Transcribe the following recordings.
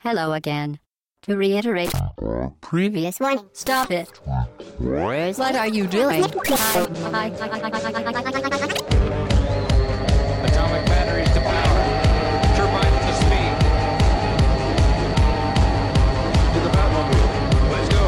Hello again. To reiterate, previous one, stop it. What are you doing? Atomic batteries to power. Turbines to speed. To the Batmobile. Let's go.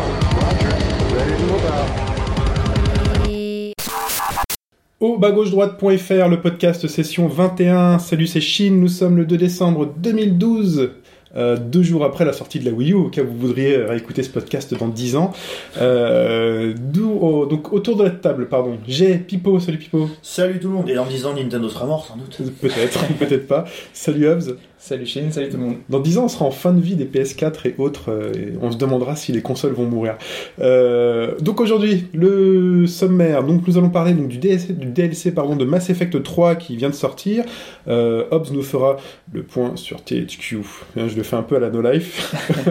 Au bas gauche droite.fr, le podcast session 21. Salut, c'est Chine. Nous sommes le 2 décembre 2012. Euh, deux jours après la sortie de la Wii U, au cas où vous voudriez réécouter ce podcast dans 10 ans. Euh, oh, donc autour de la table, pardon. J'ai Pipo, salut Pipo. Salut tout le monde, et dans 10 ans Nintendo sera mort sans doute. Peut-être, peut-être pas. Salut Hobbs. Salut Chine, salut tout le monde. Dans 10 ans, on sera en fin de vie des PS4 et autres, euh, et on se demandera si les consoles vont mourir. Euh, donc aujourd'hui, le sommaire. Donc nous allons parler donc, du DLC, du DLC pardon, de Mass Effect 3 qui vient de sortir. Euh, Hobbs nous fera le point sur THQ. Hein, Je le fais un peu à la No Life.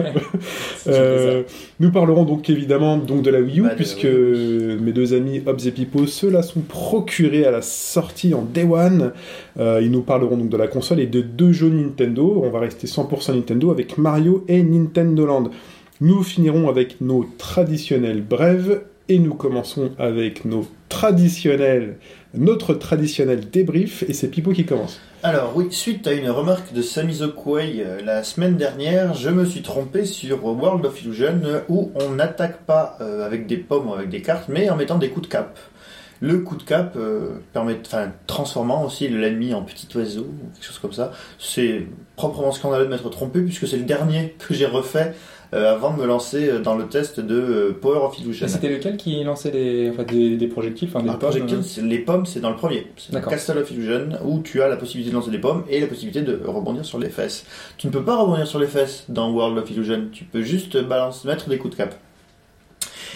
Euh, nous parlerons donc évidemment donc de la Wii U, Bah, puisque mes deux amis Hobbs et Pipo, ceux-là sont procurés à la sortie en Day One. Ils nous parleront donc de la console et de deux jeux Nintendo. On va rester 100% Nintendo avec Mario et Nintendo Land. Nous finirons avec nos traditionnels brèves et nous commençons avec nos traditionnels, notre traditionnel débrief et c'est Pipo qui commence. Alors oui, suite à une remarque de Samizo Quay euh, la semaine dernière, je me suis trompé sur World of Illusion euh, où on n'attaque pas euh, avec des pommes ou avec des cartes, mais en mettant des coups de cap. Le coup de cap euh, permet, enfin, transformant aussi l'ennemi en petit oiseau quelque chose comme ça. C'est proprement scandaleux de m'être trompé puisque c'est le dernier que j'ai refait euh, avant de me lancer euh, dans le test de euh, Power of Illusion. Et C'était lequel qui lançait des, enfin, des, des projectiles, enfin des Alors, pommes, projectile, c'est- les pommes, c'est dans le premier. C'est. Castle of Illusion, où tu as la possibilité de lancer des pommes et la possibilité de rebondir sur les fesses. Tu ne peux pas rebondir sur les fesses dans World of Illusion. Tu peux juste balance, mettre des coups de cap.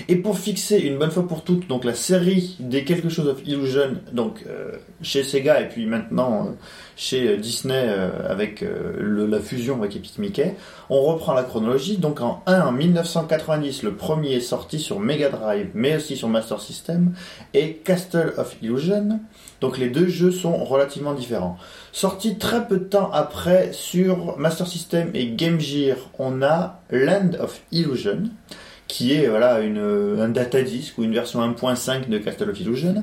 Et pour fixer une bonne fois pour toutes, donc la série des quelque chose of Illusion, donc euh, chez Sega et puis maintenant euh, chez euh, Disney avec la fusion avec Epic Mickey, on reprend la chronologie. Donc en 1 en 1990, le premier sorti sur Mega Drive, mais aussi sur Master System et Castle of Illusion. Donc les deux jeux sont relativement différents. Sorti très peu de temps après sur Master System et Game Gear, on a Land of Illusion, qui est voilà un data disc ou une version 1.5 de Castle of Illusion.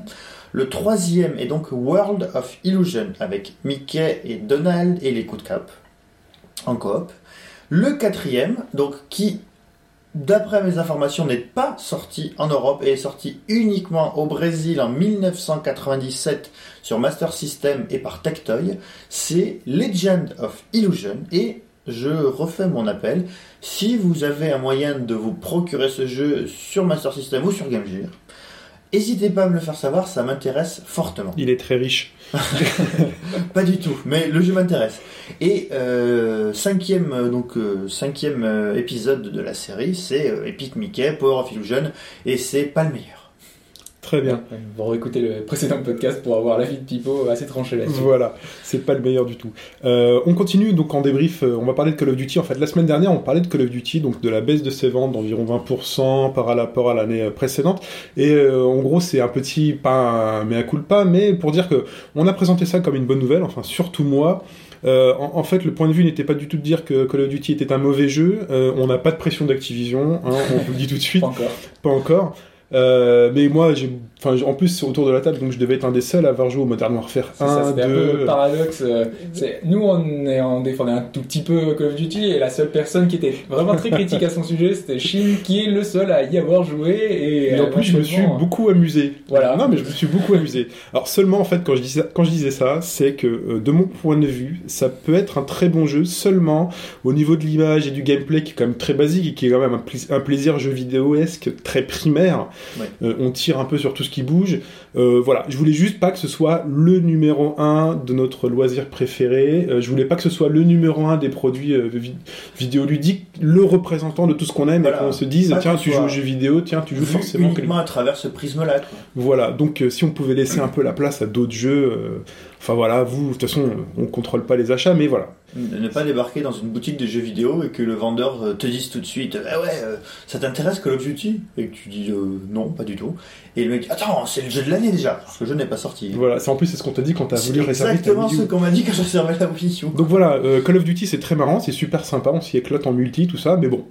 Le troisième est donc World of Illusion avec Mickey et Donald et les coups de cap en coop. Le quatrième, donc qui d'après mes informations, n'est pas sorti en Europe et est sorti uniquement au Brésil en 1997 sur Master System et par Tectoy, c'est Legend of Illusion et je refais mon appel. Si vous avez un moyen de vous procurer ce jeu sur Master System ou sur Game Gear, n'hésitez pas à me le faire savoir, ça m'intéresse fortement. Il est très riche. Pas du tout, mais le jeu m'intéresse. Et euh, cinquième, euh, donc euh, cinquième euh, épisode de la série, c'est Epic Mickey, Power of Illusion, et c'est pas le meilleur. Très bien. Vous réécoutez le précédent podcast pour avoir l'avis de Pipo assez tranché là-dessus. Voilà, c'est pas le meilleur du tout. Euh, on continue donc en débrief, euh, on va parler de Call of Duty. En fait, la semaine dernière, on parlait de Call of Duty, donc de la baisse de ses ventes d'environ 20% par rapport à l'année euh, précédente. Et euh, en gros, c'est un petit, pas un mea culpa, mais pour dire que on a présenté ça comme une bonne nouvelle, enfin surtout moi. Euh, en, en fait, le point de vue n'était pas du tout de dire que Call of Duty était un mauvais jeu. On n'a pas de pression d'Activision, hein, on vous le dit tout de suite Pas encore. pas encore. Euh, mais moi, j'ai, enfin, en plus, c'est autour de la table, donc je devais être un des seuls à avoir joué au Modern Warfare C'est ça, 1, c'était un peu 2. le paradoxe. euh, Nous, on, est, on défendait un tout petit peu Call of Duty et la seule personne qui était vraiment très critique à son sujet, c'était Shin, qui est le seul à y avoir joué. Et, Et en plus, je me suis éventuellement, beaucoup amusé. Voilà. Non, mais je me suis beaucoup amusé. Alors seulement, en fait, quand je disais, quand je disais ça, c'est que euh, de mon point de vue, ça peut être un très bon jeu seulement au niveau de l'image et du gameplay qui est quand même très basique et qui est quand même un, pla- un plaisir jeu vidéo-esque très primaire. Ouais. Euh, on tire un peu sur tout ce qui bouge. Euh, voilà, je voulais juste pas que ce soit le numéro un de notre loisir préféré. Euh, je voulais pas que ce soit le numéro un des produits euh, vi- vidéoludiques, le représentant de tout ce qu'on aime Voilà. et qu'on se dise tiens, tu joues aux jeux vidéo, tiens, tu joues Vu forcément. quelque- uniquement à travers ce prisme-là. voilà, donc si on pouvait laisser un peu la place à d'autres jeux, enfin voilà, vous, de toute façon, on contrôle pas les achats, mais voilà. De ne pas débarquer dans une boutique de jeux vidéo et que le vendeur euh, te dise tout de suite Ah ouais, euh, ça t'intéresse Call of Duty? Et que tu dis euh, non, pas du tout. Et le mec dit Attends, c'est le jeu de l'année déjà, parce que le jeu n'est pas sorti. Voilà, c'est en plus c'est ce qu'on t'a dit quand t'as voulu réserver exactement ce qu'on m'a dit quand je réservais la Wii U. Donc voilà, euh, Call of Duty c'est très marrant, c'est super sympa, on s'y éclate en multi, tout ça, mais bon.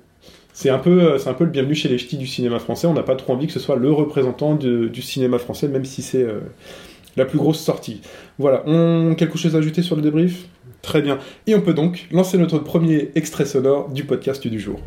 C'est un, peu, c'est un peu le bienvenu chez les ch'tis du cinéma français, on n'a pas trop envie que ce soit le représentant de- du cinéma français, même si c'est euh, la plus grosse sortie. Voilà, on... quelque chose à ajouter sur le débrief? Très bien. Et on peut donc lancer notre premier extrait sonore du podcast du jour.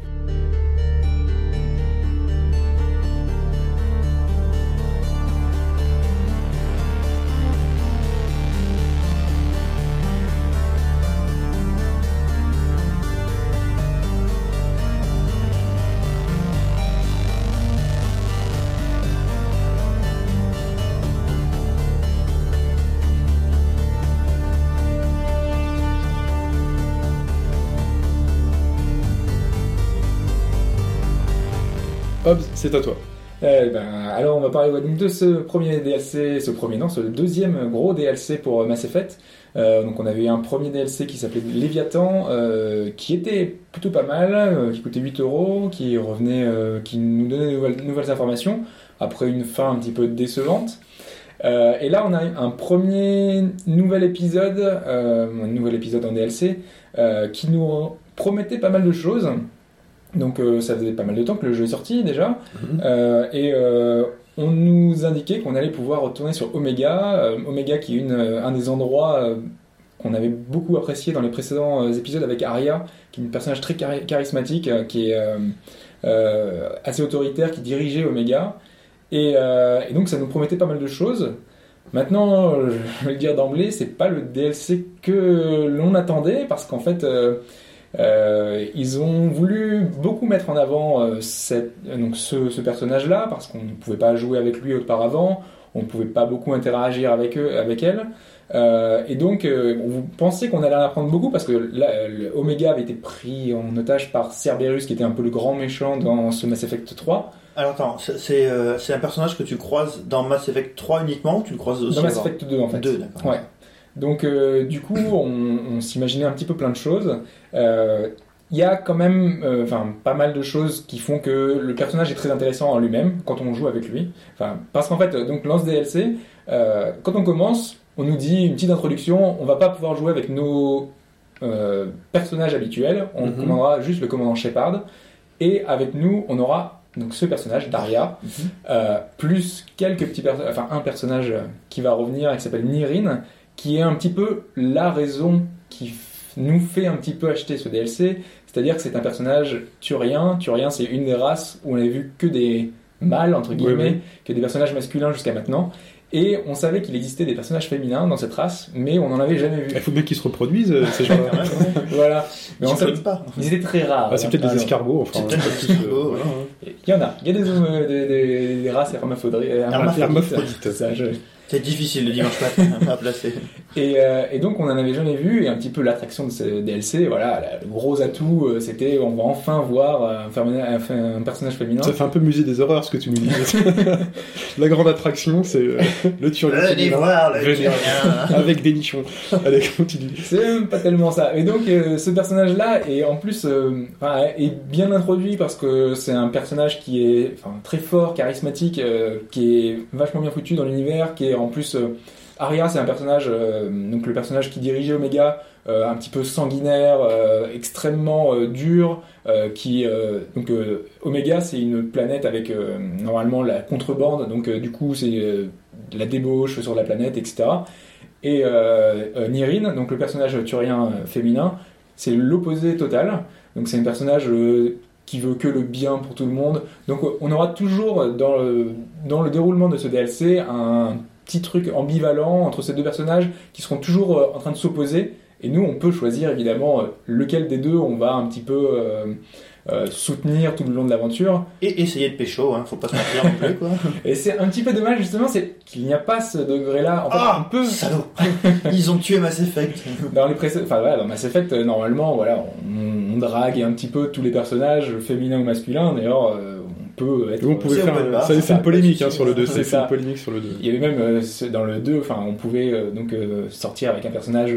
C'est à toi. Eh ben, alors on va parler de ce premier DLC, ce premier non, ce deuxième gros DLC pour euh, Mass Effect. Euh, donc on avait un premier DLC qui s'appelait Léviathan, euh, qui était plutôt pas mal, qui coûtait 8 euros, qui revenait, qui nous donnait de nouvelles, nouvelles informations après une fin un petit peu décevante. Et là on a un premier nouvel épisode, un nouvel épisode en DLC, qui nous promettait pas mal de choses. Donc euh, ça faisait pas mal de temps que le jeu est sorti déjà. Euh, et euh, on nous indiquait qu'on allait pouvoir retourner sur Omega. Omega qui est une, un des endroits qu'on avait beaucoup apprécié dans les précédents épisodes avec Arya, qui est une personnage très chari- charismatique, qui est assez autoritaire, qui dirigeait Omega. Et, et donc ça nous promettait pas mal de choses. Maintenant, je vais le dire d'emblée, c'est pas le DLC que l'on attendait, parce qu'en fait, euh, ils ont voulu beaucoup mettre en avant euh, cette- donc ce, ce personnage-là parce qu'on ne pouvait pas jouer avec lui auparavant, on ne pouvait pas beaucoup interagir avec eux, avec elle. Euh, et donc, euh, vous pensez qu'on allait en apprendre beaucoup parce que là, Omega avait été pris en otage par Cerberus, qui était un peu le grand méchant dans ce Mass Effect 3. Alors attends, c'est euh, c'est un personnage que tu croises dans Mass Effect 3 uniquement ou tu le croises aussi Dans Mass Effect 2, en fait. 2, d'accord. Ouais. Donc, euh, du coup, on, on s'imaginait un petit peu plein de choses. Euh, Il y a quand même euh, enfin, pas mal de choses qui font que le personnage est très intéressant en lui-même quand on joue avec lui. Enfin, parce qu'en fait, donc, lance DLC, euh, quand on commence, on nous dit une petite introduction, on va pas pouvoir jouer avec nos euh, personnages habituels, on Mhm. commandera juste le commandant Shepard, et avec nous, on aura donc ce personnage, Daria, euh, plus quelques petits enfin un personnage euh, qui va revenir et qui s'appelle Nirin, qui est un petit peu la raison qui nous fait un petit peu acheter ce DLC, c'est-à-dire que c'est un personnage turien, turien c'est une des races où on n'avait vu que des mâles, entre guillemets, oui. que des personnages masculins jusqu'à maintenant, et on savait qu'il existait des personnages féminins dans cette race, mais on n'en avait jamais vu. Il faut bien qu'ils se reproduisent, euh, ces gens-là. Voilà, mais on savait pas. ils étaient très rares. Ah, c'est peut-être des escargots, enfin. C'est peut-être des escargots, ouais. Il y en a, il y a des, euh, des, des- des races hermaphrodites. Hermaphrodites. C'est difficile le dimanche matin à placer. Et, euh, et donc on en avait jamais vu et un petit peu l'attraction de ce DLC, voilà, la- le gros atout euh, c'était on va enfin voir euh, un, un- un personnage féminin. Ça fait un peu musée des horreurs ce que tu nous dis. la grande attraction, c'est euh, le turien Venez voir le Venez. Turien. avec des nichons. Allez, continue. C'est même pas tellement ça. Et donc euh, ce personnage-là est en plus euh, enfin, est bien introduit parce que c'est un personnage qui est enfin, très fort, charismatique, euh, qui est vachement bien foutu dans l'univers, qui est en plus euh, Arya, c'est un personnage euh, donc le personnage qui dirigeait Omega, euh, un petit peu sanguinaire, extrêmement dur, qui donc Omega c'est une planète avec normalement la contrebande, donc du coup c'est la débauche sur la planète, etc. Et Nirin, donc le personnage turien féminin, c'est l'opposé total. Donc c'est un personnage euh, qui veut que le bien pour tout le monde. Donc on aura toujours dans dans le déroulement de ce DLC un petit truc ambivalent entre ces deux personnages qui seront toujours euh, en train de s'opposer. Et nous, on peut choisir évidemment euh, lequel des deux on va un petit peu euh, soutenir tout le long de l'aventure. Et essayer de pécho, hein, faut pas se mentir non plus, quoi. Et c'est un petit peu dommage justement, c'est qu'il n'y a pas ce degré-là. En fait, Ah, on peut salaud Ils ont tué Mass Effect. Dans les précé- enfin voilà, dans Mass Effect, euh, normalement, voilà, on, on drague un petit peu tous les personnages, féminins ou masculins. D'ailleurs, euh, on peut être. On pouvait faire un- ça c'est fait une polémique hein, sur le 2, souci. ça avait C'est une polémique sur le 2. Il y avait même euh, dans le 2, enfin, on pouvait euh, donc euh, sortir avec un personnage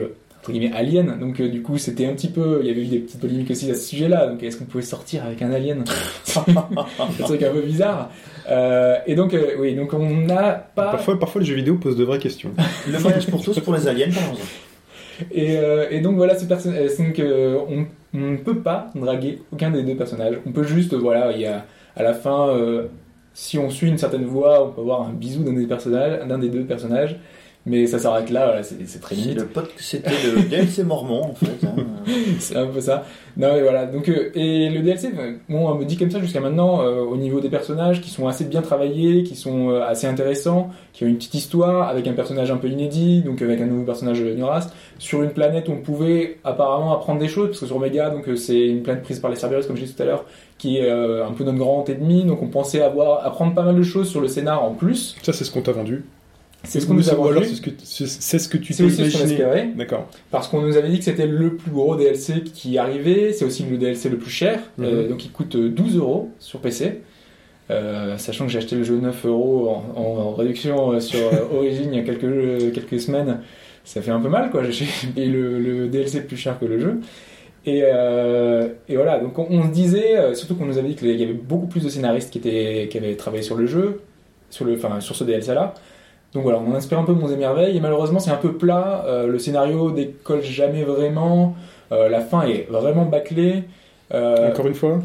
guillemets alien. Donc euh, du coup, c'était un petit peu, il y avait eu des petites polémiques aussi à ce sujet-là. Donc est-ce qu'on pouvait sortir avec un alien? C'est un truc un peu bizarre. Euh, et donc euh, oui, donc on n'a pas. Parfois, parfois, les jeux vidéo posent de vraies questions. Le mariage pour tous pour les aliens, par exemple. Et, euh, et donc voilà, ce personnage, donc euh, on, on ne peut pas draguer aucun des deux personnages. On peut juste, voilà, il y a à la fin, euh, si on suit une certaine voie, on peut avoir un bisou d'un des personnages, d'un des deux personnages. Mais ça s'arrête là, voilà, c'est c'est très limite. le pote, c'était le DLC Mormon, en fait. hein. c'est un peu ça. Non mais voilà. Donc euh, et le DLC, euh, bon, on me dit comme ça jusqu'à maintenant euh, au niveau des personnages qui sont assez bien travaillés, qui sont euh, assez intéressants, qui ont une petite histoire avec un personnage un peu inédit, donc avec un nouveau personnage euh, Nuras, sur une planète où on pouvait apparemment apprendre des choses parce que sur Omega, donc euh, c'est une planète prise par les Cerberus comme je disais tout à l'heure, qui est euh, un peu notre grand ennemi, donc on pensait avoir apprendre pas mal de choses sur le scénar en plus. Ça, c'est ce qu'on t'a vendu. C'est ce qu'on nous a vendu. c'est ce que, c'est c'est ce que tu C'est aussi ce qu'on imaginer. espérait. D'accord. Parce qu'on nous avait dit que c'était le plus gros DLC qui arrivait, c'est aussi le DLC le plus cher, Mhm. euh, donc il coûte euh, 12 euros sur PC. Euh, sachant que j'ai acheté le jeu 9 euros en, en réduction euh, sur euh, Origin il y a quelques, euh, quelques semaines, ça fait un peu mal quoi. J'ai payé le, le DLC plus cher que le jeu. Et, euh, et voilà, donc on, se disait, euh, surtout qu'on nous avait dit qu'il y avait beaucoup plus de scénaristes qui, étaient, qui avaient travaillé sur le jeu, sur, le, enfin, sur ce DLC là. Donc voilà, on en espère un peu Monts et Merveilles, et malheureusement c'est un peu plat, euh, le scénario décolle jamais vraiment, euh, la fin est vraiment bâclée. Euh, Encore une fois,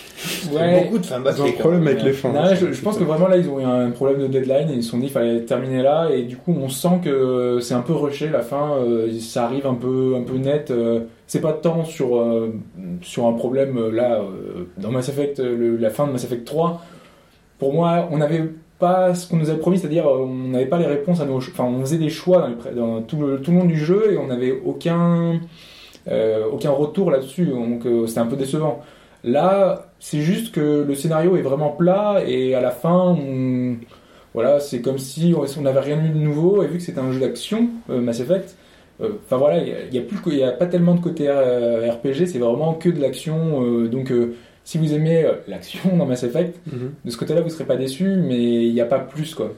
ouais. Beaucoup de fins ils ont un problème avec les fins. Non, je, pense que vraiment là ils ont eu un problème de deadline et ils se sont dit qu'il fallait terminer là et du coup on sent que c'est un peu rushé la fin, euh, ça arrive un peu un peu net. euh, c'est pas tant sur euh, sur un problème là euh, dans Mass Effect le- la fin de Mass Effect 3. Pour moi, on n'avait pas ce qu'on nous avait promis, c'est-à-dire euh, on n'avait pas les réponses à nos, enfin on faisait des choix dans, tout, le, tout le long du jeu et on n'avait aucun euh, aucun retour là-dessus, donc euh, c'était un peu décevant. Là, c'est juste que le scénario est vraiment plat et à la fin, on- voilà, c'est comme si on n'avait rien eu de nouveau et vu que c'était un jeu d'action, euh, Mass Effect, euh, enfin voilà, il y a- y a, plus, y a pas tellement de côté euh, RPG, c'est vraiment que de l'action. donc, si vous aimez euh, l'action dans Mass Effect, Mhm. de ce côté-là, vous serez pas déçu, mais il n'y a pas plus quoi.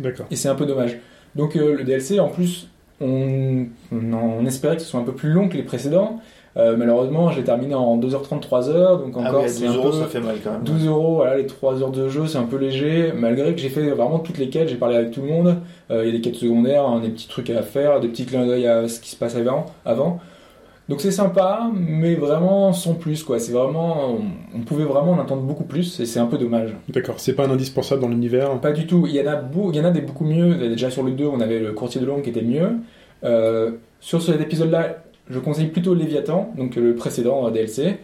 D'accord. Et c'est un peu dommage. Donc euh, le DLC, en plus, on, on, on espérait que ce soit un peu plus long que les précédents. Euh, malheureusement, j'ai terminé en 2h30, 3h, donc Ah encore c'est 12 un euros, peu... ça fait mal quand même. 12 euros, voilà, les 3 heures de jeu, c'est un peu léger, malgré que j'ai fait vraiment toutes les quêtes, j'ai parlé avec tout le monde, Euh, il y a des quêtes secondaires, hein, des petits trucs à faire, des petits clins d'œil à ce qui se passe avant. avant. Donc c'est sympa, mais vraiment sans plus, quoi. C'est vraiment... On, on pouvait vraiment en attendre beaucoup plus, et c'est un peu dommage. D'accord. C'est pas un indispensable dans l'univers? Pas du tout. Il y en a, beau- il y en a des beaucoup mieux. Déjà sur le 2, on avait le courtier de l'ombre qui était mieux. Euh, sur cet épisode-là, je conseille plutôt Léviathan, donc le précédent euh, DLC.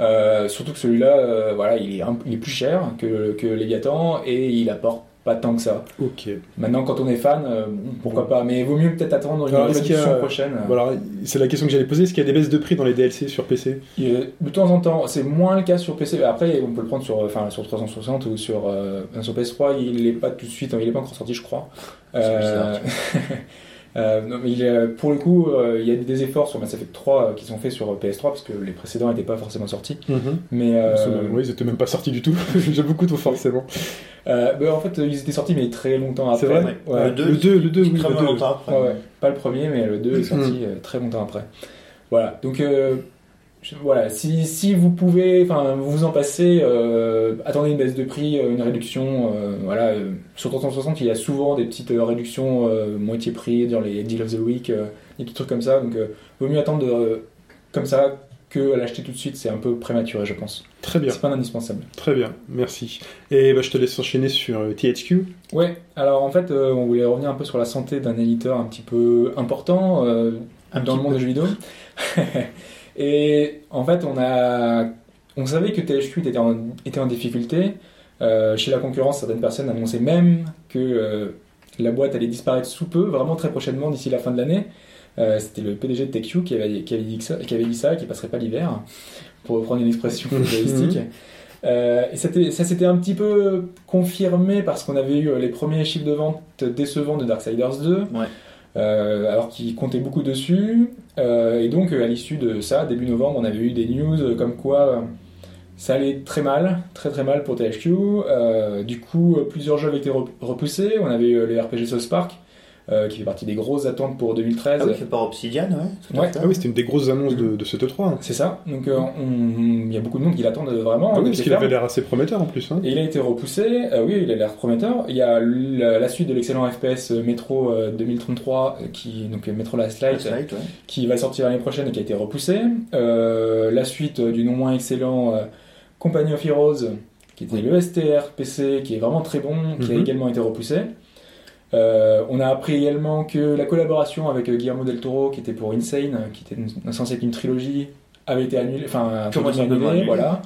Euh, surtout que celui-là, euh, voilà, il est, un- il est plus cher que, que Léviathan et il apporte pas tant que ça. Ok. Maintenant, quand on est fan, euh, bon, pourquoi pas. Mais il vaut mieux peut-être attendre une a- réduction prochaine. Voilà, c'est la question que j'allais poser. Est-ce qu'il y a des baisses de prix dans les DLC sur PC Il- De temps en temps, c'est moins le cas sur PC. Après, on peut le prendre sur, enfin, sur 360 ou sur, euh, sur PS3. Il est pas tout de suite, il est pas encore sorti, je crois. Euh, euh, non, mais il est- pour le coup, euh, il y a des efforts sur Mass Effect 3 euh, qui sont faits sur PS3 parce que les précédents n'étaient pas forcément sortis. Mais euh, Parce que, Oui, ils étaient même pas sortis du tout. J'aime beaucoup tout forcément. euh, ben, en fait, ils étaient sortis mais très longtemps après. C'est vrai Ouais. Ouais. Le 2, Le 2, le 2, oui, le extrêmement 2. longtemps après. Ouais, ouais. Pas le premier, mais le 2 est sorti Mhm. euh, très longtemps après. Voilà, donc euh, voilà, si, si vous pouvez, enfin vous vous en passez, euh, attendez une baisse de prix, euh, une réduction. euh, voilà, euh, sur 360, il y a souvent des petites réductions moitié prix dans les Deal of the Week, des petits trucs comme ça. Donc, vaut mieux attendre comme ça que l'acheter tout de suite. C'est un peu prématuré, je pense. Très bien, C'est pas indispensable. très bien, merci. Et bah, je te laisse enchaîner sur THQ. Ouais, alors en fait, on voulait revenir un peu sur la santé d'un éditeur un petit peu important dans le monde des jeux vidéo. Et en fait, on a, on savait que THQ était en, était en difficulté. Euh, chez la concurrence, certaines personnes annonçaient même que euh, la boîte allait disparaître sous peu, vraiment très prochainement, d'ici la fin de l'année. Euh, C'était le PDG de TechQ qui avait, qui, avait dit ça, qui avait dit ça, qui passerait pas l'hiver, pour reprendre une expression footballistique. Euh, et ça s'était un petit peu confirmé parce qu'on avait eu les premiers chiffres de vente décevants de Darksiders 2, Ouais. Euh, alors qu'ils comptaient beaucoup dessus. Euh, et donc, euh, à l'issue de ça, début novembre, on avait eu des news comme quoi ça allait très mal, très très mal pour THQ. Du coup, plusieurs jeux avaient été rep- repoussés. On avait eu les RPG South Park, euh, qui fait partie des grosses attentes pour 2013. Ah oui, fait par Obsidian, ouais. Ouais. Ah oui, c'était une des grosses annonces de, de ce E3. hein. C'est ça. Donc euh, il y a beaucoup de monde qui l'attendent vraiment. Ah oui, parce qu'il avait l'air assez prometteur en plus. Hein. Et il a été repoussé. Euh, oui, il a l'air prometteur. Il y a la, la suite de l'excellent FPS Metro euh, 2033, euh, qui donc Metro Last Light, Last Light, ouais. qui va sortir l'année prochaine et qui a été repoussé. Euh, la suite euh, du non moins excellent euh, Company of Heroes, qui était le STR PC, qui est vraiment très bon, qui a Mhm. également été repoussé. Euh, on a appris également que la collaboration avec euh, Guillermo del Toro, qui était pour Insane, qui était une- censé être une trilogie, avait été annulée, enfin annulée, voilà.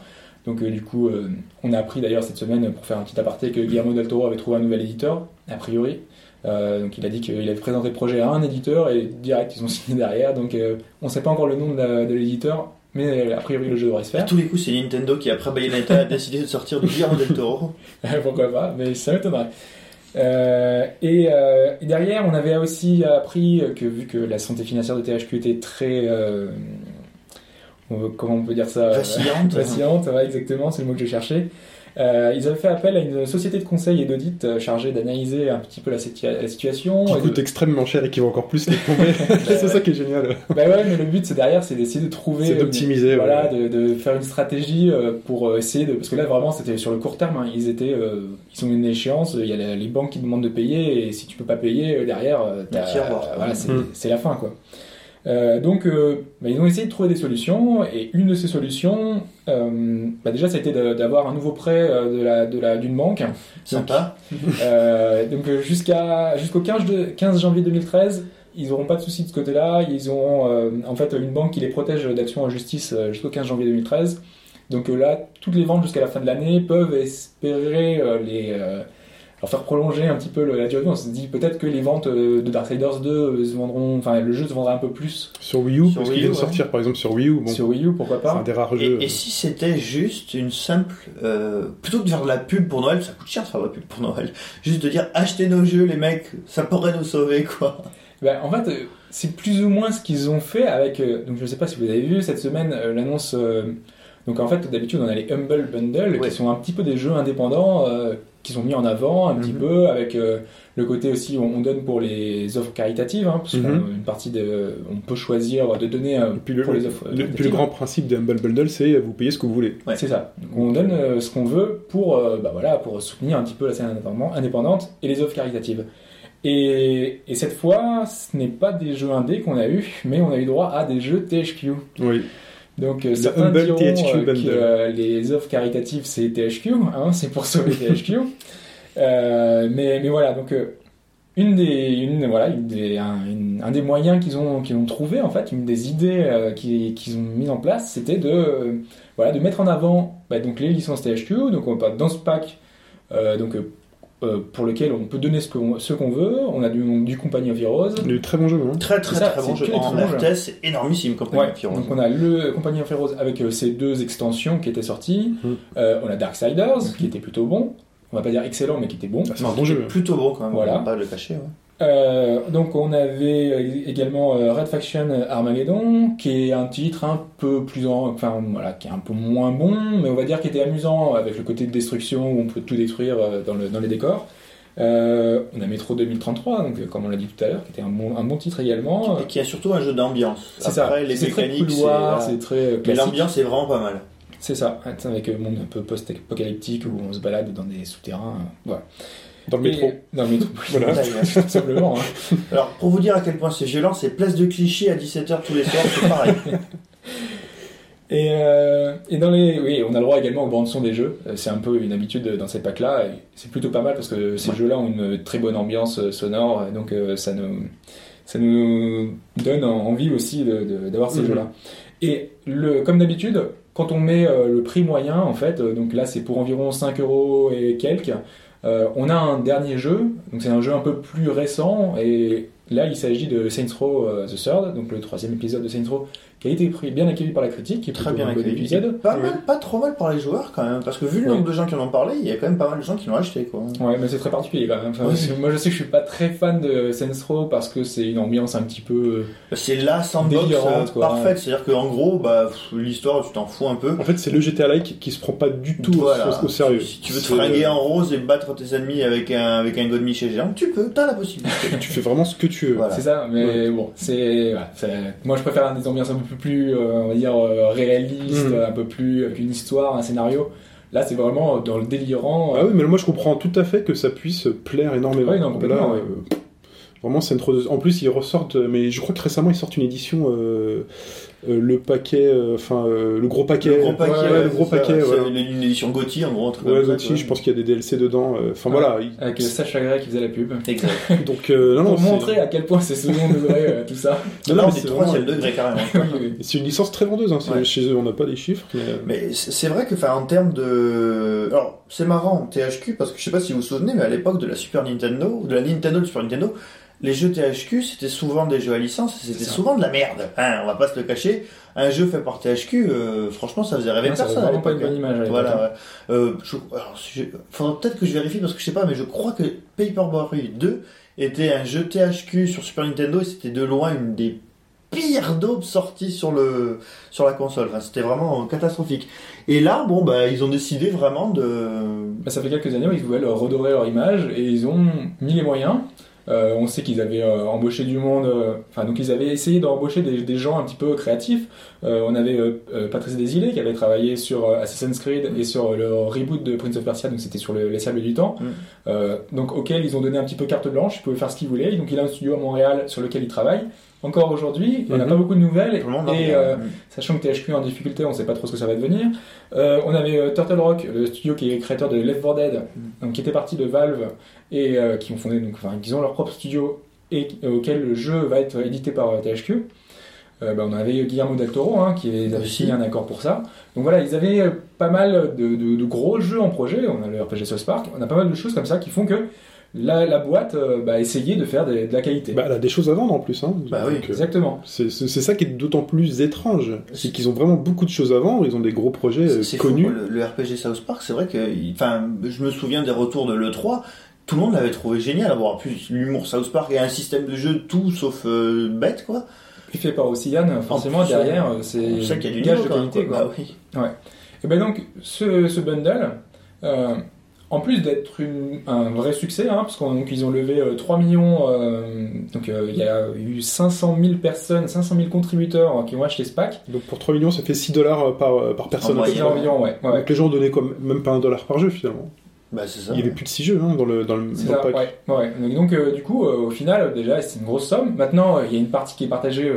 Donc euh, du coup, euh, on a appris d'ailleurs cette semaine, pour faire un petit aparté, que Guillermo del Toro avait trouvé un nouvel éditeur, a priori. Euh, donc il a dit qu'il avait présenté le projet à un éditeur et direct ils ont signé derrière. Donc on ne sait pas encore le nom de de l'éditeur, mais a priori le jeu devrait se À faire. tous les coups, c'est Nintendo qui, après Bayonetta, a décidé de sortir du Guillermo del Toro. Pourquoi pas, mais ça m'étonnerait. Euh, et, euh, et derrière, on avait aussi appris que vu que la santé financière de THQ était très, euh, comment on peut dire ça, Vacillante. vacillante, ouais, exactement, c'est le mot que je cherchais. Euh, ils avaient fait appel à une société de conseil et d'audit euh, chargée d'analyser un petit peu la, situa- la situation. Qui de- coûte extrêmement cher et qui va encore plus les tomber. c'est ça qui est génial. Bah ouais, mais le but c'est derrière, c'est d'essayer de trouver, C'est d'optimiser, voilà, ouais. de, de faire une stratégie euh, pour euh, essayer de, parce que là vraiment c'était sur le court terme, hein. ils étaient, euh, ils ont une échéance, il y a la- les banques qui demandent de payer et si tu peux pas payer derrière, voilà, c'est Mm. c'est la fin quoi. Euh, donc euh, bah, ils ont essayé de trouver des solutions et une de ces solutions, euh, bah, déjà ça a été de- d'avoir un nouveau prêt euh, de la, de la, d'une banque. Sympa. Donc jusqu'à jusqu'au 15, de- 15 janvier 2013, ils n'auront pas de soucis de ce côté-là. Ils auront en fait une banque qui les protège d'actions en justice jusqu'au 15 janvier 2013. Donc là, toutes les ventes jusqu'à la fin de l'année peuvent espérer les leur faire prolonger un petit peu le- la durée. On se dit peut-être que les ventes euh, de Darksiders 2 euh, se vendront, enfin le jeu se vendra un peu plus Sur Wii U, Sur parce qu'il vient de ouais. sortir par exemple sur Wii U. Bon, sur Wii U, pourquoi c'est un pas. des rares jeux. Et, et si c'était juste une simple. euh, plutôt que de faire de la pub pour Noël, ça coûte cher de faire de la pub pour Noël. Juste de dire achetez nos jeux, les mecs, ça pourrait nous sauver, quoi. Ben, en fait, c'est plus ou moins ce qu'ils ont fait avec. euh, donc, je sais pas si vous avez vu cette semaine euh, l'annonce. euh, donc, en fait, d'habitude, on a les Humble Bundle Ouais. qui sont un petit peu des jeux indépendants euh, qui sont mis en avant un petit Mhm. peu avec euh, le côté aussi on, on donne pour les offres caritatives, hein, parce qu'une partie de, on peut choisir de donner euh, puis le, pour les offres le- puis le grand principe des Humble Bundle, c'est euh, vous payez ce que vous voulez. Ouais. C'est ça. Donc, on donne euh, ce qu'on veut pour, euh, bah, voilà, pour soutenir un petit peu la scène indépendante- indépendante et les offres caritatives. Et, et cette fois, ce n'est pas des jeux indés qu'on a eu, mais on a eu droit à des jeux THQ. Oui. Donc euh, Le Humble diront THQ euh, que euh, les offres caritatives c'est THQ, hein, c'est pour sauver THQ. Mais, mais voilà, donc une des, une, voilà, une des, un, une- un des moyens qu'ils ont, qu'ils ont trouvé, en fait, une des idées euh, qu'ils ont mis en place, c'était de, euh, voilà, de mettre en avant bah, donc, les licences THQ. Donc on parle dans ce pack euh, donc, euh, pour lequel on peut donner ce qu'on ce qu'on veut. On a du, du Company of Heroes. Du très bon jeu. Hein. Très très ça, très bon jeu. En RTS, c'est énormissime Ouais, donc on a le Company of Heroes avec euh, ces deux extensions qui étaient sorties. Mhm. Euh, on a Darksiders qui était plutôt bon. On va pas dire excellent, mais qui était bon. Ah, c'est un bon jeu. Plutôt bon quand même, Voilà. on va pas le cacher. ouais. Euh, donc on avait euh, également euh, Red Faction Armageddon, qui est un titre un peu plus en, enfin voilà, qui est un peu moins bon, mais on va dire qui était amusant avec le côté de destruction où on peut tout détruire euh, dans, le, dans les décors. Euh, on a Metro 2033, donc comme on l'a dit tout à l'heure, qui était un bon, un bon titre également. Et qui a surtout un jeu d'ambiance. C'est ça. Les C'est très couloir, c'est très Mais l'ambiance est vraiment pas mal. C'est ça, avec un monde un peu post-apocalyptique où on se balade dans des souterrains. Voilà. Dans le métro. Et- Dans le métro. Voilà. Tout simplement. hein. Alors, pour vous dire à quel point c'est violent, c'est place de Clichy à 17h tous les soirs, c'est pareil. Et, euh, et dans les, oui, on a le droit également aux bandes son des jeux. Euh, C'est un peu une habitude dans ces packs-là. C'est plutôt pas mal parce que ces Ouais. jeux-là ont une très bonne ambiance euh, sonore. Donc ça nous, ça nous donne en- envie aussi d'avoir ces jeux-là. Et le, comme d'habitude, quand on met le prix moyen, en fait, donc là c'est pour environ 5 euros et quelques, euh, on a un dernier jeu. Donc c'est un jeu un peu plus récent et là il s'agit de Saints Row euh, The Third, donc le troisième épisode de Saints Row qui a été pris- bien accueilli par la critique, qui est Très bien un bon accueilli. épisode. Pas mal, pas trop mal par les joueurs quand même, parce que vu le nombre de gens qui en ont parlé, il y a quand même pas mal de gens qui l'ont acheté quoi. Ouais, mais c'est très particulier quand même. Enfin, Oui. c'est- Moi, je sais que je suis pas très fan de Saints Row parce que c'est une ambiance un petit peu. C'est la sandbox euh, parfaite, c'est-à-dire qu'en gros, bah, l'histoire, tu t'en fous un peu. En fait, c'est le GTA-like qui se prend pas du tout au- Voilà. au, au sérieux. Si tu veux te fringuer en rose et battre tes ennemis avec un, avec un godemiché géant, tu peux, t'as la possibilité. Tu fais vraiment ce que tu veux. Voilà. C'est ça, mais bon, c'est. ouais, c'est- moi, je préfère des ambiances un peu plus, euh, on va dire, euh, réalistes, Mhm. un peu plus avec une histoire, un scénario. Là, c'est vraiment dans le délirant. Ah oui, mais moi je comprends tout à fait que ça puisse plaire énormément. Oui, non, complètement, Là, ouais. euh, vraiment, c'est trop. En plus, ils ressortent, mais je crois que récemment ils sortent une édition, euh, euh, le paquet, euh, enfin euh, le gros paquet. Le gros paquet, ouais, ouais, le gros c'est ça, paquet. c'est ouais. une, une édition Gauthier en gros. Ouais, Gauthier, je pense qu'il y a des DLC dedans. Enfin Ouais. voilà. il- Avec Sacha Gray qui faisait la pub. Exact. Donc euh, non, non, Pour montrer à quel point c'est second degré, euh, tout ça. non, non, c'est troisième vraiment- degré carrément. Oui, oui. C'est une licence très vendeuse. Hein. Chez eux, on n'a pas les chiffres. Mais... Mais c'est c'est vrai que, enfin, en termes de. Alors, c'est marrant, THQ, parce que je sais pas si vous vous souvenez, mais à l'époque de la Super Nintendo, de la Nintendo de Super Nintendo, les jeux THQ, c'était souvent des jeux à licence, c'était ça. souvent de la merde. Hein, on va pas se le cacher. Un jeu fait par THQ, euh, franchement, ça faisait rêver Non, ça personne. à vraiment pas une bonne hein. image Voilà, ouais. Euh, je, alors, j'ai- faudra peut-être que je vérifie parce que je sais pas, mais je crois que Paperboy 2 était un jeu THQ sur Super Nintendo et c'était de loin une des pires daubes sorties sur le sur la console. Enfin, c'était vraiment catastrophique. Et là, bon, bah, ils ont décidé vraiment de. Bah, ça fait quelques années où ils voulaient leur redorer leur image et ils ont mis les moyens. Euh, on sait qu'ils avaient euh, embauché du monde, euh, enfin donc ils avaient essayé d'embaucher des, des gens un petit peu créatifs. On avait Patrice Desilets qui avait travaillé sur Assassin's Creed et sur le reboot de Prince of Persia, donc c'était sur le, les sables du temps. Mm. Donc auquel ils ont donné un petit peu carte blanche, ils pouvaient faire ce qu'ils voulaient. Donc il a un studio à Montréal sur lequel il travaille. Encore aujourd'hui, on n'a Mhm. pas beaucoup de nouvelles et euh, sachant que THQ est en difficulté, on ne sait pas trop ce que ça va devenir. Euh, on avait euh, Turtle Rock, le studio qui est créateur de Left 4 Dead, donc qui était parti de Valve et euh, qui ont fondé, donc, enfin, qui ont leur propre studio et euh, auquel le jeu va être édité par euh, THQ. Euh, bah, on avait Guillermo del Toro hein, qui avait Aussi. signé un accord pour ça. Donc voilà, ils avaient euh, pas mal de, de- de gros jeux en projet. On a le RPG South Park, on a pas mal de choses comme ça qui font que la, la boîte euh, bah, a essayé de faire des- de la qualité. Bah, elle a des choses à vendre en plus. Hein. Bah oui, Donc, euh, Exactement. C'est ça qui est d'autant plus étrange. C'est qu'ils ont vraiment beaucoup de choses à vendre. Ils ont des gros projets euh, fou, connus. quoi, le, le RPG South Park, c'est vrai que, enfin, je me souviens des retours de l'E3, tout le monde l'avait trouvé génial, avoir plus l'humour South Park et un système de jeu tout sauf euh, bête, quoi. Puis fait par Ocean, forcément En plus, derrière, euh, On c'est sait qu'il y a du gage niveau, de qualité. quoi. quoi. Bah oui. Et ben donc, ce, ce bundle, euh, en plus d'être un vrai succès, hein, parce qu'ils ont levé euh, 3 millions, euh, donc euh, il y a eu 500 000 personnes, 500 000 contributeurs euh, qui ont acheté ce pack. Donc pour 3 millions, ça fait 6 dollars par, par personne. En environ, ouais. ouais. Donc les gens donnaient quoi, même pas un dollar par jeu finalement. Bah ça. Il y avait plus de 6 jeux hein, dans le, dans le, pack. ouais, ouais. Donc, donc, euh, du coup, euh, au final, déjà, c'est une grosse somme. Maintenant, euh, il y a une partie qui est partagée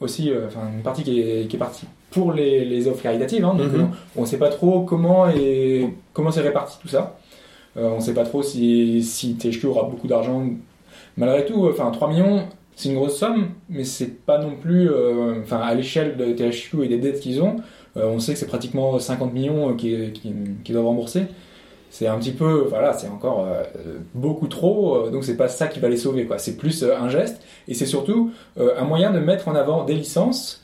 aussi, enfin, une partie qui est, qui est partie pour les, les offres caritatives. Hein, donc, Mhm. on ne sait pas trop comment et comment c'est réparti tout ça. On ne sait pas trop si, si THQ aura beaucoup d'argent. Malgré tout, enfin, 3 millions, c'est une grosse somme, mais c'est pas non plus, enfin, à l'échelle de THQ et des dettes qu'ils ont, on sait que c'est pratiquement 50 millions qui, qui, qui doivent rembourser. C'est un petit peu, voilà, c'est encore euh, beaucoup trop, euh, donc c'est pas ça qui va les sauver, quoi. C'est plus euh, un geste, et c'est surtout euh, un moyen de mettre en avant des licences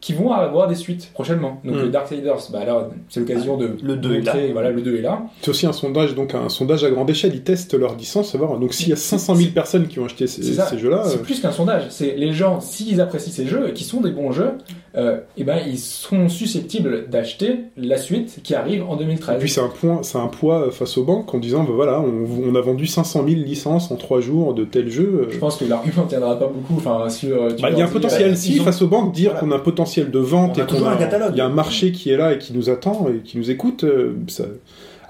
qui vont avoir des suites prochainement. Donc Mm. le Darksiders, bah là, c'est l'occasion de Le deux est montrer, là. voilà, le 2 est là. C'est aussi un sondage, donc un sondage à grande échelle. Ils testent leur licence, savoir. Donc s'il y a 500 000 personnes qui ont acheté ces, ces jeux-là, C'est euh, plus qu'un sondage. C'est les gens, s'ils apprécient ces jeux et qui sont des bons jeux, euh, eh ben ils seront susceptibles d'acheter la suite qui arrive en et 2013. puis c'est un point, c'est un poids face aux banques en disant, bah voilà, on, on a vendu 500 000 licences en 3 jours de tel jeu. euh, Je pense que l'argument ne tiendra pas beaucoup. Enfin, sur. tu Bah, il y a un potentiel, si, ont- face aux banques, dire Voilà. qu'on a un potentiel de vente On a et qu'on toujours un catalogue. il y a un marché qui est là et qui nous attend et qui nous écoute. euh, ça...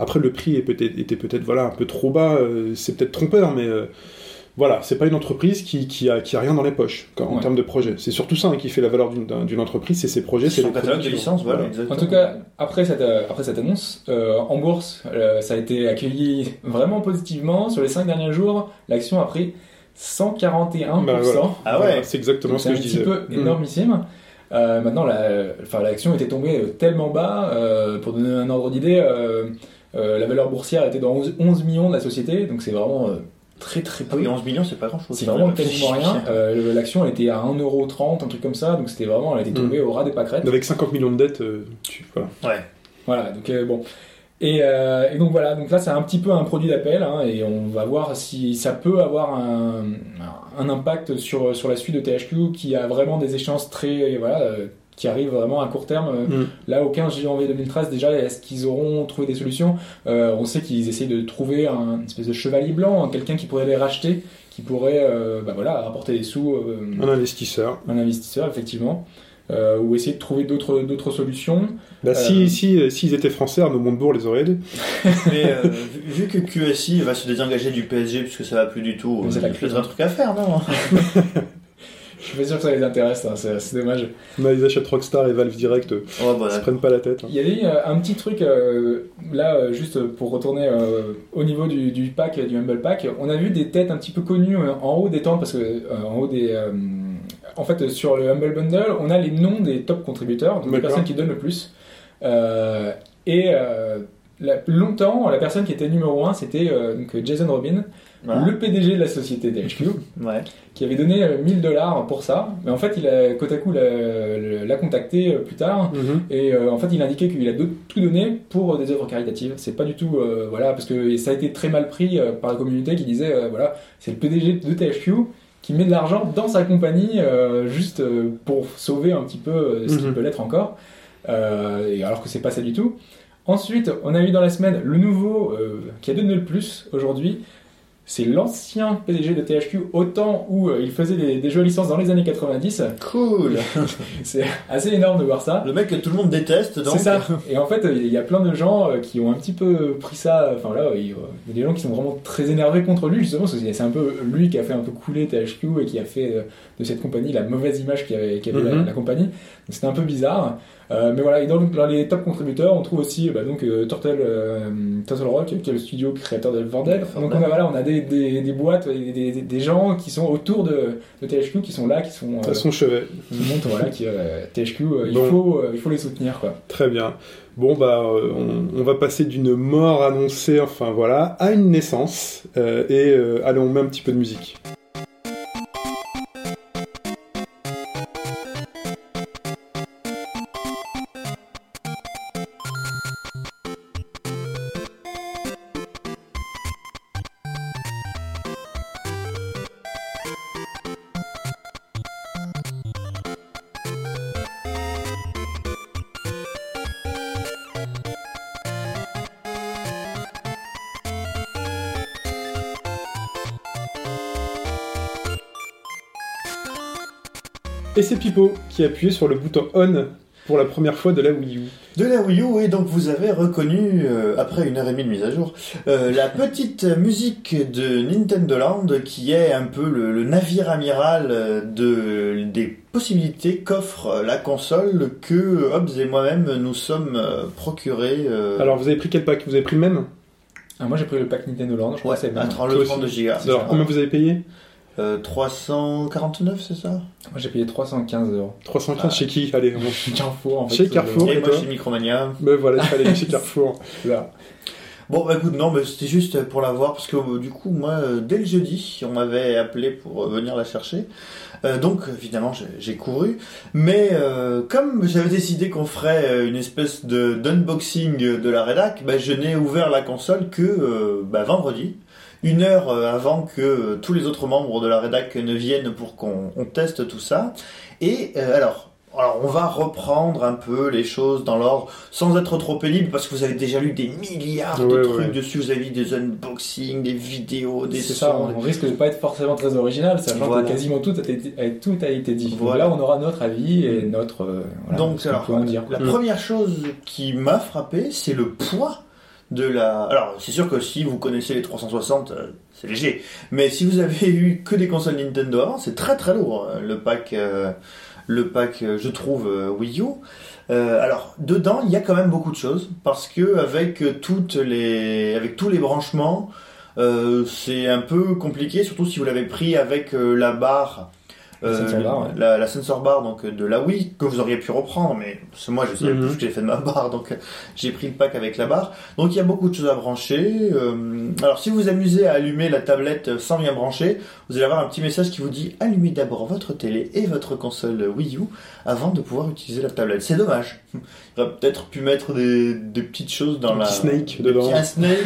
Après, le prix est peut-être, était peut-être voilà, un peu trop bas, euh, c'est peut-être trompeur, mais euh, voilà, c'est pas une entreprise qui, qui, a, qui a rien dans les poches quand- en Ouais. termes de projet. C'est surtout ça hein, qui fait la valeur d'une, d'un- d'une entreprise, c'est ses projets, c'est son les catalogue de licences, voilà. En tout cas, après cette, euh, après cette annonce, euh, en bourse, euh, ça a été accueilli vraiment positivement. Sur les 5 derniers jours, l'action a pris 141%. Bah, voilà. Ah Voilà, ouais. c'est exactement Donc ce c'est que un je petit disais. peu Mm. énormissime. Euh, maintenant, la, l'action était tombée tellement bas, euh, pour donner un ordre d'idée, euh, euh, la valeur boursière était dans 11, 11 millions de la société, donc c'est vraiment très très Ah peu. oui, 11 millions, c'est pas grand chose. C'est vraiment quasiment rien. Euh, L'action elle était à 1,30€, un truc comme ça, donc c'était vraiment, elle était tombée au ras des pâquerettes. Avec 50 millions de dettes, euh, tu, voilà. Ouais. Voilà, donc euh, bon. Et, euh, et donc voilà, donc là c'est un petit peu un produit d'appel, hein, et on va voir si ça peut avoir un, un impact sur, sur la suite de THQ qui a vraiment des échéances très. Voilà, euh, qui arrivent vraiment à court terme. Euh, Mm. Là, au 15 janvier 2013, déjà, est-ce qu'ils auront trouvé des solutions Euh, On sait qu'ils essayent de trouver un une espèce de chevalier blanc, hein, quelqu'un qui pourrait les racheter, qui pourrait euh, bah voilà, rapporter des sous. euh, Un investisseur. un investisseur, effectivement. Euh, ou essayer de trouver d'autres d'autres solutions. Bah, Euh, si, si, s'ils étaient français, Arnaud Montebourg les aurait aidés. Mais euh, vu, que QSI va se désengager du PSG puisque ça va plus du tout, il y la a un truc à faire, non Je suis pas sûr que ça les intéresse, hein, c'est c'est dommage. Ils achètent Rockstar et Valve Direct, euh, Oh, bah, ils se prennent pas la tête. hein. Il y avait eu euh, un petit truc, euh, là, juste pour retourner euh, au niveau du, du pack, du Humble Pack, on a vu des têtes un petit peu connues euh, en haut des tentes, parce que euh, en haut des... euh, en fait, sur le Humble Bundle, on a les noms des top contributeurs, donc D'accord. personnes qui donnent le plus. Euh, et euh, la- longtemps, la personne qui était numéro 1, c'était euh, donc Jason Robin, Voilà. le PDG de la société DHQ. Ouais. qui avait donné euh, 1000 dollars pour ça. Mais en fait, il a, Kotaku l'a l'a contacté euh, plus tard. Mhm. Et euh, en fait, il indiquait qu'il a do- tout donné pour euh, des œuvres caritatives. C'est pas du tout, euh, voilà, parce que ça a été très mal pris euh, par la communauté qui disait, euh, voilà, c'est le PDG de THQ qui met de l'argent dans sa compagnie euh, juste euh, pour sauver un petit peu euh, ce qui Mhm. peut l'être encore. Euh, et alors que c'est pas ça du tout. Ensuite, on a eu dans la semaine le nouveau euh, qui a donné le plus aujourd'hui. C'est l'ancien PDG de THQ, au temps où euh, il faisait des, des jeux à licence dans les années 90. Cool. C'est assez énorme de voir ça. Le mec que tout le monde déteste, donc. C'est ça. Et en fait, il y a plein de gens euh, qui ont un petit peu pris ça. Enfin là, il y a des gens qui sont vraiment très énervés contre lui, justement, parce que c'est un peu lui qui a fait un peu couler THQ et qui a fait euh, de cette compagnie la mauvaise image qu'avait qu'avait la, Mhm. la compagnie. Donc c'était un peu bizarre. Euh, mais voilà, et dans, dans les top contributeurs, on trouve aussi bah, donc euh, Turtle, euh, Turtle Rock, qui est le studio créateur de Left 4 Dead. Left 4 Donc on a, voilà, on a des, des, des boîtes, et des, des, des gens qui sont autour de, de THQ, qui sont là, qui sont À euh, son chevet. qui montrent voilà, qui, euh, THQ, euh, il, faut, euh, il faut les soutenir. Quoi. Très bien. Bon, bah, on, on va passer d'une mort annoncée, enfin voilà, à une naissance. Euh, et euh, allez, on met un petit peu de musique. C'est Pipo qui a appuyé sur le bouton on pour la première fois de la Wii U. De la Wii U, et donc vous avez reconnu, euh, après une heure et demie de mise à jour, euh, la petite musique de Nintendo Land qui est un peu le, le navire amiral euh, de, des possibilités qu'offre la console que Hobbs et moi-même nous sommes procurés. euh, Alors, vous avez pris quel pack? Vous avez pris le même? Ah, moi j'ai pris le pack Nintendo Land, je crois ouais, que c'est le à même. 30, Toi le aussi. 32 gigas. Alors, combien vous avez payé? Euh, 349, c'est ça? Moi j'ai payé 315 euros. 315 Ah. chez qui? Allez, on... Chez Carrefour en fait. Chez euh, Carrefour. Et et moi toi chez Micromania. Ben voilà, il fallait aller chez Carrefour. là. Bon bah écoute non mais c'était juste pour la voir parce que euh, du coup moi euh, dès le jeudi on m'avait appelé pour euh, venir la chercher Euh, donc évidemment j'ai- couru mais euh, comme j'avais décidé qu'on ferait euh, une espèce de d'unboxing de la rédac bah, je n'ai ouvert la console que euh, bah, vendredi une heure euh, avant que euh, tous les autres membres de la rédac ne viennent pour qu'on on teste tout ça et euh, alors alors on va reprendre un peu les choses dans l'ordre sans être trop pénible parce que vous avez déjà lu des milliards de Ouais, trucs ouais. dessus, vous avez vu des unboxings, des vidéos, des C'est sons. ça, on risque de pas être forcément très original, sachant Voilà. que quasiment tout a été, tout a été dit. Donc Voilà. là on aura notre avis et notre. euh, voilà, Donc alors, dire. la Mm. première chose qui m'a frappé, c'est le poids de la. Alors c'est sûr que si vous connaissez les 360, euh, c'est léger. Mais si vous avez eu que des consoles Nintendo c'est très très lourd euh, le pack. euh, le pack, euh, je trouve, Wii U. Alors, dedans, il y a quand même beaucoup de choses parce que avec toutes les, avec tous les branchements, c'est un peu compliqué, surtout si vous l'avez pris avec la barre La sensor bar, ouais. la, la sensor bar donc de la Wii que vous auriez pu reprendre, mais c'est moi je sais Mhm. plus ce que j'ai fait de ma barre, donc euh, j'ai pris le pack avec la barre. Donc il y a beaucoup de choses à brancher. euh, alors si vous vous amusez à allumer la tablette sans rien brancher, vous allez avoir un petit message qui vous dit allumez d'abord votre télé et votre console Wii U avant de pouvoir utiliser la tablette. C'est dommage. Il aurait peut-être pu mettre des, des petites choses dans Un la petit Snake des dedans. un Snake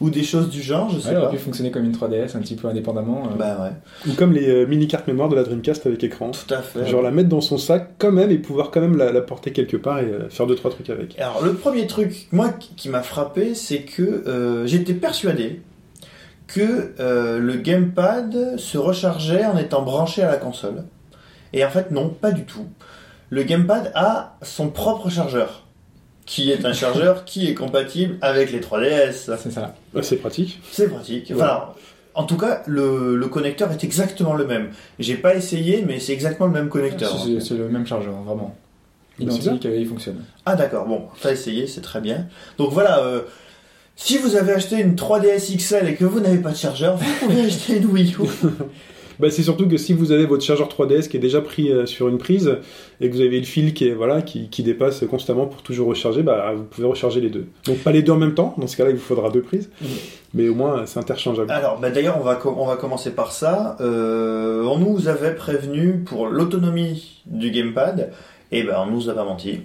ou, ou des choses du genre, je sais Elle aurait pas. pu fonctionner comme une 3DS un petit peu indépendamment. euh. Bah ouais, Ou comme les euh, mini cartes mémoire de la Dreamcast avec écran. tout à fait. Genre la mettre dans son sac quand même et pouvoir quand même la, la porter quelque part et euh, faire deux trois trucs avec. Alors le premier truc, moi, qui, qui m'a frappé, c'est que euh, j'étais persuadé que euh, le gamepad se rechargeait en étant branché à la console. Et en fait, non, pas du tout. Le gamepad a son propre chargeur, qui est un chargeur qui est compatible avec les 3DS. C'est ça. Ah, c'est pratique. C'est pratique. Ouais. Enfin, alors, en tout cas, le, le connecteur est exactement le même. J'ai pas essayé, mais c'est exactement le même connecteur. C'est le même chargeur, vraiment. C'est Identique et il fonctionne. Ah d'accord, bon, t'as essayé, c'est très bien. Donc voilà, euh, si vous avez acheté une 3DS XL et que vous n'avez pas de chargeur, vous pouvez acheter une Wii U. Bah, c'est surtout que si vous avez votre chargeur 3DS qui est déjà pris euh, sur une prise et que vous avez le fil qui est voilà qui, qui dépasse constamment pour toujours recharger, bah vous pouvez recharger les deux. Donc pas les deux en même temps. Dans ce cas-là, il vous faudra deux prises, Mhm. mais au moins c'est interchangeable. Alors, bah, d'ailleurs, on va, co- on va commencer par ça. Euh, on nous avait prévenu pour l'autonomie du gamepad, et ben on nous a pas menti.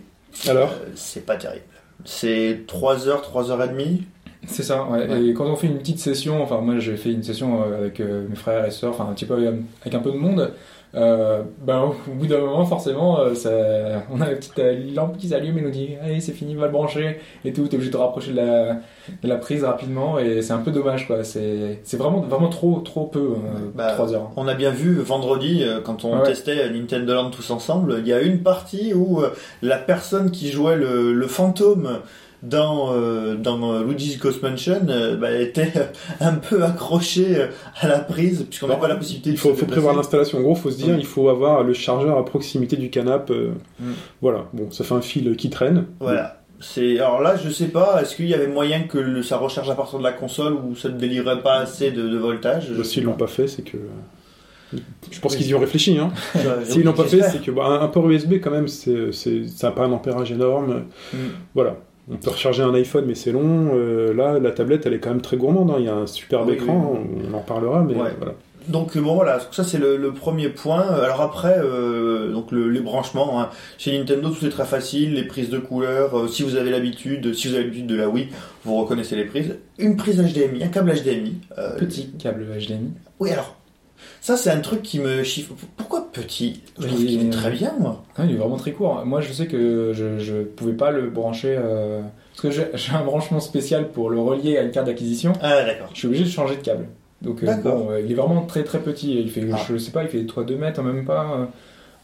Alors, Euh, c'est pas terrible. C'est 3 heures, 3 heures et demie. C'est ça, ouais. Ouais. Et quand on fait une petite session, enfin moi j'ai fait une session euh, avec euh, mes frères et sœurs, enfin un petit peu avec, avec un peu de monde, euh, ben, au bout d'un moment forcément, euh, ça, on a la petite euh, lampe qui s'allume et nous dit allez c'est fini, va le brancher et tout, t'es obligé de te rapprocher de la, de la prise rapidement et c'est un peu dommage quoi, c'est c'est vraiment, vraiment trop, trop peu, euh, Bah, 3 heures. On a bien vu vendredi, euh, quand on Ouais. testait Nintendo Land tous ensemble, il y a une partie où euh, la personne qui jouait le, le fantôme dans, euh, dans euh, Luigi's Ghost Mansion euh, bah, était un peu accrochée euh, à la prise, puisqu'on n'a Bah, pas la possibilité il de faut, se faut déplacer. prévoir l'installation. En gros, faut se dire, Mm. il faut avoir le chargeur à proximité du canapé. euh, Mm. Voilà. Bon, ça fait un fil qui traîne. Voilà. C'est alors là, je sais pas. Est-ce qu'il y avait moyen que le- ça recharge à partir de la console ou ça ne délivrait pas assez de, de voltage? Bah, S'ils l'ont pas fait, c'est que. Je pense qu'ils y ont réfléchi. Hein. S'ils l'ont pas fait, c'est que bah, un, port USB quand même, c'est, ça n'a pas un ampérage énorme. Mm. Voilà. On peut recharger un iPhone, mais c'est long. Euh, là, la tablette, elle est quand même très gourmande. hein. Il y a un superbe Oui, écran. On en parlera, mais Ouais. voilà. Donc euh, bon voilà, ça c'est le, le premier point. Alors après, euh, donc le, les branchements hein. chez Nintendo tout est très facile, les prises de couleurs. euh, si vous avez l'habitude, si vous avez l'habitude de la Wii, vous reconnaissez les prises. Une prise HDMI, un câble HDMI. euh, Petit câble HDMI. Oui alors, ça c'est un truc qui me chiffre. Petit Je trouve qu'il est très bien moi. Il est vraiment très court. Moi, je sais que je, je pouvais pas le brancher euh, parce que j'ai un branchement spécial pour le relier à une carte d'acquisition. Ah d'accord. Je suis obligé de changer de câble. Donc, euh, D'accord. bon, euh, il est vraiment très très petit. Il fait, Ah. je sais pas, il fait 3 2 mètres, même pas. euh,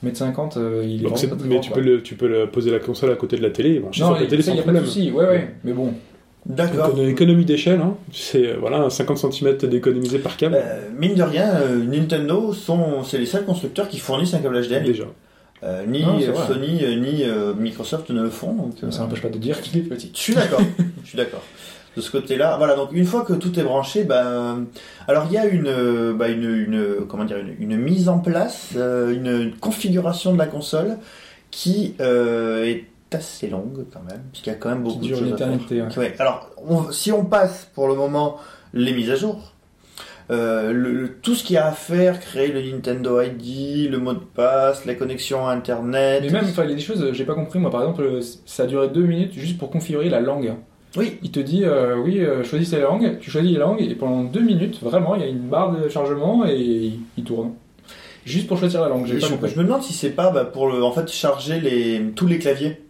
mètre 50, euh, il est Donc, mais grand, tu peux, le, tu peux le- poser la console à côté de la télé Non, sur la il- télé ça, sans y a pas de souci. Ouais, ouais. Mais bon, D'accord. Écono- économie d'échelle, hein. c'est euh, voilà, un 50 cm d'économisé par câble, Euh, mine de rien, euh, Nintendo sont c'est les seuls constructeurs qui fournissent un câble HDMI. déjà. Euh, ni Non, c'est vrai. Sony ni euh, Microsoft ne le font. Donc, euh, ça n'empêche pas de dire qu'il est petit. Je suis d'accord. je suis d'accord. De ce côté-là, voilà. Donc une fois que tout est branché, ben, alors il y a une, bah, une, une, comment dire, une, une mise en place, euh, une configuration de la console qui euh, est assez longue quand même, puisqu'il y a quand même beaucoup Qui dure de choses à faire. ouais. Alors, on- si on passe pour le moment les mises à jour, euh, le- le- tout ce qu'il y a à faire, créer le Nintendo ID, le mot de passe, la connexion à Internet. Mais même, il y a des choses, j'ai pas compris. Moi, par exemple, euh, ça a duré 2 minutes juste pour configurer la langue. Oui, Il te dit, euh, oui, euh, choisis la langue, tu choisis la langue, et pendant deux minutes, vraiment, il y a une barre de chargement et il, il tourne. Juste pour choisir la langue, j'ai Et pas je, me demande si c'est pas bah, pour le, en fait charger les, tous les claviers.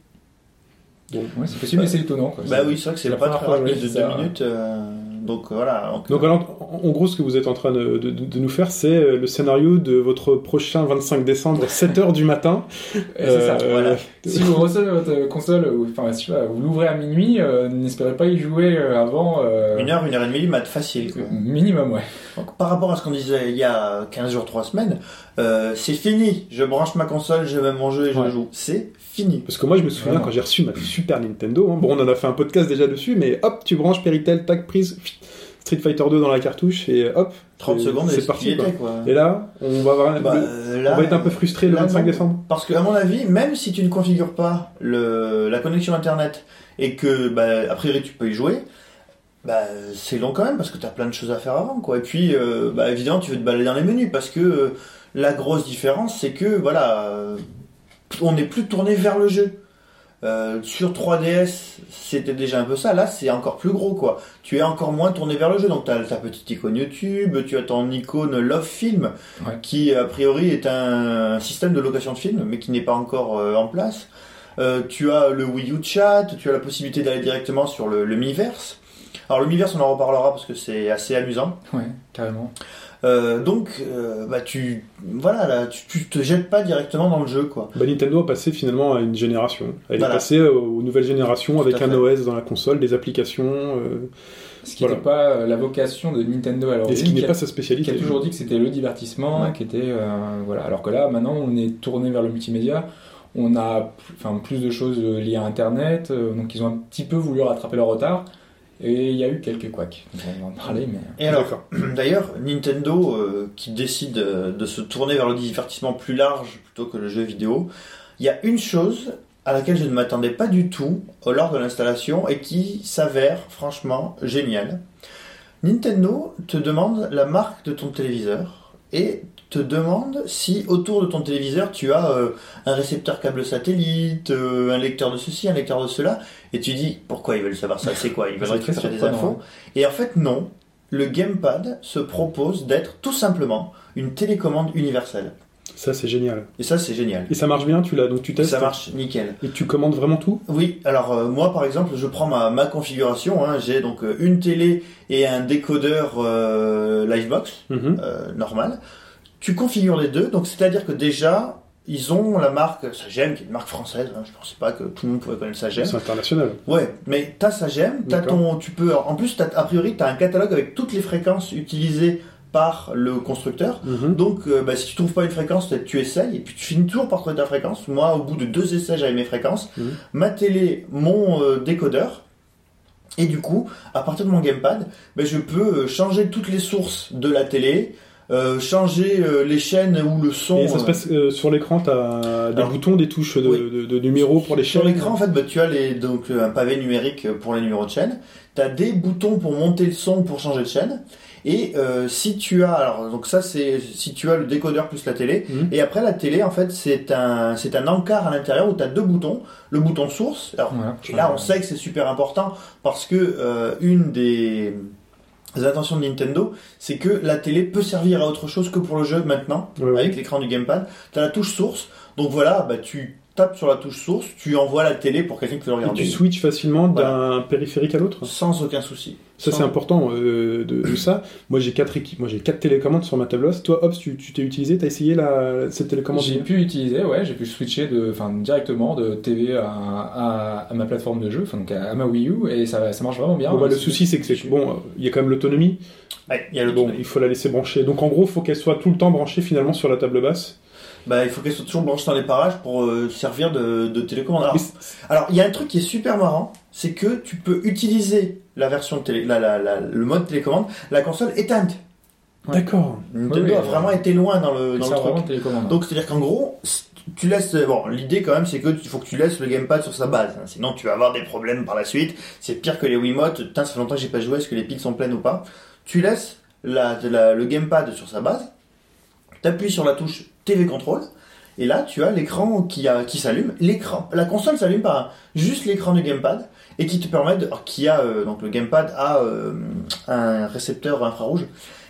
Ouais, c'est possible, mais c'est étonnant. Quoi. Bah oui, c'est vrai que c'est la pas première très rapide de deux ça. minutes. euh, donc voilà. Donc, Donc alors, en en gros, ce que vous êtes en train de, de- de nous faire, c'est euh, le scénario de votre prochain 25 décembre, 7h du matin. Ça. Euh, voilà. Si vous recevez votre console, ou- enfin, si vous l'ouvrez à minuit, euh, n'espérez pas y jouer euh, avant. euh, une heure, une heure et demie, mat facile. Quoi. Minimum, ouais. Donc, par rapport à ce qu'on disait il y a 15 jours, 3 semaines, euh, c'est fini. Je branche ma console, je mets mon jeu et je Ouais. joue. C'est fini. Parce que moi, je me souviens Vraiment. quand j'ai reçu ma Super Nintendo. hein, bon, on en a fait un podcast déjà dessus, mais hop, tu branches Péritel, tac, prise. Street Fighter 2 dans la cartouche et hop, 30 c'est- secondes, et c'est parti. y quoi. était, quoi. Et là, on va avoir, Bah, le- là, on va être un peu frustré le là, 25 non. décembre. Parce que, à mon avis, même si tu ne configures pas le, la connexion internet et que, bah, a priori, tu peux y jouer, bah, c'est long quand même parce que tu as plein de choses à faire avant, quoi. Et puis, euh, bah, évidemment, tu veux te balader dans les menus parce que euh, la grosse différence, c'est que, voilà, euh, on n'est plus tourné vers le jeu. Euh, sur 3DS, c'était déjà un peu ça. Là, c'est encore plus gros, quoi. Tu es encore moins tourné vers le jeu. Donc, tu as ta petite icône YouTube, tu as ton icône Love Film, Ouais. qui a priori est un système de location de films, mais qui n'est pas encore euh, en place. Euh, tu as le Wii U Chat, tu as la possibilité d'aller directement sur le, le Miiverse. Alors le Miiverse, on en reparlera parce que c'est assez amusant. Ouais, carrément. Euh, donc, euh, bah tu, voilà, là, tu, tu te jettes pas directement dans le jeu, quoi. Bah, Nintendo a passé finalement à une génération. Elle Voilà. est passée euh, aux nouvelles générations Tout avec un fait. OS dans la console, des applications, euh, Ce qui Voilà. n'était pas la vocation de Nintendo à et ce qui n'est qui pas sa qui spécialité. a toujours dit que c'était le divertissement, Ouais. qui était euh, voilà. Alors que là, maintenant, on est tourné vers le multimédia. On a enfin plus de choses liées à Internet, euh, donc ils ont un petit peu voulu rattraper leur retard. Et il y a eu quelques couacs. On va en parler, mais Et alors. D'ailleurs, Nintendo, euh, qui décide euh, de se tourner vers le divertissement plus large plutôt que le jeu vidéo, il y a une chose à laquelle je ne m'attendais pas du tout euh, lors de l'installation et qui s'avère franchement géniale. Nintendo te demande la marque de ton téléviseur et te demande si autour de ton téléviseur tu as euh, un récepteur câble satellite, euh, un lecteur de ceci, un lecteur de cela, et tu dis pourquoi ils veulent savoir ça, c'est quoi? Ils veulent récupérer des infos et en fait, non. Le gamepad se propose d'être tout simplement une télécommande universelle. Ça, c'est génial. Et ça, c'est génial. Et ça marche bien, tu l'as, donc tu testes. Ça marche nickel. Et tu commandes vraiment tout? Oui, alors euh, moi par exemple, je prends ma, ma configuration. hein. J'ai donc euh, une télé et un décodeur euh, Livebox Mhm. normal. Tu configures les deux, donc c'est-à-dire que déjà, ils ont la marque Sagem, qui est une marque française. hein. Je pensais pas que tout le monde pouvait connaître Sagem. C'est international. Ouais, mais t'as Sagem, t'as ton, tu peux, en plus, t'as- a priori, t'as un catalogue avec toutes les fréquences utilisées par le constructeur. Mhm. Donc, euh, bah, si tu trouves pas une fréquence, peut-être tu essayes, et puis tu finis toujours par trouver ta fréquence. Moi, au bout de deux essais, j'avais mes fréquences. Mhm. Ma télé, mon euh, décodeur. Et du coup, à partir de mon gamepad, bah, je peux euh, changer toutes les sources de la télé, euh, changer euh, les chaînes ou le son. Et ça se euh, passe euh, sur l'écran, t'as des Alors, boutons, des touches de, oui. de- de numéros pour les Sur chaînes. l'écran, en fait, bah, tu as les, donc, un pavé numérique pour les numéros de chaîne. Tu as des boutons pour monter le son, pour changer de chaîne. Et euh, si tu as, alors donc ça c'est si tu as le décodeur plus la télé. Mhm. Et après la télé, en fait, c'est un c'est un encart à l'intérieur où tu as deux boutons. Le bouton source. Alors là, on sait que c'est super important parce que euh, une des des intentions de Nintendo, c'est que la télé peut servir à autre chose que pour le jeu maintenant avec l'écran du gamepad. Tu as la touche source, donc voilà, bah, tu tapes sur la touche source, tu envoies la télé pour quelqu'un qui veut le Et regarder. tu switches facilement Voilà. d'un périphérique à l'autre? Sans aucun souci. Ça Sans- c'est important euh, de, de ça. Moi j'ai quatre équipes, moi j'ai quatre télécommandes sur ma tableau. Toi, Hobbs, tu tu t'es utilisé, t'as essayé la, cette télécommande J'ai pu utiliser, ouais, j'ai pu switcher de, enfin, directement de TV à, à, à ma plateforme de jeu, donc à, à ma Wii U, et ça, ça marche vraiment bien. Bon, bah, le C'est- souci c'est que c'est bon, euh, il y a quand même l'autonomie. Ouais, il y a le Bon, il faut la laisser brancher. Donc en gros, faut qu'elle soit tout le temps branchée finalement sur la table basse. Bah, il faut qu'elle soit toujours branchée dans les parages pour euh, servir de, de télécommande. Alors, Mais c'est- alors, il y a un truc qui est super marrant, c'est que tu peux utiliser la version de télé, la, la, la- le mode télécommande, la console éteinte. Ouais. D'accord. Nintendo oui, a euh, vraiment été loin dans le, dans le truc. Donc c'est-à-dire qu'en gros, tu laisses bon, l'idée quand même c'est que il faut que tu laisses le gamepad sur sa base, hein. sinon tu vas avoir des problèmes par la suite. C'est pire que les Wiimote. Putain, ça fait longtemps que j'ai pas joué, est-ce que les piles sont pleines ou pas? Tu laisses la, la- le gamepad sur sa base, t'appuies sur la touche TV control. Et là, tu as l'écran qui, a- qui s'allume. L'écran, la console s'allume par juste l'écran du gamepad et qui te permet de, qui a euh, donc le gamepad a euh, un récepteur infrarouge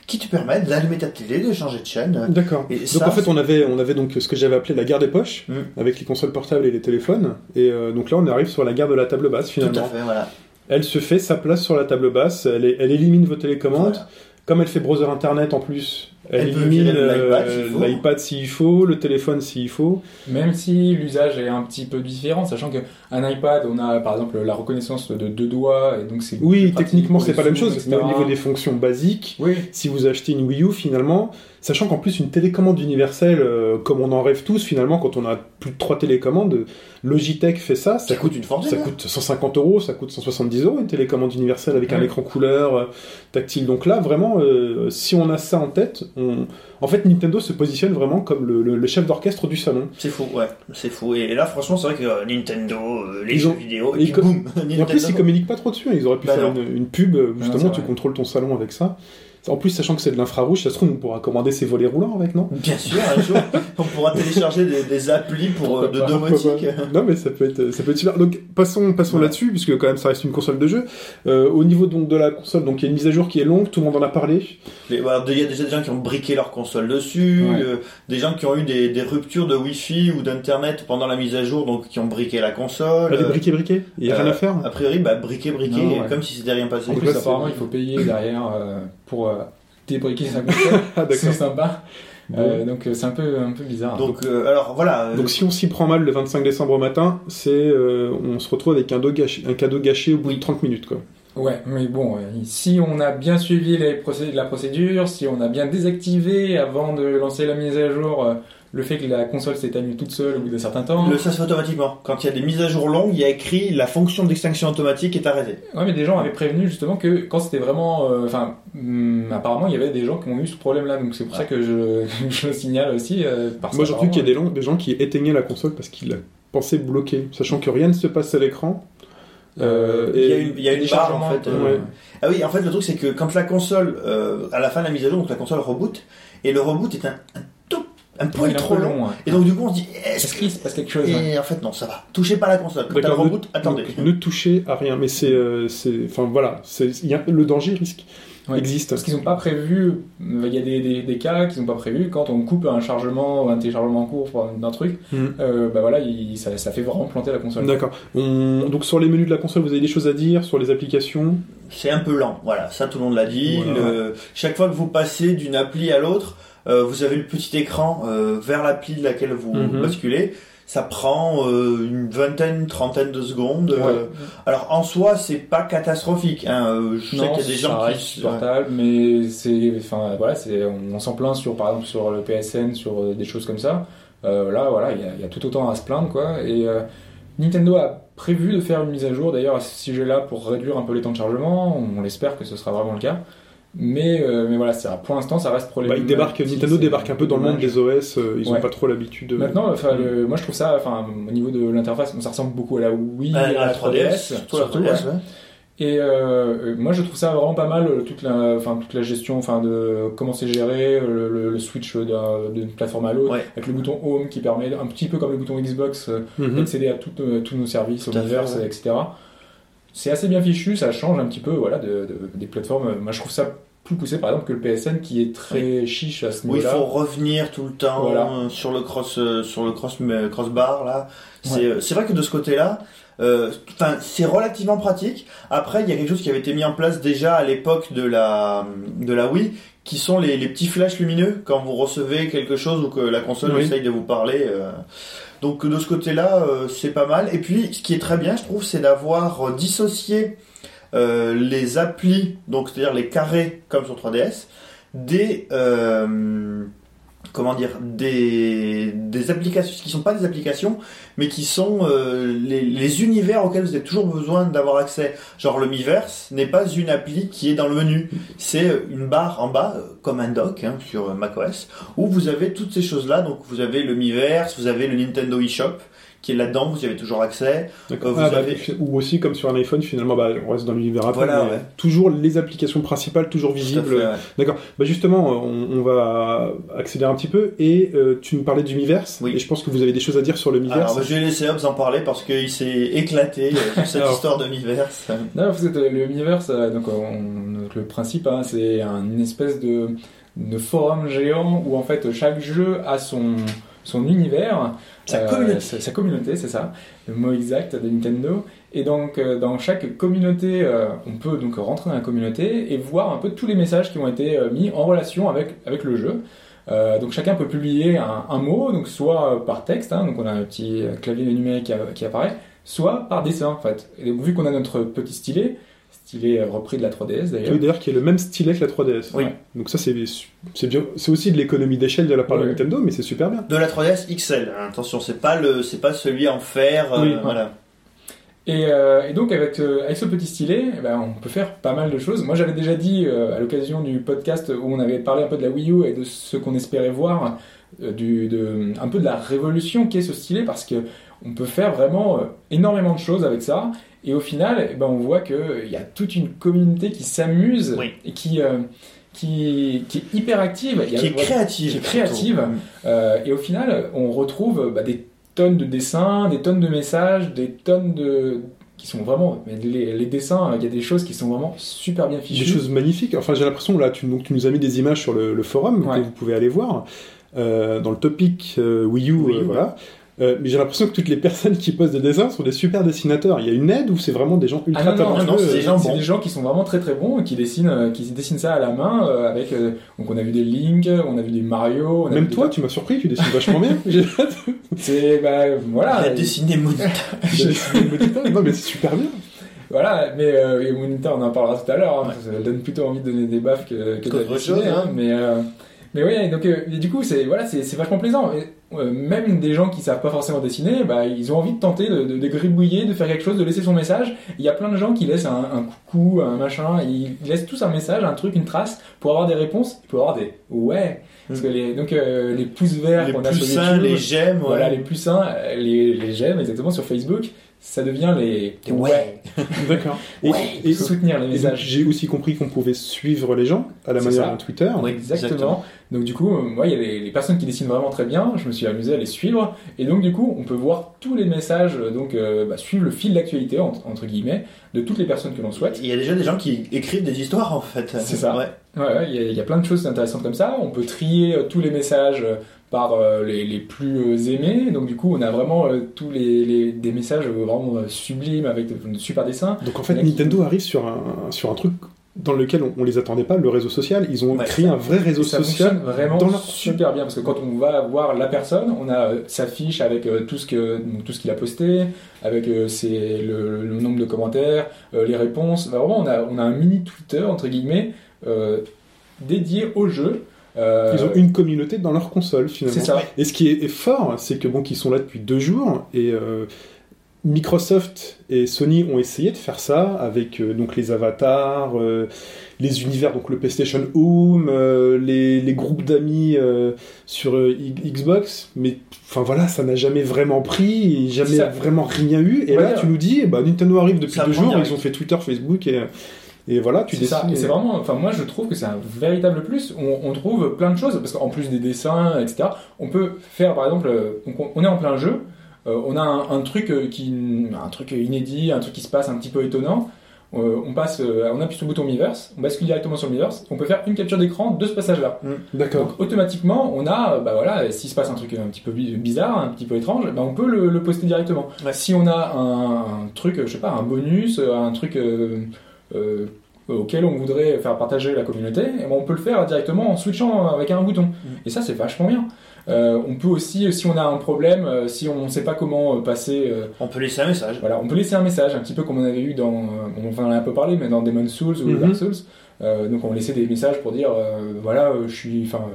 qui te permet d'allumer ta télé, de changer de chaîne. D'accord. Donc ça, en fait, on avait, on avait donc ce que j'avais appelé la guerre des poches Mm. avec les consoles portables et les téléphones. Et euh, donc là, on arrive sur la guerre de la table basse Tout à finalement. fait, voilà. Elle se fait sa place sur la table basse. Elle, est- elle élimine vos télécommandes. Voilà. Comme elle fait browser internet en plus, elle, Elle élimine l'iPad euh, s'il faut. l'iPad s'il faut, le téléphone s'il faut. Même si l'usage est un petit peu différent, sachant qu'un iPad, on a par exemple la reconnaissance de deux doigts, et donc c'est. Oui, techniquement, c'est pas la même chose, mais au niveau des fonctions basiques, Oui, si vous achetez une Wii U, finalement, Sachant qu'en plus, une télécommande universelle, euh, comme on en rêve tous, finalement, quand on a plus de trois télécommandes, Logitech fait ça. Ça coûte une fortune. Ça hein. coûte 150 euros, ça coûte 170 euros, une télécommande universelle avec un écran couleur, euh, tactile. Donc là, vraiment, euh, si on a ça en tête, on... en fait, Nintendo se positionne vraiment comme le, le- le chef d'orchestre du salon. C'est fou, ouais, c'est fou. Et là, franchement, c'est vrai que euh, Nintendo, euh, les Ils jeux ont- vidéo, et et puis boum, Et en plus, ils communiquent pas trop dessus. hein. Ils auraient pu Bah faire une, une pub, c'est justement, tu contrôles ton salon avec ça. En plus, sachant que c'est de l'infrarouge, ça se trouve, on pourra commander ses volets roulants avec, non? Bien sûr, un jour, on pourra télécharger des, des applis pour euh, de domotique. Non, mais ça peut être, ça peut être super. Donc, passons, passons Ouais. là-dessus, puisque quand même, ça reste une console de jeu. Euh, au niveau donc de la console, donc il y a une mise à jour qui est longue, tout le monde en a parlé. Il y a déjà des gens qui ont briqué leur console dessus, Ouais. euh, des gens qui ont eu des, des ruptures de Wi-Fi ou d'internet pendant la mise à jour, donc qui ont briqué la console. Elle est Euh, briquée, briquée. Il y a euh, rien à faire. A priori, bah, briqué, briqué, Non, ouais. comme si c'était rien passé. En Donc plus, apparemment, il faut payer derrière euh, pour euh, débriquer sa console. Ah, c'est sympa. Bon. Euh, donc euh, c'est un peu, un peu bizarre. Donc, euh, alors voilà. euh, Donc si on s'y prend mal le 25 décembre au matin, c'est euh, on se retrouve avec un, dos gâché- un cadeau gâché au bout Oui. de 30 minutes quoi. Ouais, mais bon, si on a bien suivi les procé- la procédure, si on a bien désactivé avant de lancer la mise à jour euh, le fait que la console s'éteigne toute seule au bout d'un certain temps. le, ça se fait automatiquement. Quand il y a des mises à jour longues, il y a écrit la fonction d'extinction automatique est arrêtée. Ouais, mais des gens avaient prévenu justement que quand c'était vraiment. euh, Enfin, hum, apparemment, il y avait des gens qui ont eu ce problème-là, donc c'est pour ça que je, je le signale aussi. euh, parce Moi j'ai entendu qu'il y a des, gens- des gens qui éteignaient la console parce qu'ils la pensaient bloquée, sachant que rien ne se passe à l'écran. Euh, Il y a une, il y a une des barre en fait. euh, Ah oui, en fait, le truc c'est que quand la console, euh, à la fin de la mise à jour, donc la console reboot, et le reboot est un, un poil trop peu long. long, hein. Et donc du coup, on se dit, Est-ce qu'il se passe quelque chose hein Et en fait, non, ça va. Touchez pas la console. Quand t'as le reboot, ne- attendez. donc, ne touchez à rien, mais c'est, euh, enfin voilà, y a, le danger risque Ouais. existe. Parce qu'ils n'ont pas prévu, euh, il y a des, des, des cas qu'ils n'ont pas prévu, quand on coupe un chargement, un téléchargement en cours d'un truc, Mhm. euh, bah voilà, il- ça, ça fait vraiment planter la console. D'accord. On- Donc sur les menus de la console, vous avez des choses à dire sur les applications? C'est un peu lent. Voilà, ça tout le monde l'a dit. Voilà. Le- Chaque fois que vous passez d'une appli à l'autre, euh, vous avez le petit écran euh, vers l'appli de laquelle vous Mhm. basculez. Ça prend euh, une vingtaine, trentaine de secondes. Euh, Ouais. Alors en soi, c'est pas catastrophique. Hein. Euh, Je sais Non, qu'il y a des gens qui supportable, mais c'est, enfin voilà, c'est, on, s'en plaint sur, par exemple, sur le PSN, sur euh, des choses comme ça. Euh, là, voilà, il y, a- il y a tout autant à se plaindre, quoi. Et euh, Nintendo a prévu de faire une mise à jour, d'ailleurs, à ce sujet-là, pour réduire un peu les temps de chargement. On l'espère que ce sera vraiment le cas. Mais, euh, mais voilà, c'est, pour l'instant, ça reste Bah, problématique. ils débarquent, Nintendo débarque un peu dans le monde des OS. euh, ils ont Ouais. pas trop l'habitude. de- Maintenant, le- moi je trouve ça, au niveau de l'interface, ça ressemble beaucoup à la Wii, Euh, à la 3DS, surtout la 3DS, ouais. ouais. Et euh, euh, moi je trouve ça vraiment pas mal, euh, toute la, enfin, toute la gestion, enfin, de comment c'est géré, euh, le, le- le switch d'un- d'une plateforme à l'autre, Ouais. avec le bouton Home qui permet, un petit peu comme le bouton Xbox, euh, Mhm. d'accéder à euh, tous nos services, fait, Omniverse, ouais. C'est assez bien fichu, ça change un petit peu, voilà, de, de- des plateformes. Moi je trouve ça plus poussé par exemple que le PSN qui est très chiche à ce Où il niveau-là. faut revenir tout le temps Voilà. euh, sur le cross, euh, sur le cross, euh, crossbar là. C'est, vrai que de ce côté-là, euh, enfin, c'est relativement pratique. Après, il y a quelque chose qui avait été mis en place déjà à l'époque de la de la Wii, qui sont les, les petits flashs lumineux quand vous recevez quelque chose ou que la console Oui. essaye de vous parler. euh. Donc de ce côté-là, euh, c'est pas mal. Et puis, ce qui est très bien, je trouve, c'est d'avoir euh, dissocié euh, les applis, donc c'est-à-dire les carrés comme sur 3DS, des comment dire des, des applications qui sont pas des applications mais qui sont euh, les, univers auxquels vous avez toujours besoin d'avoir accès. Genre le Miiverse n'est pas une appli qui est dans le menu. C'est euh, une barre en bas euh, comme un dock hein, sur macOS où vous avez toutes ces choses là donc vous avez le Miiverse vous avez le Nintendo eShop qui est là-dedans, vous y avez toujours accès. Euh, vous Ah, bah, Ou aussi comme sur un iPhone, finalement, bah, on reste dans l'univers Apple, Voilà, ouais. toujours les applications principales, toujours visibles. ouais. D'accord. Bah justement, on, on va accélérer un petit peu. Et euh, tu nous parlais du Miiverse. Oui. Et je pense que vous avez des choses à dire sur le Miiverse. Alors, bah, je vais laisser Hobbs en parler parce qu'il s'est éclaté euh, sur cette Alors. histoire de Miiverse. Non, vous êtes euh, donc, on- donc le principe, hein, c'est un- une espèce de, de forum géant où en fait chaque jeu a son, son univers, Sa euh, communauté. sa, sa communauté, c'est ça, le mot exact de Nintendo. Et donc euh, dans chaque communauté, euh, on peut donc rentrer dans la communauté et voir un peu tous les messages qui ont été mis en relation avec, avec le jeu. Euh, donc chacun peut publier un, un mot, donc soit par texte, hein, donc on a un petit clavier numérique qui, apparaît, soit par dessin en fait. Et donc vu qu'on a notre petit stylet, stylé euh, repris de la 3DS d'ailleurs. Oui, d'ailleurs, qui est le même stylet que la 3DS. Oui. Donc ça, c'est c'est bien. C'est aussi de l'économie d'échelle de la part de. Nintendo, mais c'est super bien. De la 3DS XL, hein, attention, c'est pas le, c'est pas celui en fer. euh, Oui. voilà. Et, euh, et donc avec, euh, avec ce petit stylet, eh ben, on peut faire pas mal de choses. Moi j'avais déjà dit euh, à l'occasion du podcast où on avait parlé un peu de la Wii U et de ce qu'on espérait voir, euh, du, de, un peu de la révolution qu'est ce stylet parce que on peut faire vraiment euh, énormément de choses avec ça. Et au final, eh ben, on voit qu'il y a toute une communauté qui s'amuse Oui. et qui, euh, qui, qui est hyper active. Il y a- Qui est créative. qui est créative. euh, et au final, on retrouve bah, des tonnes de dessins, des tonnes de messages, des tonnes de qui sont vraiment mais les, les dessins. Il y a des choses qui sont vraiment super bien Des fichues. choses magnifiques. Enfin, j'ai l'impression, là, tu, donc, tu nous as mis des images sur le, le forum Ouais. que vous pouvez aller voir. Euh, dans le topic euh, Wii U, Wii U, euh, voilà. Euh, mais j'ai l'impression que toutes les personnes qui posent des dessins sont des super dessinateurs. Il y a une aide ou c'est vraiment des gens ultra Ah non, non, non, c'est euh, des gens C'est bons. des gens qui sont vraiment très très bons et qui dessinent, euh, qui dessinent ça à la main euh, avec. euh, donc on a vu des Link, on a vu des Mario. On a Même vu des toi, tu m'as surpris, tu dessines vachement bien. J'ai C'est bah voilà. Il a dessiné Monita. j'ai dessiné Monita. Non, mais c'est super bien. Voilà, mais euh, et Monita, on en parlera tout à l'heure. hein, ça donne plutôt envie de donner des baffes que, que de dessiner, chose, hein. hein, mais euh, mais oui, donc euh, et du coup, c'est voilà, c'est vachement plaisant. Et, même des gens qui savent pas forcément dessiner, bah, ils ont envie de tenter de, de, de gribouiller, de faire quelque chose, de laisser son message. Il y a plein de gens qui laissent un, un coucou, un machin, ils laissent tous un message, un truc, une trace pour avoir des réponses, pour avoir des ouais. Parce que les donc euh, les pouces verts qu'on a plus sur sains, YouTube, les j'aime. ouais. voilà les plus sains, euh, les, les j'aime exactement sur Facebook, ça devient les Les ouais. D'accord. Et, Ouais. et- soutenir les messages. j'ai aussi compris qu'on pouvait suivre les gens à la manière d'un Twitter. Oui, Exactement. Donc du coup, euh, moi, il y a les, les personnes qui dessinent vraiment très bien. Je me suis amusé à les suivre. Et donc du coup, on peut voir tous les messages, euh, donc euh, bah, suivre le fil d'actualité entre, entre guillemets de toutes les personnes que l'on souhaite. Il y a déjà des gens qui écrivent des histoires en fait. C'est ça. Ouais. Ouais, ouais, il y, a- il y a plein de choses intéressantes comme ça. On peut trier euh, tous les messages euh, par euh, les, les plus euh, aimés. Donc du coup, on a vraiment euh, tous les, les- des messages vraiment euh, sublimes avec de, de super dessins. Donc en fait, qui- Nintendo arrive sur un, sur un truc dans lequel on, on les attendait pas, le réseau social. Ils ont Ouais. créé un vrai réseau ça social fonctionne vraiment dans leur super bien parce que quand on va voir la personne, on a euh, sa fiche avec euh, tout ce que donc, tout ce qu'il a posté, avec euh, ses- le, le nombre de commentaires, les réponses. Bah, vraiment, on a on a un mini Twitter entre guillemets dédié au jeu. Euh, Ils ont une communauté dans leur console finalement. c'est ça. Et ce qui est, est fort, c'est que bon, qu'ils sont là depuis deux jours et euh, Microsoft et Sony ont essayé de faire ça avec euh, donc les avatars, les univers, donc le PlayStation Home, les, les groupes d'amis sur Xbox, mais enfin voilà, ça n'a jamais vraiment pris, et jamais ça. vraiment rien eu. Et Ouais, là, ouais. tu nous dis, bah, Nintendo arrive depuis Ça deux jours, ils ont fait Twitter, Facebook et et voilà, tu décides. et c'est vraiment, enfin moi je trouve que c'est un véritable plus. On, on trouve plein de choses parce qu'en plus des dessins, etc. On peut faire par exemple, euh, on, est en plein jeu, euh, on a un, un truc euh, qui, un truc inédit, un truc qui se passe un petit peu étonnant. Euh, on passe, euh, on appuie sur le bouton Miiverse, on bascule directement sur le Miiverse, on peut faire une capture d'écran de ce passage-là. D'accord. Donc automatiquement, on a, bah voilà, s'il se passe un truc un petit peu bi- bizarre, un petit peu étrange, bah on peut le, le poster directement. Ouais. Si on a un, un truc, je sais pas, un bonus, un truc euh, euh, auquel on voudrait faire partager la communauté, eh ben, on peut le faire directement en switchant avec un bouton. Et ça, c'est vachement bien. Euh, on peut aussi, si on a un problème, euh, si on ne sait pas comment euh, passer On peut laisser un message. voilà, on peut laisser un message, un petit peu comme on avait eu dans, on en a un peu parlé, mais dans Demon Souls ou Mhm. Dark Souls. Donc on laissait des messages pour dire, voilà, je suis, enfin,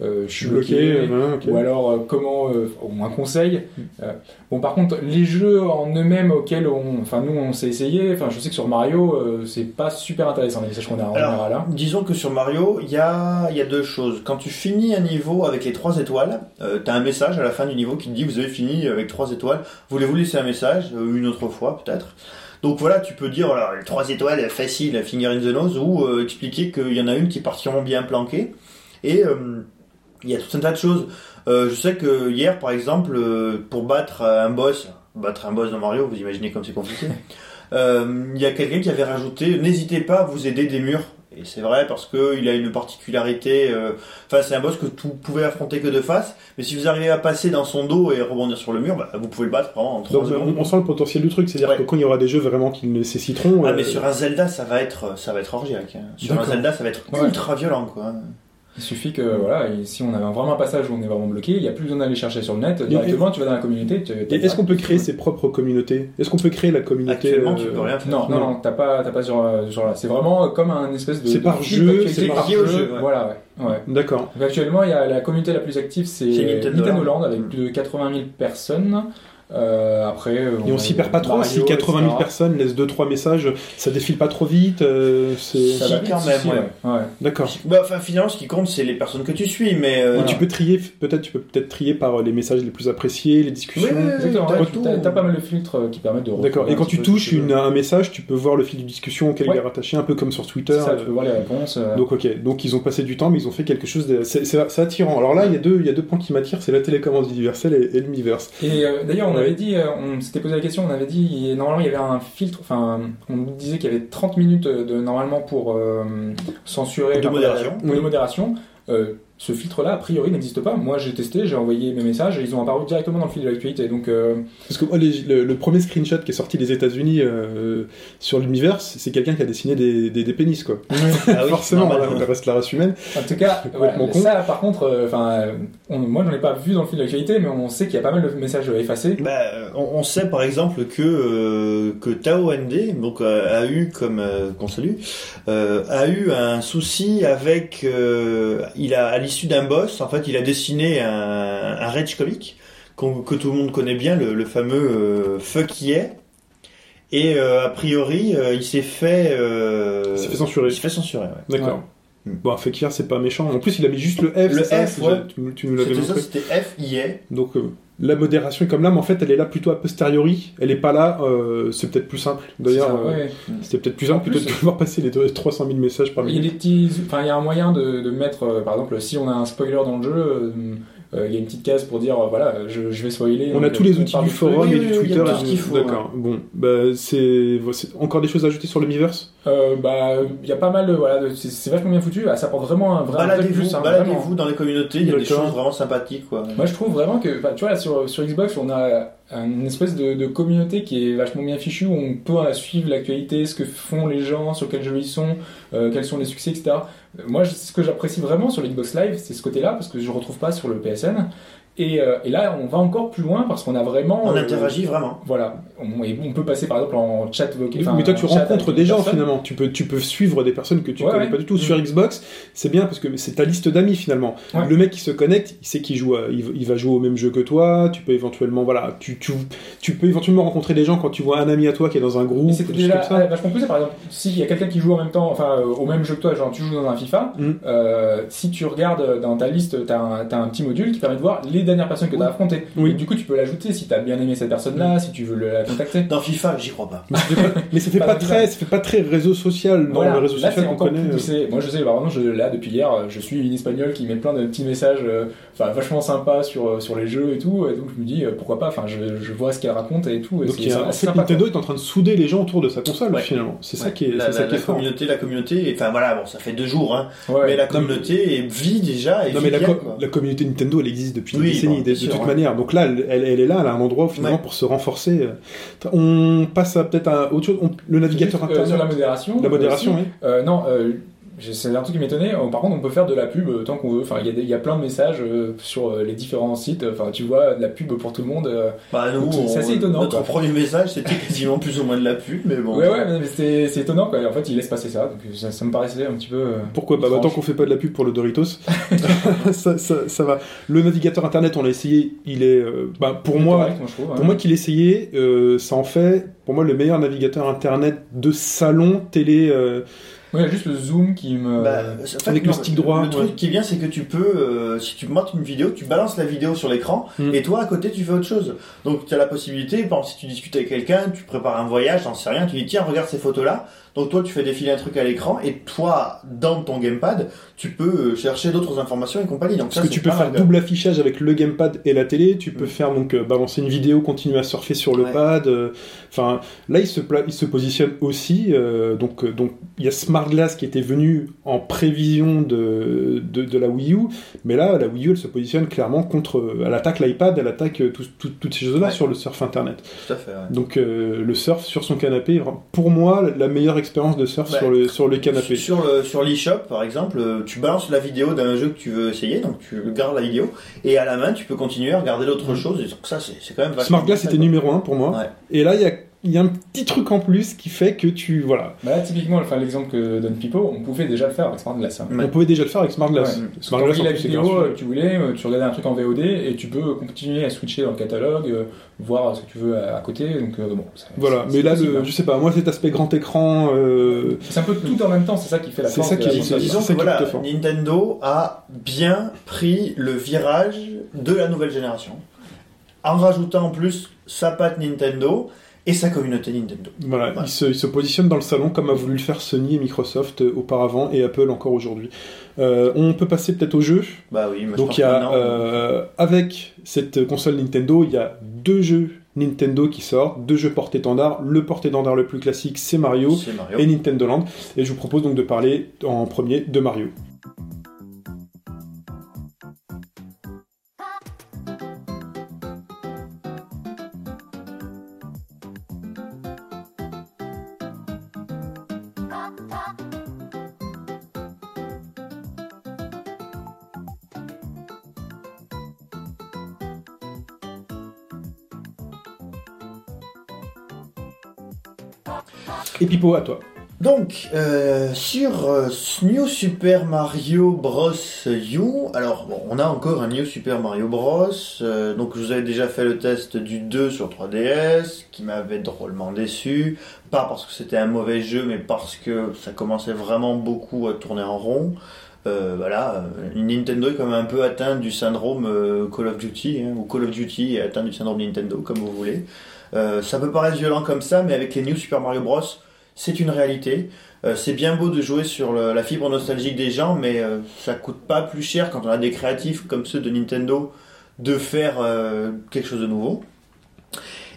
je suis bloqué. Ou alors euh, comment, euh, ou un conseil. Euh, bon, par contre, les jeux en eux-mêmes auxquels on, enfin nous on s'est essayé. Enfin, je sais que sur Mario, euh, c'est pas super intéressant les messages qu'on a en Alors, général là. Disons que sur Mario, il y a, il y a deux choses. Quand tu finis un niveau avec les trois étoiles, euh, t'as un message à la fin du niveau qui te dit vous avez fini avec trois étoiles. Voulez-vous laisser un message euh, une autre fois peut-être? Donc voilà, tu peux dire voilà, les trois étoiles facile, finger in the nose, ou euh, expliquer qu'il y en a une qui est particulièrement bien planquée. Et euh, il y a tout un tas de choses. Euh, je sais que hier, par exemple, euh, pour battre un boss, battre un boss dans Mario, vous imaginez comme c'est compliqué. Euh, Il y a quelqu'un qui avait rajouté n'hésitez pas à vous aider des murs. Et c'est vrai parce que il a une particularité. euh, Enfin, c'est un boss que vous pouvez affronter que de face. Mais si vous arrivez à passer dans son dos et rebondir sur le mur, bah, vous pouvez le battre vraiment en 3 Donc, secondes. on, on sent le potentiel du truc, c'est-à-dire Ouais. que quand il y aura des jeux vraiment qui le nécessiteront. Ah euh, mais sur un Zelda ça va être ça va être orgiaque. hein. Sur un. Zelda ça va être Ouais. ultra violent quoi. Il suffit que, voilà, et si on avait vraiment un passage où on est vraiment bloqué, il n'y a plus besoin d'aller chercher sur le net. Directement, tu vas dans la communauté. tu- Et est-ce qu'on peut créer ses propres communautés? Est-ce qu'on peut créer la communauté Actuellement, euh, tu peux rien faire. Non, non, non, t'as pas, t'as pas sur, euh, genre là. C'est vraiment comme un espèce de. C'est par jeu, c'est par au jeu, ouais. Voilà, ouais. ouais. D'accord. Actuellement, il y a la communauté la plus active, c'est Nintendo. Land avec Mm. plus de 80 000 personnes. Euh, après, euh, Et on a s'y perd pas trop Mario, si 80 000 etc. personnes laissent 2-3 messages, ça défile pas trop vite. euh, c'est- Ça va quand même, ouais. D'accord. Bah, enfin, finalement, ce qui compte, c'est les personnes que tu suis, mais. euh, tu peux trier, peut-être tu peux peut-être trier par les messages les plus appréciés, les discussions. Oui, oui, oui. Exactement, t'as ouais, t'as t'as pas mal de filtres euh, qui permettent de. D'accord. Et quand tu touches tu une- un message, tu peux voir le fil de discussion auquel il Ouais. est rattaché, un peu comme sur Twitter. Ça, euh, tu peux voir les réponses. euh, Donc ok, donc ils ont passé du temps, mais ils ont fait quelque chose. De... C'est, attirant. Alors là, il y a deux, il y a deux points qui m'attirent, c'est la télécommande universelle et, et l'universe. Et euh, d'ailleurs, on Ouais. Avait dit, euh, on s'était posé la question, on avait dit, normalement il y avait un filtre, enfin, on nous disait qu'il y avait 30 minutes de normalement pour euh, censurer. De modération. de modération. Euh, ce filtre-là, a priori, n'existe pas. Moi, j'ai testé, j'ai envoyé mes messages et ils ont apparu directement dans le fil de l'actualité. Donc, euh, Parce que moi, les- le, le premier screenshot qui est sorti des États-Unis euh, sur l'universe, c'est quelqu'un qui a dessiné des, des, des pénis, quoi. Ah oui, Forcément, normal. voilà, on reste la race humaine. en tout cas, voilà, ça, par contre, euh, enfin, on- moi, j'en ai pas vu dans le fil de l'actualité, mais on sait qu'il y a pas mal de messages effacés. Bah, on, on sait par exemple que euh, que Tao ND donc euh, a eu comme euh, qu'on salue euh, a eu un souci avec euh, il a à l'issue d'un boss en fait il a dessiné un, un rage comic que tout le monde connaît bien le, le fameux euh, fuck yeah et euh, a priori euh, il s'est fait euh, fait censurer. il s'est fait censurer ouais. D'accord. Ouais. Bon, Fekir, c'est pas méchant. En plus, il a mis juste le F. Le ça, F, c'est- ouais. Tu, tu nous l'avais C'était ça montré. c'était F I A Donc euh, la modération est comme là, mais en fait, elle est là plutôt a posteriori. Elle est pas là. euh, c'est peut-être plus simple. D'ailleurs, euh, ouais. c'était peut-être plus simple plutôt que de devoir passer les deux- 300 000 messages par Il y a minute. des petits, enfin il y a un moyen de, de mettre, euh, par exemple, si on a un spoiler dans le jeu, euh, euh, il y a une petite case pour dire, euh, voilà, je, je vais spoiler. On a tous les outils du forum et du Twitter. tout ce qu'il faut, D'accord. Bon, bah c'est encore des choses à ajouter sur l'universe. Euh, bah, il y a pas mal de, voilà, c'est vachement bien foutu. Ah, ça apporte vraiment un vrai, baladez-vous hein, baladez-vous dans les communautés il y a des choses vraiment sympathiques quoi Moi, je trouve vraiment que, tu vois, là, sur, sur Xbox, on a une espèce de, de communauté qui est vachement bien fichue, où on peut euh, suivre l'actualité, ce que font les gens, sur quels jeux ils sont, euh, quels sont les succès, etc. Euh, Moi, ce que j'apprécie vraiment sur l'Xbox Live, c'est ce côté-là, parce que je retrouve pas sur le PSN. Et, euh, et là, on va encore plus loin, parce qu'on a vraiment... on euh, interagit vraiment Voilà, on, et on peut passer par exemple en chat vocal. mais toi, tu rencontres des gens finalement. Tu peux, tu peux suivre des personnes que tu Ouais, connais ouais. pas du tout. Mm. Sur Xbox, c'est bien parce que c'est ta liste d'amis finalement. Ouais. Le mec qui se connecte, il sait qu'il joue, à- il, il va jouer au même jeu que toi. Tu peux éventuellement, voilà, tu, tu, tu peux éventuellement rencontrer des gens quand tu vois un ami à toi qui est dans un groupe. Choses déjà comme ça. ah, vachement poussé, par exemple, s'il y a quelqu'un qui joue en même temps, enfin euh, au même jeu que toi, genre tu joues dans un FIFA, Mm. euh, si tu regardes dans ta liste, t'as un, t'as un petit module qui permet de voir les dernières personnes que t'as affrontées. Oui. Et du coup, tu peux l'ajouter si t'as bien aimé cette personne-là, si tu veux le- la contacter. Dans FIFA, j'y crois pas. Mais ça fait pas, très, ça fait pas très réseau social dans Voilà, le réseau là social c'est qu'on encore connaît. plus euh. poussé. Moi je sais, exemple, je, là depuis hier, euh, je suis une espagnole qui met plein de petits messages, euh, enfin vachement sympas sur, euh, sur les jeux et tout, et donc je me dis euh, pourquoi pas, enfin je, je vois ce qu'elle raconte et tout. Et Donc a- en fait, sympa, Nintendo est en train de souder les gens autour de sa console Ouais. finalement. C'est ça Ouais. qui est, la, c'est ça la- qui est la fort. communauté, la communauté, enfin voilà, bon, ça fait deux jours, hein. Ouais. mais la communauté vit déjà et Non mais la, communauté Nintendo elle existe depuis Oui, décennies bon, de, toute manière. Donc là elle, elle- est là, elle a un endroit finalement Ouais. pour se renforcer. On passe à peut-être à autre chose. On- le navigateur Juste, euh, sur la modération. la modération, aussi. oui. Euh, non, euh, c'est un truc qui m'étonnait. Par contre, on peut faire de la pub euh, tant qu'on veut. Enfin, il y, a y plein de messages euh, sur euh, les différents sites. Enfin, tu vois, de la pub pour tout le monde. Bah, c'est assez étonnant, Notre quoi. premier message, c'était quasiment plus ou moins de la pub, mais bon. Ouais, ouais, mais c'est c'est étonnant. Quoi. En fait, il laisse passer ça. Donc, ça, ça me paraissait un petit peu. Pourquoi pas? Bah. Tant qu'on fait pas de la pub pour le Doritos, ça, ça, ça va. Le navigateur internet, on l'a essayé. Il est, euh, bah, pour moi, correct, moi, je trouve. Pour ouais. moi qui l'ai essayé, euh, ça en fait pour moi le meilleur navigateur internet de salon télé. euh, Ouais, il y a juste le zoom qui me. Bah, Avec le stick droit, Le ouais. truc qui est bien, c'est que tu peux, euh, si tu montes une vidéo, tu balances la vidéo sur l'écran, Mm. et toi, à côté, tu fais autre chose. Donc, tu as la possibilité, par exemple, si tu discutes avec quelqu'un, tu prépares un voyage, j'en sais rien, tu dis, tiens, regarde ces photos-là. Donc, toi, tu fais défiler un truc à l'écran, et toi, dans ton gamepad, tu peux euh, chercher d'autres informations et compagnie. Donc, parce ça, que tu peux faire double affichage avec le gamepad et la télé. Tu peux Mm. faire donc euh, balancer une vidéo, continuer à surfer sur le Ouais. pad. euh, Enfin là il se pla- il se positionne aussi. euh, donc donc il y a Smart Glass qui était venu en prévision de, de, de la Wii U, mais là, la Wii U, elle se positionne clairement contre. Elle attaque l'iPad, elle attaque tout- tout- toutes ces choses-là Ouais. sur le surf internet. Tout à fait. ouais. Donc le surf sur son canapé, pour moi, la meilleure expérience de surf sur le sur le canapé. Sur le sur l'eShop par exemple, euh, tu balances la vidéo d'un jeu que tu veux essayer, donc tu gardes la vidéo et à la main tu peux continuer à regarder d'autres choses. Et donc ça c'est quand même Smart Glass était numéro un pour moi. Ouais. Et là, il y a, il y a un petit truc en plus qui fait que tu voilà. Bah là, typiquement, enfin, l'exemple que donne Pipo, on pouvait déjà le faire avec Smart Glass. hein. Ouais. On pouvait déjà le faire avec Smart Glass. Ouais. Smart Glass la c'est vidéo, euh, tu voulais, euh, tu regardais un truc en VOD et tu peux continuer à switcher dans le catalogue, euh, voir ce que tu veux à, à côté. Donc euh, bon, ça- Voilà, c'est- mais là, c'est possible, le, hein. je sais pas, moi cet aspect grand écran, euh, c'est un peu tout en même temps. C'est ça qui fait la C'est force ça de qui la est- c'est- Disons ça que voilà. Nintendo a bien pris le virage de la nouvelle génération, en rajoutant en plus sa patte Nintendo et sa communauté Nintendo. voilà, Ouais. il, se, il se positionne dans le salon comme a voulu le faire Sony et Microsoft euh, auparavant et Apple encore aujourd'hui. Euh, on peut passer peut-être au jeu. Bah oui, mais je Donc pense il y a, euh, avec cette console Nintendo, il y a deux jeux Nintendo qui sortent, deux jeux porte-étendard. Le porte-étendard le plus classique, c'est Mario. c'est Mario. et Nintendo Land. Et je vous propose donc de parler en premier de Mario. Donc, euh, sur euh, New Super Mario Bros. U, alors on a encore un New Super Mario Bros. euh, donc, je vous avais déjà fait le test du 2 sur 3DS, qui m'avait drôlement déçu. Pas parce que c'était un mauvais jeu, mais parce que ça commençait vraiment beaucoup à tourner en rond. Voilà, Nintendo est quand même un peu atteint du syndrome Call of Duty, hein, ou Call of Duty est atteint du syndrome Nintendo, comme vous voulez. Ça peut paraître violent comme ça, mais avec les New Super Mario Bros, c'est une réalité. Euh, c'est bien beau de jouer sur la fibre nostalgique des gens, mais euh, ça coûte pas plus cher quand on a des créatifs comme ceux de Nintendo de faire euh, quelque chose de nouveau.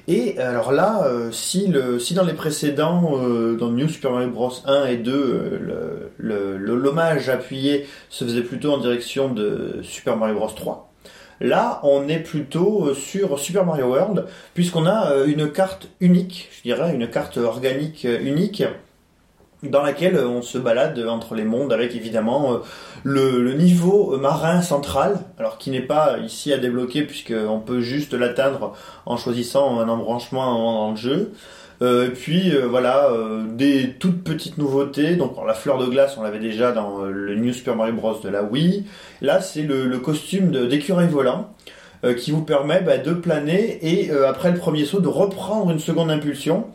Et alors là, euh, si, dans les précédents, euh, dans New Super Mario Bros 1 et 2, euh, le- le- le- l'hommage appuyé se faisait plutôt en direction de Super Mario Bros 3, là on est plutôt euh, sur Super Mario World, puisqu'on a euh, une carte unique, je dirais, une carte organique euh, unique, dans laquelle on se balade entre les mondes avec évidemment le, le niveau marin central, alors qui n'est pas ici à débloquer puisqu'on peut juste l'atteindre en choisissant un embranchement dans le jeu. Euh, et puis euh, voilà, euh, des toutes petites nouveautés. Donc la fleur de glace, on l'avait déjà dans euh, le New Super Mario Bros de la Wii. Là, c'est le, costume d'écureuil volant euh, qui vous permet bah, de planer et euh, après le premier saut de reprendre une seconde impulsion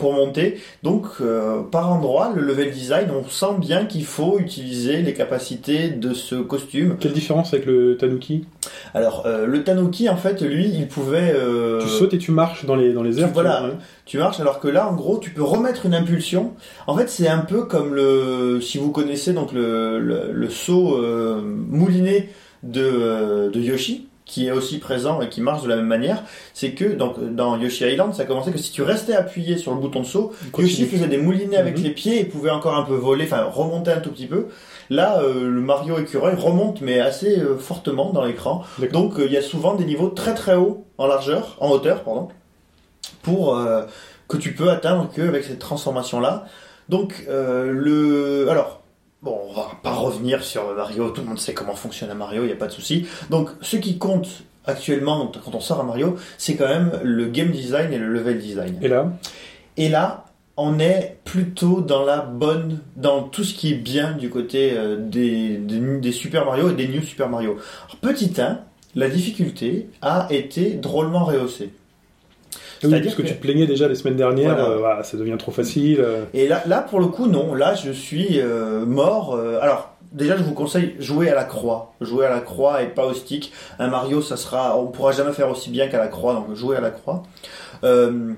pour monter. Donc euh, par endroit, le level design, on sent bien qu'il faut utiliser les capacités de ce costume. Quelle différence avec le Tanuki? Alors euh, le Tanuki, en fait, lui, il pouvait... euh, Tu sautes et tu marches dans les, dans les airs. tu voilà. vois, ouais. tu marches alors que là en gros tu peux remettre une impulsion en fait c'est un peu comme le si vous connaissez donc le, le, le saut euh, mouliné de, euh, de Yoshi qui est aussi présent et qui marche de la même manière c'est que donc dans Yoshi Island ça commençait que si tu restais appuyé sur le bouton de saut. Yoshi faisait des moulinets avec Mhm. les pieds et pouvait encore un peu voler enfin remonter un tout petit peu là euh, le Mario écureuil remonte mais assez euh, fortement dans l'écran donc euh, il y a souvent des niveaux très très hauts en largeur en hauteur pardon pour euh, que tu peux atteindre que avec cette transformation là. Donc euh, le alors bon on va pas revenir sur Mario, tout le monde sait comment fonctionne un Mario, il y a pas de souci. Donc ce qui compte actuellement quand on sort à Mario, c'est quand même le game design et le level design. Et là, Et là, on est plutôt dans la bonne, dans tout ce qui est bien du côté euh, des, des, des Super Mario et des New Super Mario. Alors, petit 1, la difficulté a été drôlement rehaussée. Oui, C'est-à-dire parce que, que- tu te plaignais déjà les semaines dernières, Voilà. euh, ça devient trop facile. euh. Et là, là pour le coup, non. Là, je suis euh, mort. alors, déjà, je vous conseille jouer à la croix. Jouer à la croix et pas au stick. Un Mario, ça sera, on pourra jamais faire aussi bien qu'à la croix. Donc, jouer à la croix. Euh,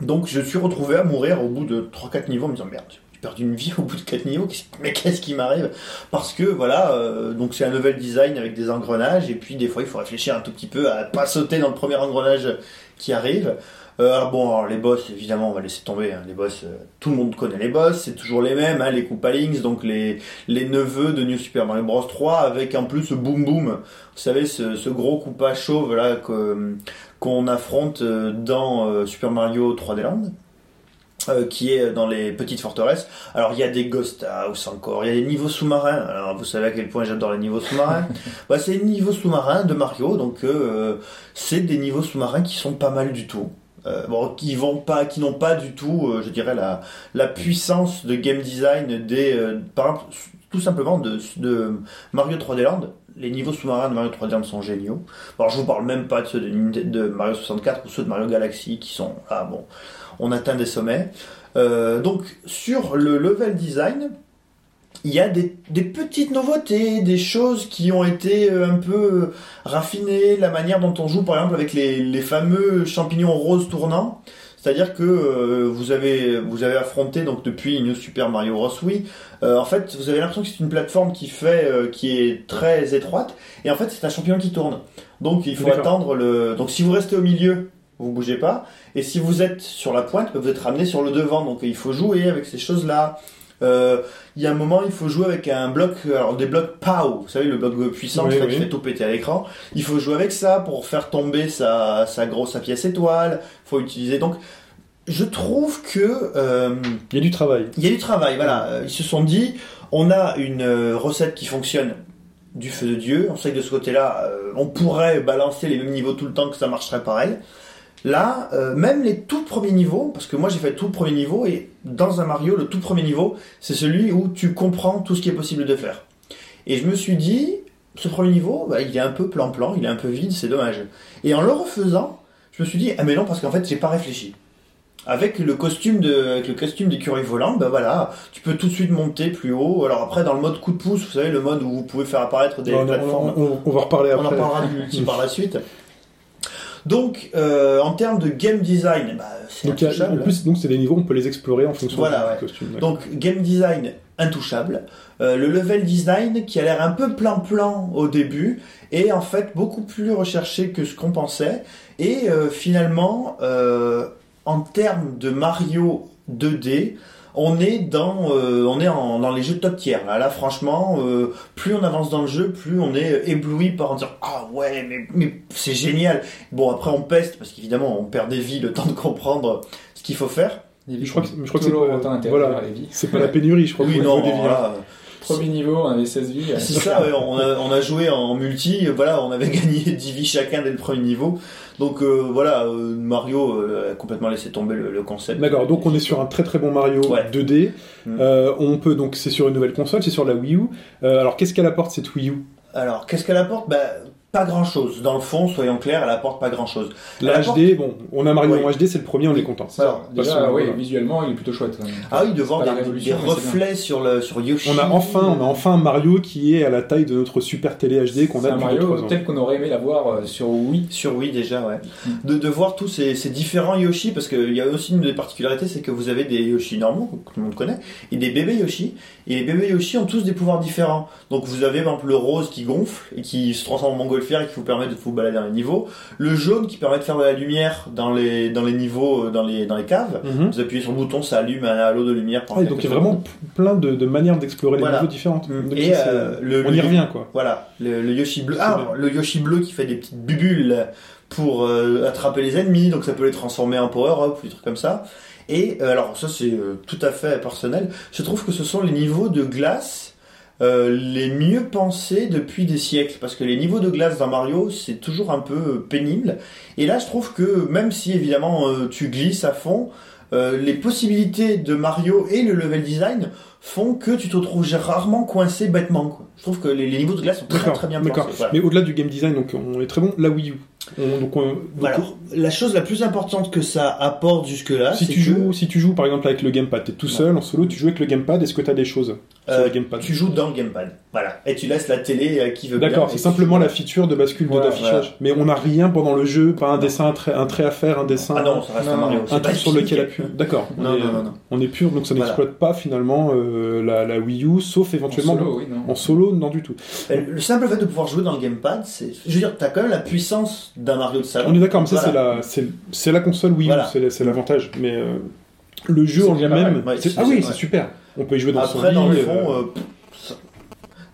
donc, je suis retrouvé à mourir au bout de 3-4 niveaux, en me disant merde. J'ai perdu une vie au bout de 4 niveaux, mais qu'est-ce qui m'arrive? Parce que voilà, euh, donc c'est un level design avec des engrenages, et puis des fois il faut réfléchir un tout petit peu à pas sauter dans le premier engrenage qui arrive. Euh, alors bon, alors les boss, évidemment, on va laisser tomber. hein, les boss, euh, tout le monde connaît les boss, c'est toujours les mêmes, hein, les Koopalings, donc les, les neveux de New Super Mario Bros 3, avec en plus ce Boom Boom. Vous savez, ce, ce gros Koopa chauve là qu'on affronte euh, dans Super Mario 3D Land. Euh, qui est dans les petites forteresses. Alors il y a des ghost house encore, il y a des niveaux sous-marins. Alors vous savez à quel point j'adore les niveaux sous-marins. bah, c'est les niveaux sous-marins de Mario, donc euh, c'est des niveaux sous-marins qui sont pas mal du tout. Euh, bon, qui vont pas, qui n'ont pas du tout, euh, je dirais la la puissance de game design des, euh, par exemple, tout simplement de, de Mario 3D Land. Les niveaux sous-marins de Mario 3D Land sont géniaux. Alors je vous parle même pas de ceux de Mario 64 ou ceux de Mario Galaxy qui sont ah bon, on atteint des sommets. Euh, donc sur le level design, il y a des, des petites nouveautés, des choses qui ont été euh, un peu euh, raffinées, la manière dont on joue par exemple avec les, les fameux champignons roses tournants. C'est-à-dire que euh, vous avez vous avez affronté donc depuis New Super Mario Bros. Wii, euh, en fait vous avez l'impression que c'est une plateforme qui fait euh, qui est très étroite et en fait c'est un champignon qui tourne. Donc il faut attendre le donc si vous restez au milieu vous bougez pas et si vous êtes sur la pointe vous êtes ramené sur le devant donc il faut jouer avec ces choses là. Euh, il y a un moment, il faut jouer avec un bloc, alors des blocs POW, vous savez, le bloc puissant Oui, qui fait tout péter à l'écran. Il faut jouer avec ça pour faire tomber sa, sa grosse sa pièce étoile. faut utiliser. Donc, je trouve que euh, Il y a du travail. il y a du travail. Voilà, Euh, ils se sont dit, on a une recette qui fonctionne du feu de Dieu. On sait que de ce côté-là, on pourrait balancer les mêmes niveaux tout le temps que ça marcherait pareil. Là, euh, même les tout premiers niveaux, parce que moi j'ai fait tout premier niveau et dans un Mario, le tout premier niveau, c'est celui où tu comprends tout ce qui est possible de faire. Et je me suis dit, ce premier niveau, bah, il est un peu plan-plan, il est un peu vide, c'est dommage. Et en le refaisant, je me suis dit, ah mais non, parce qu'en fait, j'ai pas réfléchi. Avec le costume de, avec le costume d'écureuil volant, bah voilà, tu peux tout de suite monter plus haut. Alors après, dans le mode coup de pouce, vous savez, le mode où vous pouvez faire apparaître des plateformes. on- on- on va reparler On en après. parlera du multi par la suite. Donc, euh, en termes de game design, bah, c'est Donc, a- en plus, donc c'est des niveaux, on peut les explorer en fonction Voilà, du ouais. costume. d'accord. Donc, game design intouchable. Euh, le level design qui a l'air un peu plan-plan au début est en fait beaucoup plus recherché que ce qu'on pensait. Et euh, finalement, en termes de Mario 2D, on est dans, euh, on est en- dans les jeux de top tier. Là, là franchement, euh, plus on avance dans le jeu, plus on est ébloui par en dire ah ouais, mais, mais c'est génial. Bon après on peste parce qu'évidemment on perd des vies le temps de comprendre ce qu'il faut faire. Je crois que, je crois que c'est pas- autant d'intérêt voilà. à les vies. C'est pas la pénurie, je crois. Oui non, des vies, hein. voilà. Premier niveau, on avait 16 vies. C'est ça, ouais, on, a, on a joué en multi, voilà, on avait gagné 10 vies chacun dès le premier niveau. Donc euh, voilà, euh, Mario euh, a complètement laissé tomber le, le concept. D'accord, donc on est sur un très très bon Mario Ouais. 2D. Mm. Euh, on peut donc c'est sur une nouvelle console, c'est sur la Wii U. Euh, alors qu'est-ce qu'elle apporte cette Wii U? Alors, qu'est-ce qu'elle apporte? Bah, Pas grand chose. Dans le fond, soyons clairs, elle apporte pas grand chose. La apporte- HD, bon, on a Mario Oui. en HD, c'est le premier, on est content. Alors, déjà, oui, voilà. visuellement, il est plutôt chouette. Ah oui, de voir des, reflets sur, le, sur Yoshi. On a enfin, on a enfin un Mario qui est à la taille de notre super télé HD qu'on a depuis 2 Mario tel qu'on aurait aimé l'avoir euh, sur Wii. Sur Wii déjà, ouais. Mm. De, de voir tous ces, ces différents Yoshi, parce qu'il y a aussi une des particularités, c'est que vous avez des Yoshi normaux, que tout le monde connaît, et des bébés Yoshi. Et les bébés Yoshi ont tous des pouvoirs différents. Donc vous avez par exemple le rose qui gonfle et qui se transforme en et qui vous permet de vous balader dans les niveaux. Le jaune qui permet de faire de la lumière dans les, dans les niveaux, euh, dans les, dans les caves. Mhm. Vous appuyez sur le bouton, ça allume un halo de lumière. Ah, donc il y a vraiment plein de, de manières d'explorer Voilà. les niveaux différentes. Mm. Donc Et, ça, euh, le- on y revient quoi. Voilà, le, le Yoshi bleu. Ah, bien. le Yoshi bleu qui fait des petites bubules pour euh, attraper les ennemis, donc ça peut les transformer en power-up ou des trucs comme ça. Et euh, alors ça c'est euh, tout à fait personnel. Je trouve que ce sont les niveaux de glace euh, les mieux pensés depuis des siècles, parce que les niveaux de glace dans Mario c'est toujours un peu pénible. Et là je trouve que même si évidemment euh, tu glisses à fond, euh, les possibilités de Mario et le level design font que tu te retrouves rarement coincé bêtement. Quoi. Je trouve que les, les niveaux de glace sont très très bien pensés. Voilà. Mais au-delà du game design, donc on est très bon. La Wii U. On- donc, on- donc, Alors, la chose la plus importante que ça apporte jusque-là, si c'est tu que joues, si tu joues par exemple avec le gamepad, t'es tout seul en solo, tu joues avec le gamepad. Est-ce que t'as des choses? Sur euh, le gamepad tu joues dans le gamepad. Voilà. Et tu laisses la télé à qui veut bien. D'accord, c'est simplement la feature de bascule de Voilà, d'affichage. Mais on n'a rien pendant le jeu, pas un Non. dessin, un trait, un trait à faire, un dessin, Ah non, ça reste Non, un Mario. un truc sur lequel appuyer. D'accord. on Non, est, non, non, non. On est pur, donc ça Voilà. n'exploite pas finalement euh, la, la Wii U, sauf En éventuellement solo, oui, non. en solo, non du tout. Euh, Le simple fait de pouvoir jouer dans le gamepad, c'est. Je veux dire, t'as quand même la puissance d'un Mario de salon. On est d'accord, mais ça c'est Voilà. la, la console Wii U, Voilà. c'est, l'avantage. Mais euh, le jeu en lui-même, ah oui, c'est- super. On peut y jouer dans Après, son dans le lit, fond, euh, euh, ça-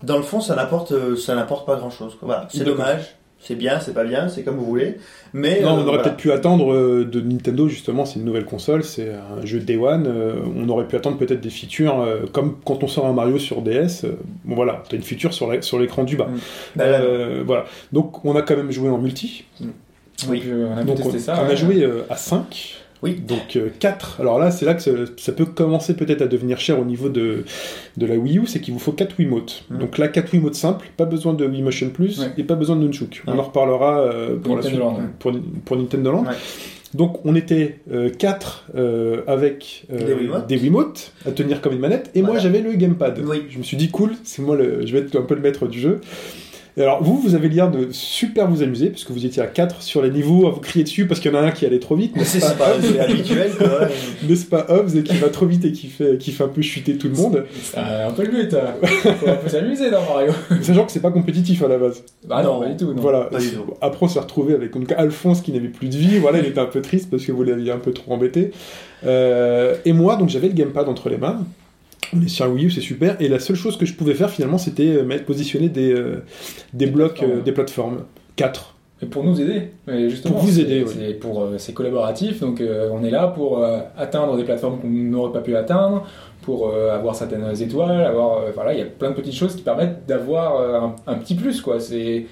dans le fond, ça n'apporte, euh, ça n'apporte pas grand-chose. Voilà, c'est dommage. C'est bien, c'est pas bien, c'est comme vous voulez. Mais Non, euh, on aurait voilà. peut-être pu attendre euh, de Nintendo, justement, c'est une nouvelle console, c'est un jeu Day One, euh, on aurait pu attendre peut-être des features, euh, comme quand on sort un Mario sur DS, euh, bon voilà, t'as une feature sur, la- sur l'écran du bas. Mm. Bah, là, Euh, voilà, donc on a quand même joué en multi, Oui. Donc, euh, on a pu donc on, tester ça. on a ouais. joué euh, à 5, Oui. donc 4. Alors là, c'est là que ça, ça peut commencer peut-être à devenir cher au niveau de, de la Wii U, c'est qu'il vous faut 4 Wiimotes. Mm. Donc là, 4 Wiimotes simples, pas besoin de Wii Motion Plus Ouais. et pas besoin de Nunchuk. On Ouais. en reparlera euh, pour, la Nintendo suite, Land, ouais. pour, pour Nintendo Land. Ouais. Donc on était 4 avec euh, Des Wiimotes. Wiimotes à tenir comme une manette, et moi j'avais le gamepad. Oui. Je me suis dit cool, c'est moi le, je vais être un peu le maître du jeu. Et alors vous, vous avez l'air de super vous amuser, puisque vous étiez à 4 sur les niveaux, à vous crier dessus parce qu'il y en a un qui allait trop vite, C'est n'est-ce pas, pas c'est habituel. quoi, n'est-ce pas Hobbs, et qui va trop vite et qui fait, qui fait un peu chuter tout le monde, C'est un peu le but. hein. Faut un peu s'amuser dans Mario. sachant que c'est pas compétitif à la base. Bah non, Non. pas du tout. non. Voilà. Après, on s'est retrouvé avec donc, Alphonse qui n'avait plus de vie. Voilà, il était un peu triste parce que vous l'aviez un peu trop embêté. Euh, et moi, donc j'avais le gamepad entre les mains. Est sur un Wii U, c'est super. Et la seule chose que je pouvais faire finalement, c'était euh, mettre, positionner des, euh, des, blocs, plateformes. euh, des plateformes. 4. Et pour nous aider. Mais justement, Pour vous aider. C'est pour euh, c'est collaboratif, donc on est là pour atteindre des plateformes qu'on n'aurait pas pu atteindre, pour avoir certaines étoiles, avoir voilà, il y a plein de petites choses qui permettent d'avoir un, un petit plus quoi. C'est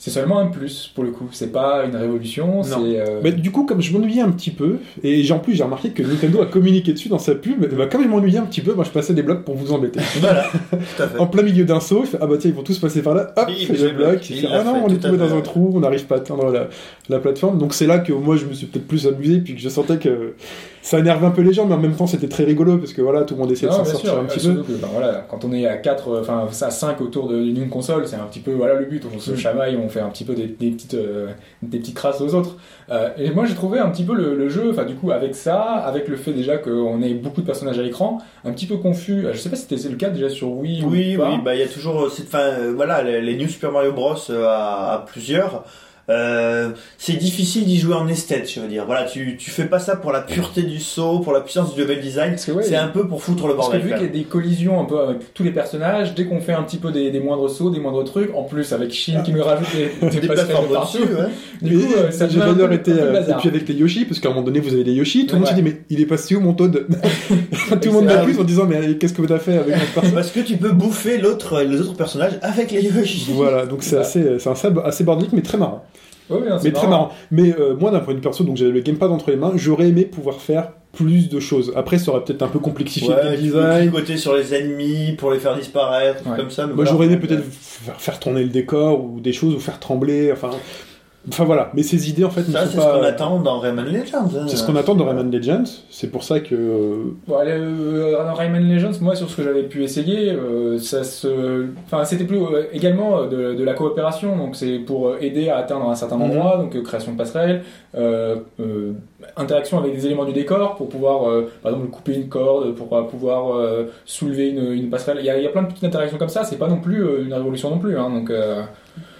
c'est seulement un plus pour le coup. C'est pas une révolution. C'est euh, Mais du coup, comme je m'ennuyais un petit peu, et en plus j'ai remarqué que Nintendo a communiqué dessus dans sa pub, bah, comme je m'ennuyais un petit peu, moi je passais des blocs pour vous embêter. Voilà, tout à fait. En plein milieu d'un saut, il fait, ah bah tiens, ils vont tous passer par là, hop, il le bloc, bloque. il fait, ah non, fait, on est tombé dans un trou, on n'arrive pas à atteindre la, la plateforme. Donc c'est là que moi je me suis peut-être plus amusé, puis que je sentais que ça énervait un peu les gens, mais en même temps c'était très rigolo, parce que voilà, tout le monde essayait de s'en sortir sûr, un petit surtout peu. que, ben, voilà, quand on est à 4, enfin à 5 autour d'une console, c'est un petit peu voilà le but, on se Mm. chamaille, on fait un petit peu des, des petites, euh, des petites crasses aux autres. Euh, et moi j'ai trouvé un petit peu le, le jeu, enfin du coup avec ça, avec le fait déjà qu'on ait beaucoup de personnages à l'écran, un petit peu confus. Euh, Je sais pas si c'était le cas déjà sur Wii Oui, ou pas. oui, bah il y a toujours euh, cette fin, euh, voilà, les, les New Super Mario Bros euh, à, à plusieurs. Euh, c'est difficile d'y jouer en esthète, je veux dire. Voilà, tu, tu fais pas ça pour la pureté du saut, pour la puissance du level design. Ouais, c'est un peu pour foutre le Parce que bordel. vu qu'il y a des collisions un peu avec tous les personnages, dès qu'on fait un petit peu des, des moindres sauts, des moindres trucs, en plus avec Shin qui nous rajoute des, des, Des passerelles plateformes de partout, ouais. du coup, euh, ça j'ai d'ailleurs été, euh, et puis avec les Yoshi, parce qu'à un moment donné vous avez les Yoshi, tout le monde se dit mais il est passé où mon Toad Tout le monde m'accuse en disant mais qu'est-ce que vous avez fait avec notre personnage Parce que tu peux bouffer l'autre, les autres personnages avec les Yoshi. Voilà, donc c'est assez, c'est un sable assez bordélique mais très marrant. Mais très marrant. Mais euh, moi, d'un point de vue perso, donc j'avais le gamepad entre les mains, j'aurais aimé pouvoir faire plus de choses. Après, ça aurait peut-être un peu complexifié le Ouais, peux design. cliquer sur les ennemis pour les faire disparaître, Ouais. comme ça. mais Moi, voilà. j'aurais aimé peut-être faire, faire tourner le décor ou des choses ou faire trembler. Enfin, enfin voilà. Mais ces idées, en fait, ne sont c'est ce pas. qu'on attend dans Rayman Legends. hein. C'est ce qu'on attend de Rayman Legends. C'est pour ça que. euh, Bon, allez, euh, dans Rayman Legends, moi, sur ce que j'avais pu essayer, euh, ça se, enfin, c'était plus euh, également euh, de, de la coopération. Donc, c'est pour euh, aider à atteindre un certain Mhm. endroit, donc euh, création de passerelles, euh, euh, interaction avec des éléments du décor pour pouvoir, euh, par exemple, couper une corde, pour euh, pouvoir euh, soulever une, une passerelle. Il y, a, il y a plein de petites interactions comme ça. C'est pas non plus euh, une révolution non plus. Hein, donc, euh,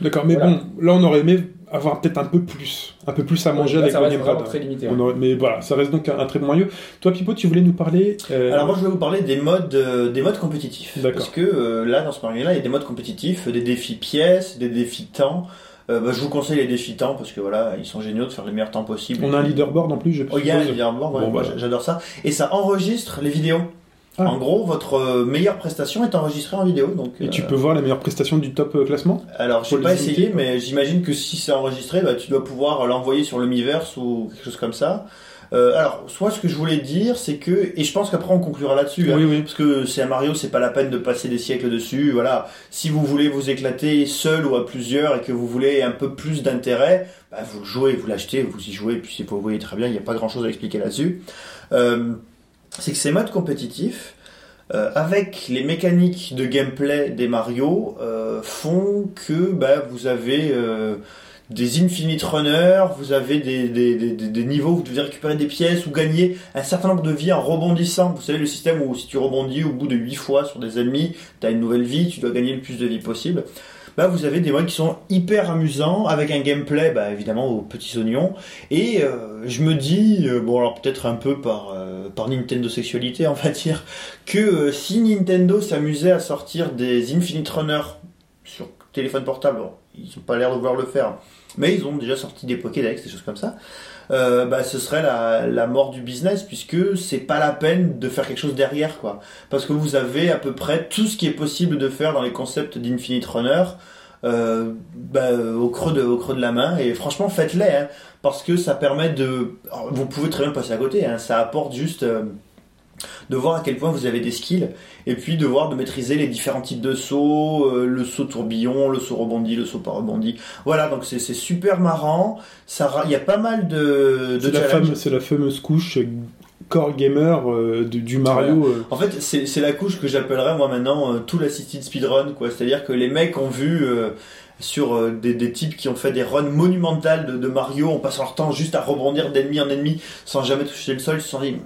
D'accord, mais Voilà. bon, là, on aurait aimé avoir peut-être un peu plus, un peu plus à manger là, avec vraiment très limité. On ouais. aurait- Mais voilà, ça reste donc un, un très bon Mario. Toi, Pipo, tu voulais nous parler. euh, Alors moi je vais vous parler des modes, euh, des modes compétitifs. Parce que euh, là dans ce Mario-là il y a des modes compétitifs, des défis pièces, des défis temps. Euh, bah, je vous conseille les défis temps parce que voilà ils sont géniaux de faire les meilleurs temps possibles. on a un leaderboard en plus, je Oh, il y a un leaderboard, ouais, Bon, bah. j'adore ça. Et ça enregistre les vidéos. Ah. En gros, votre euh, meilleure prestation est enregistrée en vidéo. Donc, Et tu euh, peux voir la meilleure prestation du top euh, classement? Alors, je n'ai pas essayé, mais j'imagine que si c'est enregistré, bah, tu dois pouvoir l'envoyer sur le Miiverse ou quelque chose comme ça. Euh, alors, soit ce que je voulais dire, c'est que, et je pense qu'après on conclura là-dessus, hein, Oui, oui. parce que c'est un Mario, c'est pas la peine de passer des siècles dessus. Voilà, si vous voulez vous éclater seul ou à plusieurs et que vous voulez un peu plus d'intérêt, bah, vous le jouez, vous l'achetez, vous y jouez, puis si vous voyez très bien, il n'y a pas grand-chose à expliquer là-dessus. Euh, c'est que ces modes compétitifs, euh, avec les mécaniques de gameplay des Mario, euh, font que bah, vous avez euh, des infinite runners, vous avez des, niveaux où vous devez récupérer des pièces ou gagner un certain nombre de vies en rebondissant. Vous savez le système où si tu rebondis au bout de 8 fois sur des ennemis, tu as une nouvelle vie, tu dois gagner le plus de vie possible. Vous avez des modes qui sont hyper amusants, avec un gameplay, bah, évidemment, aux petits oignons. Et euh, je me dis, euh, bon alors peut-être un peu par, euh, par Nintendo sexualité, on va dire, que si Nintendo s'amusait à sortir des Infinite Runner sur téléphone portable, bon, ils n'ont pas l'air de vouloir le faire, mais ils ont déjà sorti des Pokédex, des choses comme ça, euh, bah, ce serait la, la mort du business, puisque c'est pas la peine de faire quelque chose derrière, quoi. Parce que vous avez à peu près tout ce qui est possible de faire dans les concepts d'Infinite Runner, euh, bah, au creux de au creux de la main et franchement faites-les hein, parce que ça permet de alors, vous pouvez très bien passer à côté hein, ça apporte juste euh, de voir à quel point vous avez des skills et puis de voir de maîtriser les différents types de sauts euh, le saut tourbillon le saut rebondi le saut pas rebondi voilà donc c'est super marrant ça il y a pas mal de, de C'est la, la fameuse couche core gamer euh, du, du Mario. euh. En fait, c'est la couche que j'appellerais moi maintenant euh, tout l'assisted speedrun, quoi. C'est-à-dire que les mecs ont vu sur des, des types qui ont fait des runs monumentales de, de Mario en passant leur temps juste à rebondir d'ennemi en ennemi sans jamais toucher le sol, ils se sont dit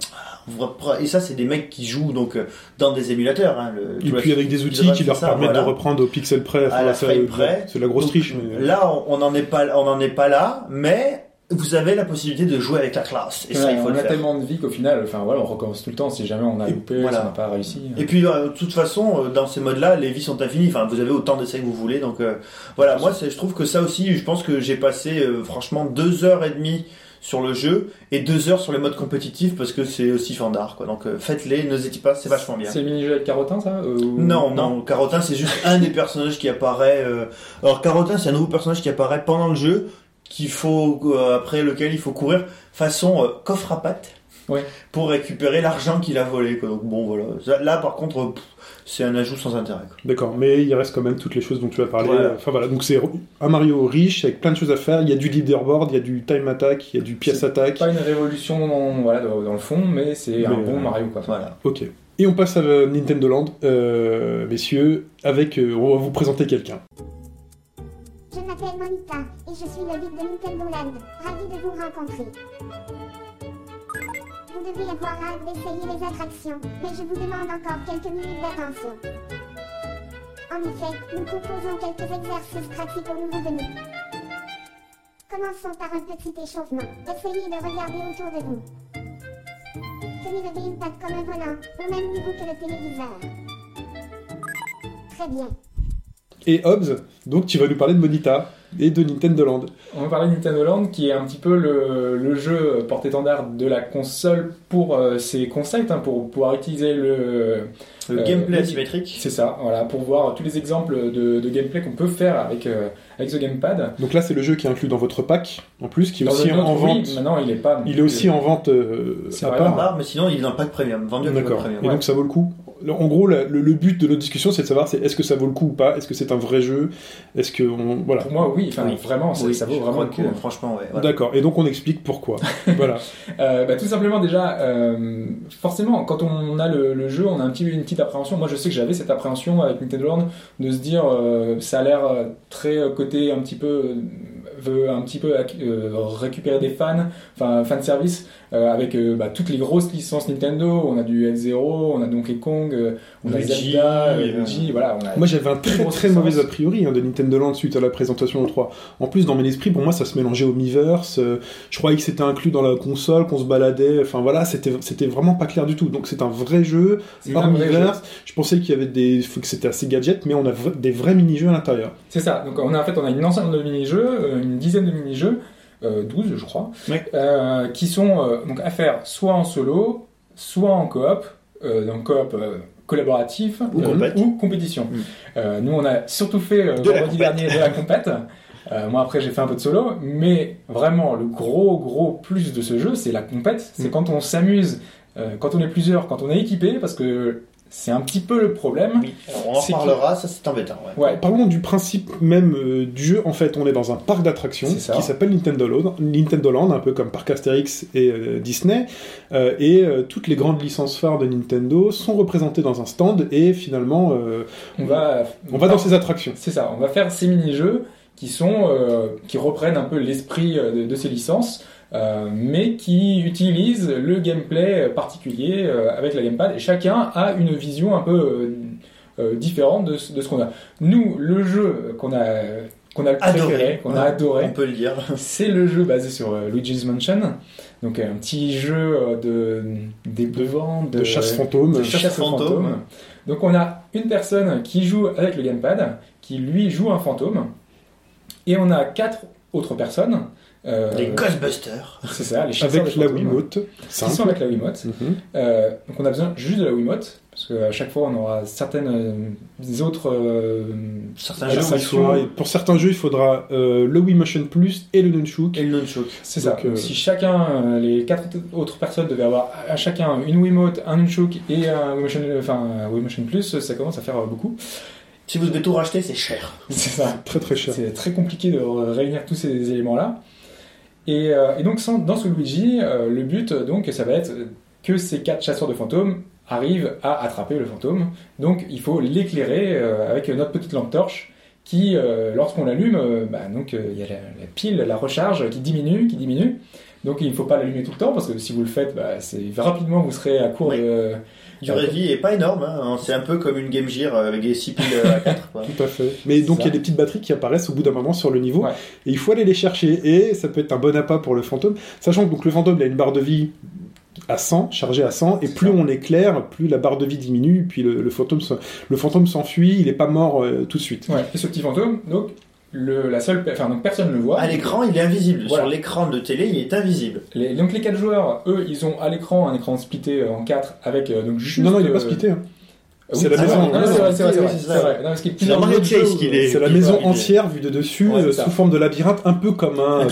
Et ça c'est des mecs qui jouent donc euh, dans des émulateurs. Hein, le, Et puis avec des outils qui leur ça, permettent voilà. de reprendre au pixel près. À la c'est- frame près. C'est la grosse Donc, triche. Mais... Là, on n'en est pas, on en est pas là, mais vous avez la possibilité de jouer avec la classe et ça il faut on le a faire. tellement de vie qu'au final, enfin voilà, on recommence tout le temps si jamais on a Et loupé, voilà. si on n'a pas réussi. Et puis, euh, de toute façon, euh, dans ces modes-là, les vies sont infinies. Enfin, vous avez autant d'essais que vous voulez. Donc, euh, voilà. Moi, c'est- je trouve que ça aussi, je pense que j'ai passé, euh, franchement, deux heures et demie sur le jeu et deux heures sur les modes compétitifs parce que c'est aussi fandard, quoi. Donc, euh, faites-les, n'hésitez pas, c'est vachement bien. C'est le mini-jeu avec Carotin, ça euh, ou- Non, non, Carotin, c'est juste un des personnages qui apparaît. euh, Alors, Carotin, c'est un nouveau personnage qui apparaît pendant le jeu, qu'il faut, après lequel il faut courir façon coffre à pattes. Ouais. Pour récupérer l'argent qu'il a volé, quoi. Donc, bon, voilà. Là, par contre, pff, c'est un ajout sans intérêt. D'accord, mais il reste quand même toutes les choses dont tu as parlé. Voilà. Enfin voilà, donc c'est un Mario riche avec plein de choses à faire. Il y a du leaderboard, il y a du time attack, il y a du pièce attack. Pas une révolution dans, voilà, dans, le fond, mais c'est un bon euh, Mario, quoi. Voilà. Ok. Et on passe à Nintendo Land, euh, messieurs, avec euh, on va vous présenter quelqu'un. Je m'appelle Monica et je suis le guide de Nintendo Land. Ravi de vous rencontrer. Vous devez avoir hâte d'essayer les attractions, mais je vous demande encore quelques minutes d'attention. En effet, nous proposons quelques exercices pratiques aux nouveaux venus. Commençons par un petit échauffement. Essayez de regarder autour de vous. Tenez le gamepad comme un volant, au même niveau que le téléviseur? Très bien. Et Hobbs, donc tu vas nous parler de Monita et de Nintendo Land. On va parler de Nintendo Land, qui est un petit peu le, le jeu porte-étendard de la console pour euh, ses concepts, hein, pour pouvoir utiliser le... Le Euh, gameplay asymétrique. C'est ça, voilà, pour voir tous les exemples de, de gameplay qu'on peut faire avec, euh, avec ce gamepad. Donc là c'est le jeu qui est inclus dans votre pack, en plus, qui est Dans aussi en oui, vente. maintenant, il est pas... Il est aussi en vente euh, C'est à part. Ah, mais sinon, il est dans le pack premium. Vendu avec le pack D'accord. premium. Et donc ça vaut le coup. En gros, le, le but de notre discussion, c'est de savoir c'est est-ce que ça vaut le coup ou pas? Est-ce que c'est un vrai jeu? Est-ce que on... voilà. Pour moi, oui, enfin, Oui. vraiment, ça, Oui, ça vaut vraiment le coup. que, Franchement, ouais. voilà. D'accord. Et donc on explique pourquoi. voilà. Euh, bah, tout simplement déjà, euh, forcément, quand on a le, le jeu, on a un petit, une petite appréhension. Moi, je sais que j'avais cette appréhension avec Nintendo Land de se dire, euh, ça a l'air très euh, côté un petit peu euh, veut un petit peu euh, récupérer des fans, enfin fan service euh, avec euh, bah, toutes les grosses licences Nintendo. On a du F0, on a Donkey Kong, euh, on a Zelda, Luigi, voilà. On a Moi j'avais un très très mauvais a priori hein, de Nintendo Land suite à la présentation E3. En plus dans mes esprits, pour moi ça se mélangeait au Miiverse. euh, je croyais que c'était inclus dans la console, qu'on se baladait. Enfin voilà, c'était c'était vraiment pas clair du tout. Donc c'est un vrai jeu C'est hors Miiverse. Je pensais qu'il y avait des que c'était assez gadget, mais on a v- des vrais mini-jeux à l'intérieur. C'est ça. Donc on a en fait on a une ensemble de mini-jeux, euh, une dizaine de mini-jeux, euh, 12 je crois, Ouais. euh, qui sont euh, donc à faire soit en solo, soit en coop, euh, donc coop euh, collaboratif Ou euh, compétition. Mm. Euh, nous on a surtout fait euh, la vendredi dernier de la compète. Euh, moi après j'ai fait un peu de solo, mais vraiment le gros gros plus de ce jeu c'est la compète, c'est Mm. quand on s'amuse, euh, quand on est plusieurs, quand on est équipé, parce que c'est un petit peu le problème. Oui, alors, on en C'est reparlera, ça c'est embêtant. Ouais. Ouais, Parlons du principe même euh, du jeu. En fait, on est dans un parc d'attractions qui s'appelle Nintendo Land, Nintendo Land, un peu comme Parc Astérix et euh, Disney. Euh, et euh, toutes les grandes licences phares de Nintendo sont représentées dans un stand. Et finalement, euh, on va on va dans ces attractions. C'est ça, on va faire ces mini-jeux qui sont euh, qui reprennent un peu l'esprit de, de ces licences, euh, mais qui utilisent le gameplay particulier euh, avec la gamepad. Et chacun a une vision un peu, euh, différentes de, ce- de ce qu'on a. Nous, le jeu qu'on a qu'on a Adoré. préféré, qu'on a adoré, On peut le dire. c'est le jeu basé sur euh, Luigi's Mansion, donc un petit jeu euh, de d'épouvante, De chasse fantôme. de chasse fantôme. Donc on a une personne qui joue avec le gamepad, qui lui joue un fantôme, et on a quatre autres personnes. Euh, Les Ghostbusters. c'est ça, les chasseurs Avec de la Wiimote. Qui sont avec la Wiimote. Mhm. Euh, donc on a besoin juste de la Wiimote, parce qu'à chaque fois on aura certaines euh, autres euh, Certains jeux faudra- pour certains jeux, il faudra euh, le Wii Motion Plus et le Nunchuk. Et le Nunchuk. C'est ça. Euh, si chacun, euh, les quatre autres personnes devaient avoir à chacun une Wiimote, un Nunchuk et un Wiimotion, enfin, un Wiimotion Plus, ça commence à faire euh, beaucoup. Si vous devez tout racheter, c'est cher. C'est ça. Très très cher. C'est très compliqué de réunir tous ces éléments-là. Et, euh, et donc sans- dans ce Luigi, euh, le but donc ça va être que ces quatre chasseurs de fantômes arrivent à attraper le fantôme. Donc il faut l'éclairer euh, avec notre petite lampe torche qui, euh, lorsqu'on l'allume, euh, bah, donc euh, il y a la, la pile, la recharge qui diminue, qui diminue. Donc il ne faut pas l'allumer tout le temps parce que si vous le faites, bah, c'est rapidement vous serez à court Oui. de. Durée de vie est pas énorme. hein. C'est un peu comme une Game Gear avec des 6 piles à 4. Quoi. Tout à fait. Mais donc il y a des petites batteries qui apparaissent au bout d'un moment sur le niveau Ouais. et il faut aller les chercher et ça peut être un bon appât pour le fantôme, sachant que donc le fantôme il a une barre de vie à 100, chargée à 100 et plus ça. on éclaire, plus la barre de vie diminue, puis le, le fantôme se- le fantôme s'enfuit, il est pas mort euh, tout de suite. Ouais. Et ce petit fantôme, donc le, la seule, enfin donc personne ne le voit. À l'écran, il est invisible. Voilà. Sur l'écran de télé, il est invisible. Les- donc les quatre joueurs, eux, ils ont à l'écran un écran splitté euh, en quatre avec euh, donc juste. Non non, il est euh, pas splitté. hein. Oui, c'est la ah maison, c'est vrai, c'est vrai, Chase qu'il est- la maison entière vue de dessus euh, sous forme de labyrinthe, un peu comme un.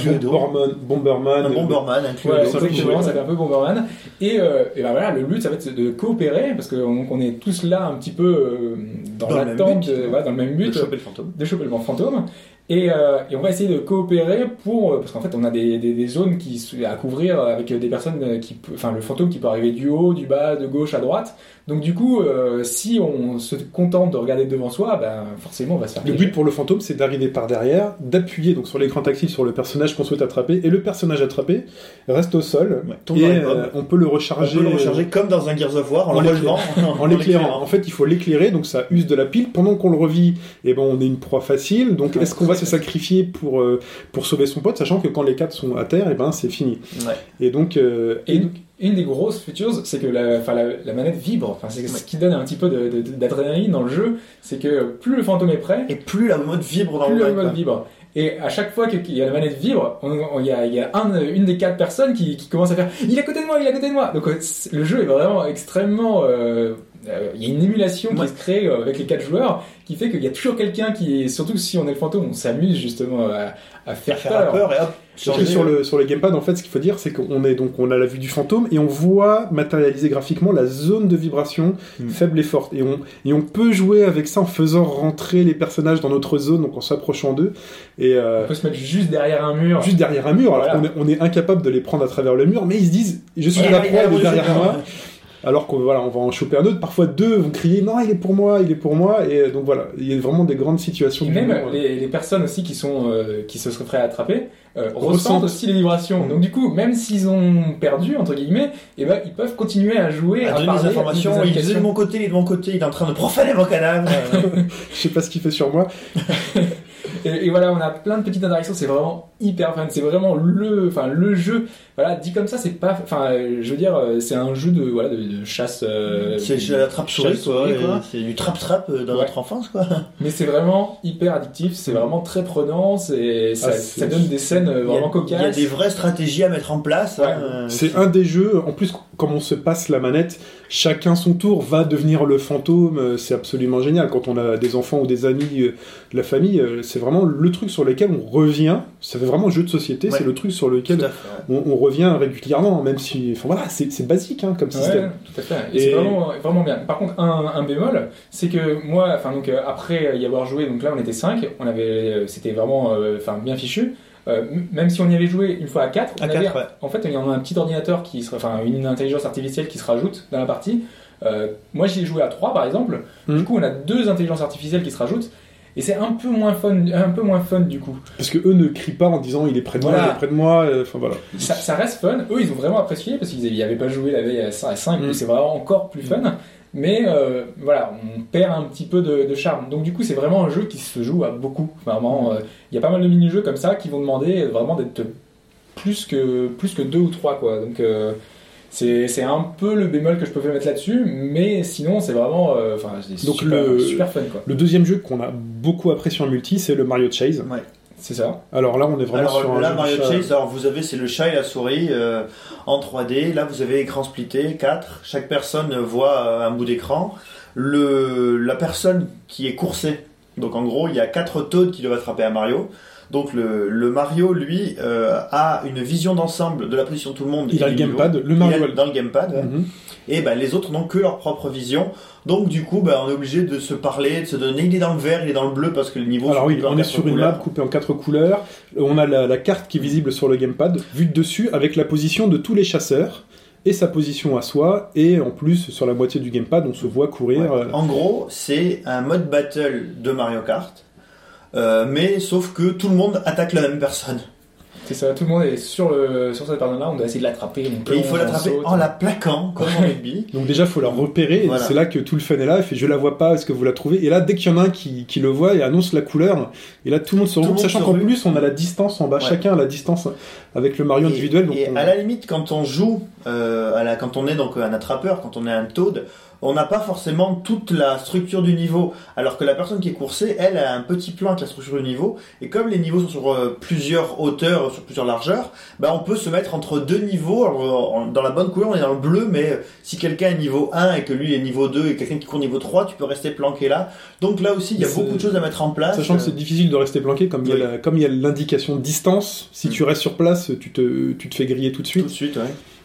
Bomberman, Un Bomberman, exactement, ça fait un peu Bomberman. Et, euh, et ben voilà, le but, ça va être de coopérer, parce qu'on on est tous là un petit peu euh, dans, Dans le même l'attente, but. de- dans le même De but, choper le fantôme. de choper le fantôme. Et, euh, et on va essayer de coopérer pour, euh, parce qu'en fait, on a des, des, des zones qui, à couvrir avec des personnes qui, enfin, le fantôme qui peut arriver du haut, du bas, de gauche à droite. Donc du coup, euh, si on se contente de regarder devant soi, ben forcément, on va se faire Le piéger. but pour le fantôme, c'est d'arriver par derrière, d'appuyer donc sur l'écran tactile sur le personnage qu'on souhaite attraper, et le personnage attrapé reste au sol, Ouais, tombe et euh, on peut le On recharger, peut le recharger comme dans un Gears of War en, en le l'éclairant. relevant. en l'éclairant. En fait, il faut l'éclairer, donc ça use de la pile. Pendant qu'on le revit, eh ben, on est une proie facile. Donc, Ouais, est-ce qu'on va se sacrifier pour, euh, pour sauver son pote, sachant que quand les quatre sont à terre, eh ben, c'est fini. Ouais. Et donc, euh, Et une des grosses features, c'est que la, la, la manette vibre. Enfin, c'est ce qui donne un petit peu d'adrénaline dans le jeu. C'est que plus le fantôme est prêt, Et plus la mode vibre dans plus le mode quoi. vibre. Et à chaque fois qu'il y a la manette vibre, il y a, il y a un- une des quatre personnes qui, qui commence à faire « Il est à côté de moi, il est à côté de moi !» Donc le jeu est vraiment extrêmement... euh, euh, il y a une émulation Ouais. qui se crée euh, avec les quatre joueurs qui fait qu'il y a toujours quelqu'un qui... Surtout si on est le fantôme, on s'amuse justement à, à faire, Faire peur et hop. Que sur le, sur le gamepad, en fait, ce qu'il faut dire, c'est qu'on est donc on a la vue du fantôme et on voit matérialiser graphiquement la zone de vibration Mm. faible et forte. Et on, et on peut jouer avec ça en faisant rentrer les personnages dans notre zone, donc en s'approchant d'eux. Et euh, On peut se mettre juste derrière un mur. juste derrière un mur, alors qu'on est, on est incapable de les prendre à travers le mur, mais ils se disent Je suis Voilà, la proie, derrière moi. Alors qu'on voilà, on va en choper un autre. Parfois deux vont crier Non, il est pour moi, il est pour moi. Et donc voilà, il y a vraiment des grandes situations. Et du même monde. les, les personnes aussi qui sont euh, qui se seraient prêts à attraper euh, Ressentent. aussi les vibrations. Mm. Donc du coup, même s'ils ont perdu entre guillemets, et ben ils peuvent continuer à jouer, À à, donner des informations, des il est de mon côté, il est de mon côté, il est en train de profaner mon cadavre. Je sais pas ce qu'il fait sur moi. Et, et voilà, on a plein de petites interactions. C'est vraiment hyper fun. C'est vraiment le, enfin le jeu. Voilà, dit comme ça, c'est pas, enfin, je veux dire, euh, c'est un jeu de voilà de, de chasse. euh, c'est de la trappe souris, quoi. et C'est du trap-trap euh, dans Ouais. notre enfance, quoi. Mais c'est vraiment hyper addictif. C'est vraiment très prenant. C'est ça, Ah, ça donne des scènes euh, Il vraiment Il cocasses. y a des vraies stratégies à mettre en place. Ouais. hein. C'est un des jeux, en plus, comme on se passe la manette, chacun son tour va devenir le fantôme. C'est absolument génial. Quand on a des enfants ou des amis de la famille, c'est vraiment le truc sur lequel on revient. Ça fait vraiment jeu de société. Ouais. C'est le truc sur lequel on, on revient régulièrement, même si. Enfin voilà, c'est basique hein, comme Ouais, système. tout à fait. Et, Et- c'est vraiment, vraiment bien. Par contre, un, un bémol, c'est que moi, enfin donc euh, après y avoir joué, donc là on était 5, on avait, euh, c'était vraiment, euh, enfin bien fichu. Euh, même si on y avait joué une fois à 4, À quatre, ouais. en fait il y en a un petit ordinateur qui serait, enfin une intelligence artificielle qui se rajoute dans la partie. Euh, moi j'y ai joué à 3 par exemple. Mhm. Du coup on a deux intelligences artificielles qui se rajoutent. Et c'est un peu moins fun, un peu moins fun du coup. Parce que eux ne crient pas en disant il est près de moi, Voilà. il est près de moi. euh, Enfin voilà. ça, ça reste fun. Eux, ils ont vraiment apprécié parce qu'ils n'y avaient pas joué la veille à 5, Mm. donc c'est vraiment encore plus fun. mais euh, voilà, on perd un petit peu de, de charme. Donc du coup, c'est vraiment un jeu qui se joue à beaucoup. Vraiment, euh, il y a pas mal de mini-jeux comme ça qui vont demander vraiment d'être plus que plus que deux ou trois quoi. Donc euh, c'est c'est un peu le bémol que je peux mettre là-dessus, mais sinon c'est vraiment euh, enfin c'est Donc super, le- super fun quoi. Le deuxième jeu qu'on a beaucoup apprécié en multi, c'est le Mario Chase. Ouais. C'est ça. Alors là, on est vraiment sur Alors un là, Mario. Chase, alors vous avez, c'est le chat et la souris euh, en 3D. Là, vous avez écran splitté, 4. Chaque personne voit euh, un bout d'écran. Le, la personne qui est coursée, donc en gros, il y a quatre Toads qui doivent attraper un Mario. Donc le, le Mario, lui, euh, a une vision d'ensemble de la position de tout le monde. Il a le niveau. gamepad, le Il Mario a le- dans le gamepad. ouais. Mhm. Et ben, les autres n'ont que leur propre vision. Donc du coup, ben, on est obligé de se parler, de se donner. Il est dans le vert, il est dans le bleu parce que le niveau. Alors oui, on est sur une couleurs. map coupée en quatre couleurs. On a la, la carte qui est visible sur le gamepad, vue de dessus, avec la position de tous les chasseurs et sa position à soi. Et en plus, sur la moitié du gamepad, on se voit courir. Ouais. euh, En gros, c'est un mode battle de Mario Kart, euh, mais sauf que tout le monde attaque la même personne. C'est ça. Tout le monde est sur le sur cette personne-là. On doit essayer de l'attraper. Et il faut l'attraper en la plaquant, comme en rugby. Donc déjà, faut la repérer, Voilà. et c'est là que tout le fun est là. Il fait, je la vois pas, est-ce que vous la trouvez? Et là, dès qu'il y en a un qui, qui le voit et annonce la couleur, et là, tout le monde se regroupe, sachant qu'en plus, on a la distance en bas, Ouais. chacun a la distance avec le Mario Et- individuel. Donc et on- à la limite, quand on joue, euh, à la, quand on est donc un attrapeur, quand on est un Toad, on n'a pas forcément toute la structure du niveau, alors que la personne qui est coursée, elle a un petit plan avec la structure du niveau, et comme les niveaux sont sur euh, plusieurs hauteurs, sur plusieurs largeurs, bah on peut se mettre entre deux niveaux. Alors, euh, en- dans la bonne couleur, on est dans le bleu, mais euh, si quelqu'un est niveau 1 et que lui est niveau 2 et quelqu'un qui court niveau 3, tu peux rester planqué là. Donc là aussi, il y a beaucoup de choses à mettre en place. Sachant que c'est difficile de rester planqué, comme il y a Oui. la- comme il y a l'indication distance, si Mm. tu restes sur place, tu te, tu te fais griller tout de tout suite. de suite, ouais.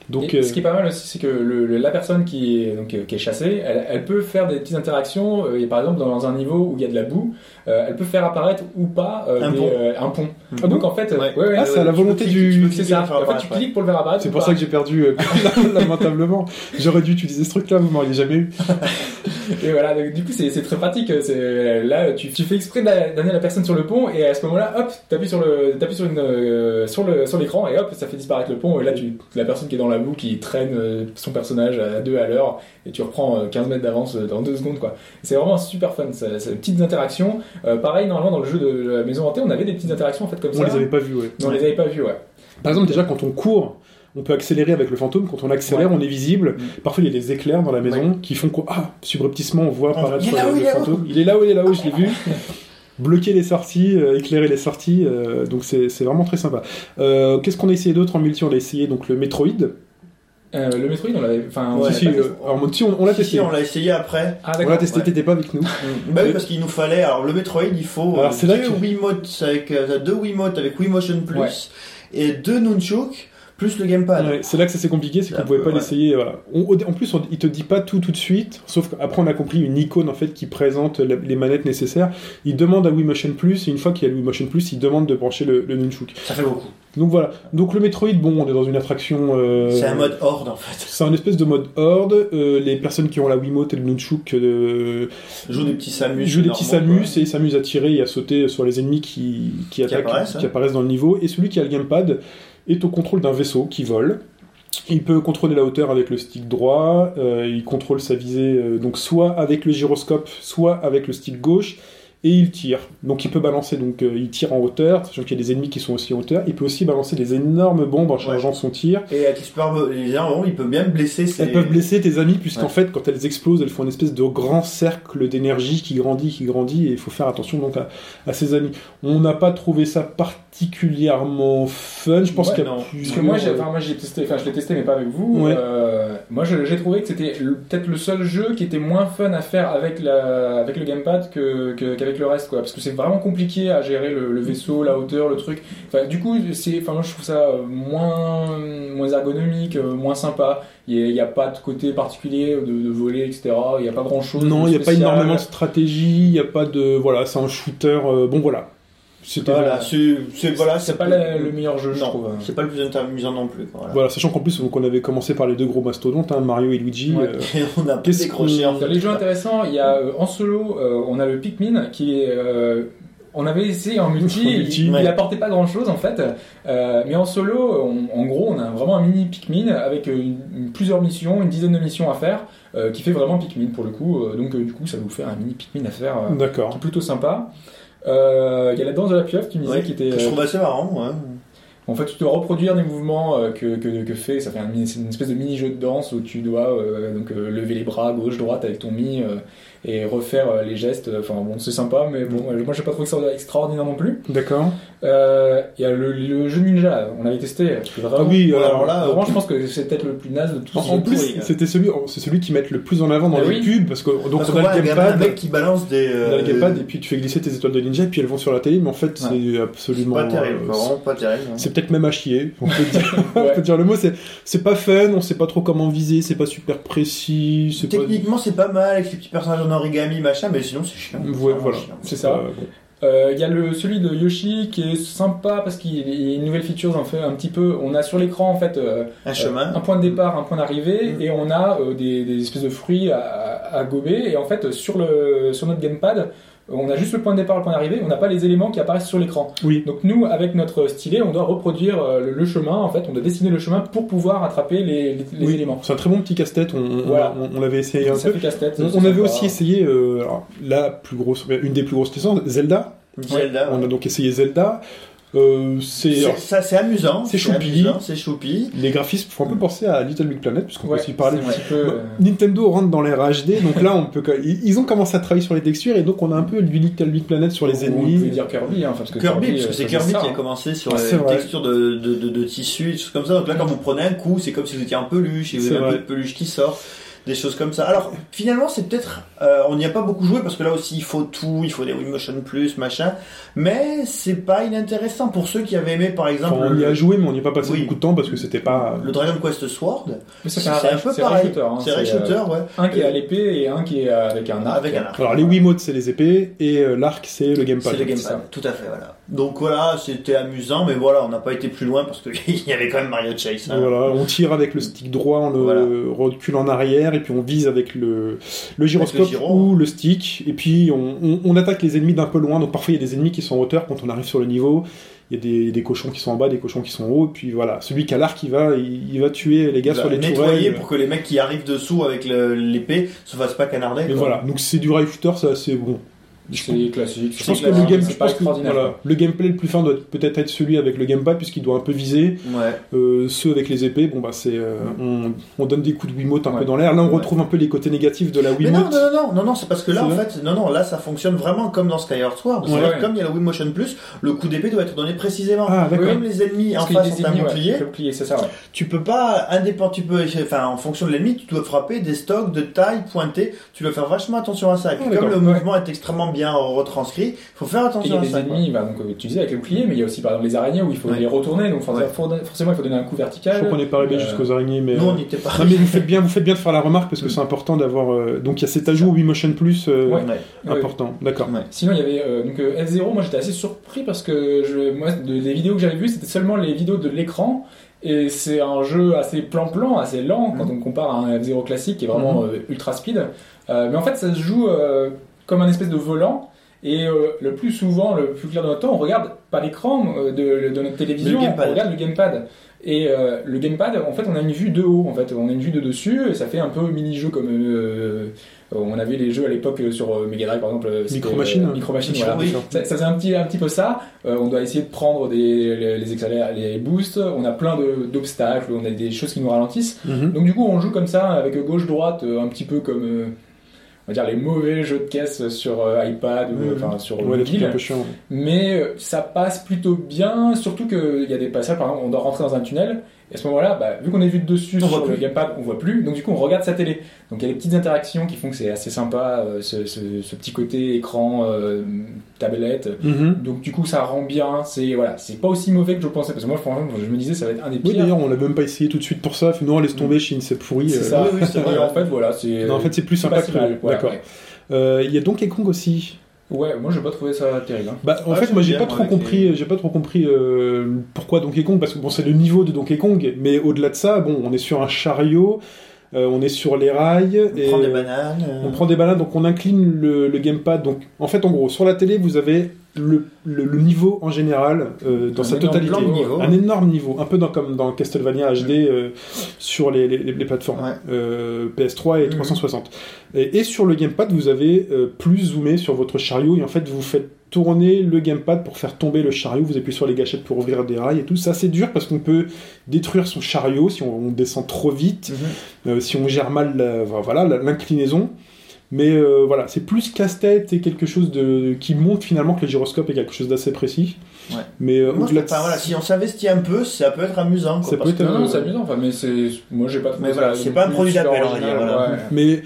Donc, Et euh, ce qui est pas mal aussi, c'est que le- le- la personne qui est, donc, euh, qui est chassée, elle, elle peut faire des petites interactions. euh, et par exemple, dans un niveau où il y a de la boue, euh, elle peut faire apparaître ou pas euh, Un des, pont. euh, un pont. Ah donc en fait, Ouais. ouais, ouais, Ah, c'est à la volonté du- c'est ça. En fait, tu cliques pour le faire apparaître. c'est ou pour pas. ça que j'ai perdu euh, lamentablement. J'aurais dû utiliser ce truc-là, vous m'auriez jamais eu. Et voilà, donc, du coup, c'est très pratique. C'est là, tu, tu fais exprès d'a- d'amener la personne sur le pont, et à ce moment-là, hop, t'appuies sur le, t'appuies sur une, euh, sur le, sur l'écran, et hop, ça fait disparaître le pont. Et là, tu, la personne qui est dans la boue, qui traîne euh, son personnage à deux à l'heure, et tu reprends euh, 15 mètres d'avance euh, dans deux secondes, quoi. C'est vraiment super fun. Des petites interactions. Euh, pareil, normalement, dans le jeu de la maison hantée, on avait des petites interactions en fait comme On ça. les avait pas vus, ouais. Mais on les avait pas vues, ouais. Par exemple, déjà, quand on court, on peut accélérer avec le fantôme. Quand on accélère, on est visible. Mm. Parfois, il y a des éclairs dans la maison qui font que, ah, subrepticement, on voit On- apparaître euh, le fantôme. Il est là où il est là-haut, je l'ai vu. Bloquer les sorties, euh, éclairer les sorties, euh, donc c'est c'est vraiment très sympa. Euh, Qu'est-ce qu'on a essayé d'autre en multi? On a essayé donc le Metroid. Euh, le Metroid, on l'avait. Enfin, on Ouais, si, si, euh, en multi, on, on l'a Si, testé. si, on l'a essayé après. Ah, On l'a testé, ouais. t'étais pas avec nous. Bah oui, parce qu'il nous fallait. Alors le Metroid, il faut Alors, euh, c'est là deux que- Wiimotes avec euh, deux Wiimotes avec Wiimotion Plus Ouais. et deux Nunchuk plus le gamepad. Ouais, c'est là que ça s'est compliqué, c'est qu'on pouvait peu, pas ouais. l'essayer. Voilà. En plus, on, il te dit pas tout tout de suite, sauf qu'après on a compris une icône en fait qui présente la- les manettes nécessaires. Il demande à Wiimotion Plus, et une fois qu'il y a le Wiimotion Plus, il demande de brancher le, le Nunchuk. Ça fait beaucoup. Donc voilà. Donc le Metroid, bon, on est dans une attraction. euh, C'est un mode horde en fait. C'est un espèce de mode horde. euh, les personnes qui ont la Wiimote et le Nunchuk euh, Joue des petits Samus. jouent des petits Samus et s'amusent à tirer et à sauter sur les ennemis qui, qui, attaquent, apparaissent, qui hein. apparaissent dans le niveau. Et celui qui a le gamepad est au contrôle d'un vaisseau qui vole. Il peut contrôler la hauteur avec le stick droit, euh, il contrôle sa visée euh, donc soit avec le gyroscope, soit avec le stick gauche, et il tire. Donc il peut balancer, donc euh, il tire en hauteur, sachant qu'il y a des ennemis qui sont aussi en hauteur. Il peut aussi balancer des énormes bombes en chargeant son tir. Et avec les armes, il peut bien blesser ses... Elles peuvent blesser tes amis puisqu'en Ouais. fait quand elles explosent elles font une espèce de grand cercle d'énergie qui grandit, qui grandit et il faut faire attention donc à, à ses amis. On n'a pas trouvé ça particulièrement fun, je pense Ouais, qu'il y a non. plus... Parce que moi, j'ai, enfin, moi, j'ai testé, enfin, je l'ai testé, mais pas avec vous. Ouais. Euh, moi, je- j'ai trouvé que c'était le- peut-être le seul jeu qui était moins fun à faire avec la, avec le gamepad que, que- qu'avec le reste, quoi. Parce que c'est vraiment compliqué à gérer le, le vaisseau, la hauteur, le truc. Enfin, du coup, c'est, enfin, moi, je trouve ça euh, moins, moins ergonomique, euh, moins sympa. Il n'y a, pas de côté particulier de, de voler, etc. Il n'y a pas grand chose. Non, il n'y a pas énormément de stratégie, il n'y a pas de... Voilà, c'est un shooter... euh, bon voilà. C'était... Voilà, c'est c'est- voilà, C'est pas le meilleur jeu, je non, trouve. c'est pas le plus amusant non plus. Voilà. Voilà, sachant qu'en plus donc, on avait commencé par les deux gros mastodontes, hein, Mario et Luigi. Ouais. euh, Et on a Qu'est-ce décroché en Dans fait. les jeux intéressants, il y a euh, en solo, euh, on a le Pikmin qui est. euh, on avait essayé en multi, En multi, il, ouais. il apportait pas grand chose en fait. Euh, mais en solo, on- en gros, on a vraiment un mini Pikmin avec une- une- plusieurs missions, une dizaine de missions à faire. euh, qui fait vraiment Pikmin pour le coup. Donc euh, du coup, ça vous fait un mini Pikmin à faire euh, qui D'accord. est plutôt sympa. Euh, Il y a la danse de la pieuvre qui me disait Ouais, qui était. que je euh, trouve assez marrant, ouais. en fait, tu dois reproduire des mouvements euh, que, que, que fait, ça fait un, une espèce de mini-jeu de danse où tu dois euh, donc euh, lever les bras gauche droite avec ton mi euh, et refaire euh, les gestes. Enfin bon, c'est sympa, mais bon, euh, moi j'ai pas trouvé ça extraordinaire non plus. D'accord. Euh, Il y a le, le jeu Ninja, on l'avait testé. Vraiment, Ah oui, Ouais, alors, là, vraiment, je pense que c'est peut-être le plus naze de tous. En, ces plus, pourris. c'était celui, c'est celui qui mettent le plus en avant dans Ah les oui. pubs parce que donc Parce on qu'on a le gamepad, mec qui balance des. on a le gamepad et puis tu fais glisser tes étoiles de ninja et puis elles vont sur la télé, mais en fait c'est absolument. Pas terrible, euh, vraiment pas terrible. hein. c'est peut-être même à chier. On peut dire, on Ouais. peut dire le mot. C'est c'est pas fun. On sait pas trop comment viser. C'est pas super précis. Pas. Techniquement, c'est pas mal avec les petits personnages en origami, machin, mais sinon, c'est chiant. Ouais, voilà. C'est ça. Euh, Il y a le celui de Yoshi qui est sympa parce qu'il y a une nouvelle feature en fait un petit peu. On a sur l'écran en fait euh, Un chemin. un point de départ, un point d'arrivée, Mm. et on a euh, des, des espèces de fruits à, à gober. Et en fait, sur, le, sur notre gamepad, on a juste le point de départ, le point d'arrivée, on n'a pas les éléments qui apparaissent sur l'écran. Oui. Donc nous, avec notre stylet, on doit reproduire euh, le, le chemin, en fait, on doit dessiner le chemin pour pouvoir attraper les, les, les Oui, éléments. C'est un très bon petit casse-tête. On, on- Voilà. on, on l'avait essayé un Ça peu. fait casse-tête. On, on avait aussi essayé euh, alors, la plus grosse, une des plus grosses licences, Zelda. Zelda. On a donc essayé Zelda. Euh, c'est C'est- Ça, c'est amusant. c'est choupi. C'est choupi. les graphismes font un peu penser à Little Big Planet puisqu'on Ouais, peut aussi parler. un petit peu, euh, Nintendo rentre dans l'ère HD, donc là on peut. Ils ils ont commencé à travailler sur les textures et donc on a un peu du Little Big Planet sur les On peut ennemis. dire Kirby, hein, parce que Kirby, parce euh, que c'est Kirby ça, qui a hein. commencé sur Ah, les vrai. textures de, de, de, de tissu, des choses comme ça. Donc là, quand vous prenez un coup, c'est comme si vous étiez en peluche et vous avez un peu de peluche qui sort. Des choses comme ça. Alors, finalement, c'est peut-être, euh, on n'y a pas beaucoup joué parce que là aussi, il faut tout, il faut des Wii Motion Plus, machin. Mais c'est pas inintéressant pour ceux qui avaient aimé, par exemple, Enfin, on y a joué, mais on n'y a pas passé Oui. beaucoup de temps parce que c'était pas. le Dragon Quest Sword. C'est un peu c'est pareil. shooter, hein, C'est un euh, shooter, ouais. Un qui est à l'épée et un qui est avec un arc. Avec un arc. Alors les Wiimotes c'est les épées et euh, l'arc c'est le gamepad. C'est le gamepad, tout à fait, voilà. Donc voilà, c'était amusant, mais voilà, on n'a pas été plus loin parce qu'il y avait quand même Mario Chase. hein. Voilà, on tire avec le stick droit, on le Voilà. recule en arrière et puis on vise avec le, le gyroscope Avec le gyro. ou le stick et puis on, on- on attaque les ennemis d'un peu loin. Donc parfois il y a des ennemis qui sont en hauteur quand on arrive sur le niveau. Il y a des, des cochons qui sont en bas, des cochons qui sont en haut. Et puis voilà, celui qui a l'arc, il va, il, il va tuer les gars Il va sur les nettoyer tourelles. pour que les mecs qui arrivent dessous avec l'épée se fassent pas canarder. Mais voilà, donc c'est du rail shooter, c'est assez bon. C'est classique. Je pense que le, classique, game, c'est je pas pense que, extraordinaire. voilà, le gameplay le plus fin doit peut-être être celui avec le gamepad puisqu'il doit un peu viser. Ouais. Euh, ceux avec les épées, bon bah c'est, euh, on, on donne des coups de Wiimote un Ouais. peu dans l'air. Là on Ouais. retrouve un peu les côtés négatifs de la Mais non, Wiimote. non, non, non, non, non, c'est parce que là, en fait, non, non, là, ça fonctionne vraiment comme dans Skyward Sword. Ouais, C'est-à-dire ouais. comme il y a le Wii Motion Plus, le coup d'épée doit être donné précisément. Ah. Comme les ennemis en Parce face des ont un bouclier, ça, ouais. tu peux pas, indépendant, tu peux, enfin, en fonction de l'ennemi, tu dois frapper des stocks de taille pointée. Tu dois faire vachement attention à ça. Et puis, Ah, comme le mouvement est extrêmement bien retranscrit, faut faire Et il y attention a à des ça. quoi. ennemis, bah, donc, euh, tu disais avec le bouclier, mais il y a aussi par exemple les araignées où il faut Ouais. les retourner, donc forcément, Ouais. faut- forcément il faut donner un coup Je vertical. crois qu'on n'est pas arrivé Euh, jusqu'aux araignées, mais. Nous, on euh, pas. Non mais vous faites bien, vous faites bien de faire la remarque parce que c'est important d'avoir. euh, Donc il y a cet ajout Wii Motion Plus euh, Ouais. Ouais. Ouais. important. D'accord. Ouais. Sinon, il y avait euh, donc euh, F0. Moi, j'étais assez surpris parce que je, moi, de- les vidéos que j'avais vues, c'était seulement les vidéos de l'écran. Et c'est un jeu assez plan-plan, assez lent quand on compare à un F0 classique qui est vraiment euh, ultra speed. Euh, mais en fait, ça se joue euh, comme un espèce de volant. Et euh, le plus souvent, le plus clair de notre temps, on regarde pas l'écran euh, de, de notre télévision, on regarde le gamepad. Et euh, le gamepad, en fait, on a une vue de haut. En fait, on a une vue de dessus, et ça fait un peu mini-jeu comme on avait les jeux à l'époque sur Mega Drive, par exemple. Micro Machine. euh, Micro Machine, voilà. oui. Ça, ça faisait un petit, un petit peu ça. Euh, on doit essayer de prendre des, les, les les boosts. On a plein d'obstacles, on a des choses qui nous ralentissent. Mhm. Donc du coup, on joue comme ça, avec gauche-droite, un petit peu comme, euh, on va dire, les mauvais jeux de caisse sur euh, iPad ou enfin sur Ouais, mobile. Mais euh, ça passe plutôt bien, surtout qu'il y a des passages, par exemple, on doit rentrer dans un tunnel, et à ce moment-là, bah, vu qu'on est vu de dessus On sur voit le plus. gamepad, on voit plus, donc du coup on regarde sa télé. Donc il y a des petites interactions qui font que c'est assez sympa, euh, ce, ce- ce petit côté écran, euh, tablette. Mhm. Donc du coup ça rend bien, c'est voilà, c'est pas aussi mauvais que je pensais, parce que moi franchement je me disais ça va être un des Oui pires. d'ailleurs on l'a même pas essayé tout de suite pour ça. Non laisse tomber, Chine c'est pourri. c'est euh. ça. oui, oui, c'est vrai. En fait voilà, c'est. En fait c'est plus sympa que D'accord. Il y a Donkey Kong aussi. Ouais, moi j'ai pas trouvé ça terrible. hein. Bah, en Ouais, fait, moi, j'ai pas trop compris, j'ai pas trop compris euh, pourquoi Donkey Kong, parce que bon, c'est le niveau de Donkey Kong, mais au-delà de ça, bon, on est sur un chariot euh, on est sur les rails. On et prend des bananes. euh, On prend des bananes, donc on incline le, le gamepad. Donc en fait, en gros, sur la télé, vous avez le, le- le niveau en général euh, dans Un sa totalité. niveau. Un énorme niveau, un peu dans, comme dans Castlevania HD euh, sur les, les- les plateformes Ouais. euh, PS3 et Mhm. 360. Et, et sur le gamepad, vous avez euh, plus zoomé sur votre chariot et en fait, vous faites tourner le gamepad pour faire tomber le chariot. Vous appuyez sur les gâchettes pour ouvrir des rails et tout. Ça, c'est dur parce qu'on peut détruire son chariot si on, on descend trop vite, Mhm. euh, si on gère mal la- voilà la- l'inclinaison. Mais euh, voilà, c'est plus casse-tête et quelque chose de qui montre finalement que le gyroscope est quelque chose d'assez précis. Ouais. Mais euh, Moi, voilà, si on s'investit un peu, ça peut être amusant. Quoi, Ça parce peut être que- Non, non, c'est amusant, enfin, mais c'est. Moi, j'ai pas trouvé Mais voilà, c'est pas un produit d'appel, voilà. ouais. Mais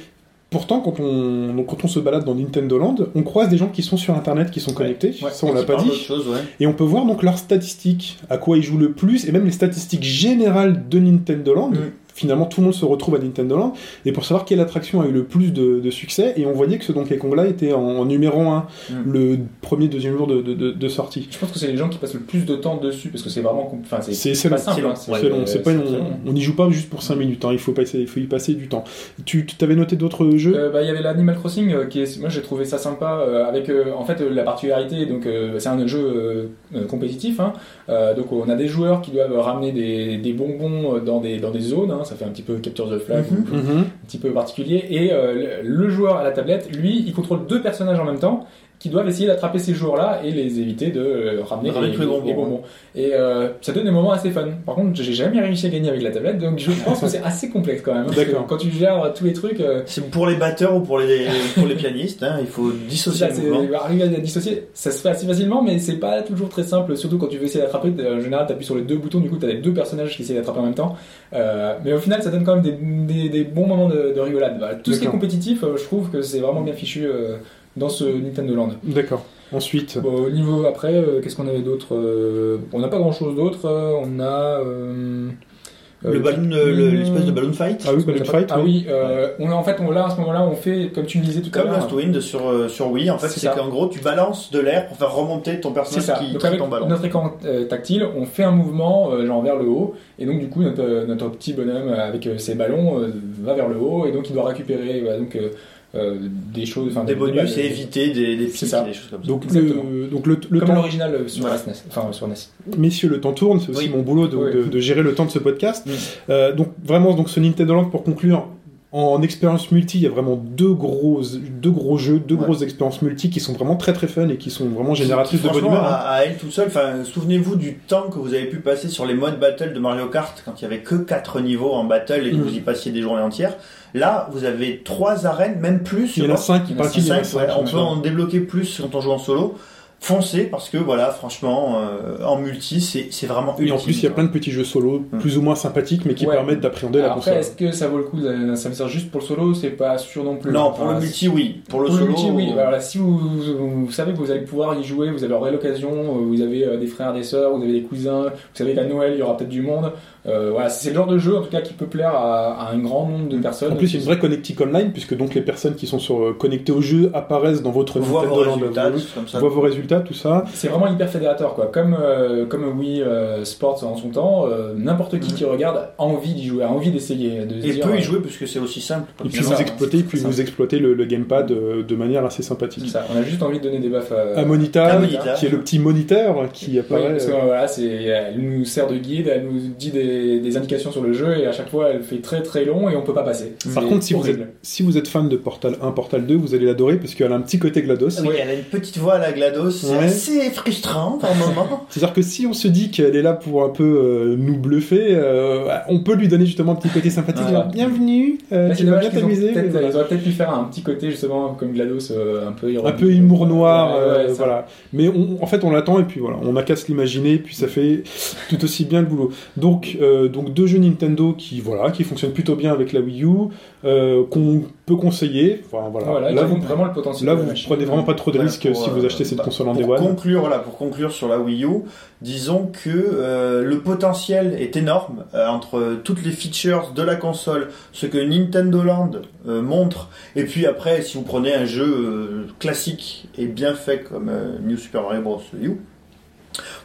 pourtant, quand on, donc, quand on se balade dans Nintendo Land, on croise des gens qui sont sur Internet, qui sont connectés. Ouais, ça, on et l'a pas dit. d'autre chose, ouais. Et on peut voir donc leurs statistiques, à quoi ils jouent le plus, et même les statistiques générales de Nintendo Land. Mm. Finalement, tout le monde se retrouve à Nintendo Land, et pour savoir quelle attraction a eu le plus de, de succès, et on voyait que ce Donkey Kong-là était en, en numéro 1, Mm. le premier, deuxième jour de, de, de- de sortie. Je pense que c'est les gens qui passent le plus de temps dessus parce que c'est vraiment. Enfin, c'est pas long, simple. c'est long, hein, C'est long, c'est pas long. on n'y joue pas juste pour 5 minutes, hein, il faut, passer, il faut y passer du temps. Tu t'avais noté d'autres jeux? Euh, bah, il y avait l'Animal Crossing euh, qui est, moi j'ai trouvé ça sympa euh, avec euh, en fait euh, la particularité donc euh, c'est un jeu euh, euh, compétitif hein. Euh, donc on a des joueurs qui doivent ramener des, des bonbons dans des dans des zones hein. Ça fait un petit peu capture the flag Mhm. ou- Mhm. un petit peu particulier et euh, le, le joueur à la tablette lui il contrôle deux personnages en même temps qui doivent essayer d'attraper ces joueurs-là et les éviter de euh, ramener les, les bonbons, les bonbons. Et euh, ça donne des moments assez fun. Par contre, j'ai jamais réussi à gagner avec la tablette, donc je pense que c'est assez complexe quand même. Que D'accord. Quand tu gères tous les trucs, euh, C'est pour les batteurs ou pour les, pour les pianistes, hein, il faut dissocier Ça, le arriver à dissocier, ça se fait assez facilement, mais c'est pas toujours très simple, surtout quand tu veux essayer d'attraper. En général, tu appuies sur les deux boutons, du coup, tu as les deux personnages qui essaient d'attraper en même temps. Euh, mais au final, ça donne quand même des, des- des bons moments de, de rigolade. Voilà. Tout ce qui est compétitif, euh, je trouve que c'est vraiment bien fichu dans ce Nintendo Land. D'accord. Ensuite, Bon, au niveau après, euh, qu'est-ce qu'on avait d'autre Euh, On n'a pas grand chose d'autre. euh, On a. euh, euh, Le ballon, le- l'espèce de balloon fight. ah oui, Balloon Fight, Ah oui, euh, on a, en fait, on, là, à ce moment-là, on fait, comme tu me disais tout à Comme l'heure. Lost Wind sur, sur Wii, en fait, C'est qu'en gros, tu balances de l'air pour faire remonter ton personnage ça. qui donc qui avec ton ballon. notre écran euh, tactile, on fait un mouvement euh, genre vers le haut, et donc du coup notre, euh, notre petit bonhomme avec euh, ses ballons euh, va vers le haut, et donc il doit récupérer voilà, donc des choses, enfin Des bonus et éviter des, des pics ça. et des choses comme ça. donc Exactement. le, donc le, le comme temps, l'original euh, sur enfin sur NES. messieurs, le temps tourne, c'est aussi Oui. mon boulot de, Oui. de- de gérer le temps de ce podcast. Mm. Euh, donc vraiment, donc ce Nintendo Land pour conclure. En expérience multi, il y a vraiment deux gros, deux gros jeux, deux Ouais. grosses expériences multi qui sont vraiment très très fun et qui sont vraiment génératrices de bonne humeur. hein. à, à elle toute seule, enfin, souvenez-vous du temps que vous avez pu passer sur les modes battle de Mario Kart quand il y avait que 4 niveaux en battle et que Mhm. vous y passiez des journées entières. Là, vous avez trois arènes, même plus. Il y en a cinq, a Cinq, ouais, on peut en débloquer plus quand on joue en solo. Foncez parce que voilà, franchement, euh, en multi, c'est c'est vraiment Et en ultime, plus, il y a plein de petits jeux solo, Mm. plus ou moins sympathiques, mais qui Ouais. permettent d'appréhender la Alors console. après, est-ce que ça vaut le coup de s'investir juste pour le solo C'est pas sûr non plus? Non, pour Enfin, le multi, oui. Pour le Pour le solo, multi, oui. euh, Voilà, si vous, vous, vous savez que vous allez pouvoir y jouer, vous avez aurez l'occasion, euh, vous avez euh, des frères, des sœurs, vous avez des cousins, vous savez qu'à Noël il y aura peut-être du monde. Euh, voilà, c'est le genre de jeu en tout cas qui peut plaire à, à un grand nombre de personnes. En plus, il y a une vraie connectique online, puisque donc les personnes qui sont sur, euh, connectées au jeu apparaissent dans votre Nintendo Land, ça. voient vos résultats, tout ça. C'est vraiment hyper fédérateur quoi. Comme euh, comme Wii euh, Sports en son temps, euh, n'importe qui qui regarde a envie d'y jouer, a envie d'essayer, de Et dire, peut euh, y jouer parce que c'est aussi simple. Et puis vous exploitez, puis exploitez le, le gamepad de manière assez sympathique. ça. On a juste envie de donner des baffes à, À Monita, À Monita. qui est le petit moniteur qui Oui, apparaît. parce que voilà, c'est, elle nous sert de guide, elle nous dit des, des indications sur le jeu et à chaque fois elle fait très très long et on peut pas passer. Par contre, si vous, êtes, si vous êtes fan de Portal 1, Portal 2, vous allez l'adorer parce qu'elle a un petit côté GLaDOS. Oui, elle a une petite voix à la GLaDOS, c'est Ouais. assez frustrant par moment. C'est-à-dire que si on se dit qu'elle est là pour un peu euh, nous bluffer, euh, on peut lui donner justement un petit côté sympathique. Voilà. genre, Bienvenue, euh, tu vas bien t'amuser. peut-être- voilà. Ils auraient peut-être pu faire un petit côté justement comme GLaDOS, euh, un peu un ironique. peu humour noir, Ouais, ouais, ça. voilà. Mais on- en fait, on l'attend et puis voilà, on n'a qu'à se l'imaginer, puis ça fait tout aussi bien le boulot. Donc, euh, donc deux jeux Nintendo qui voilà, qui fonctionnent plutôt bien avec la Wii U, euh, qu'on peut conseiller. Enfin voilà. Voilà, là, vous, vraiment le potentiel. là, vous machine. prenez vraiment pas trop de risques si vous euh, achetez cette bah, console en pour Day One. conclure, voilà, pour conclure sur la Wii U, disons que euh, le potentiel est énorme euh, entre toutes les features de la console, ce que Nintendo Land euh, montre, et puis après, si vous prenez un jeu classique et bien fait comme New Super Mario Bros. U,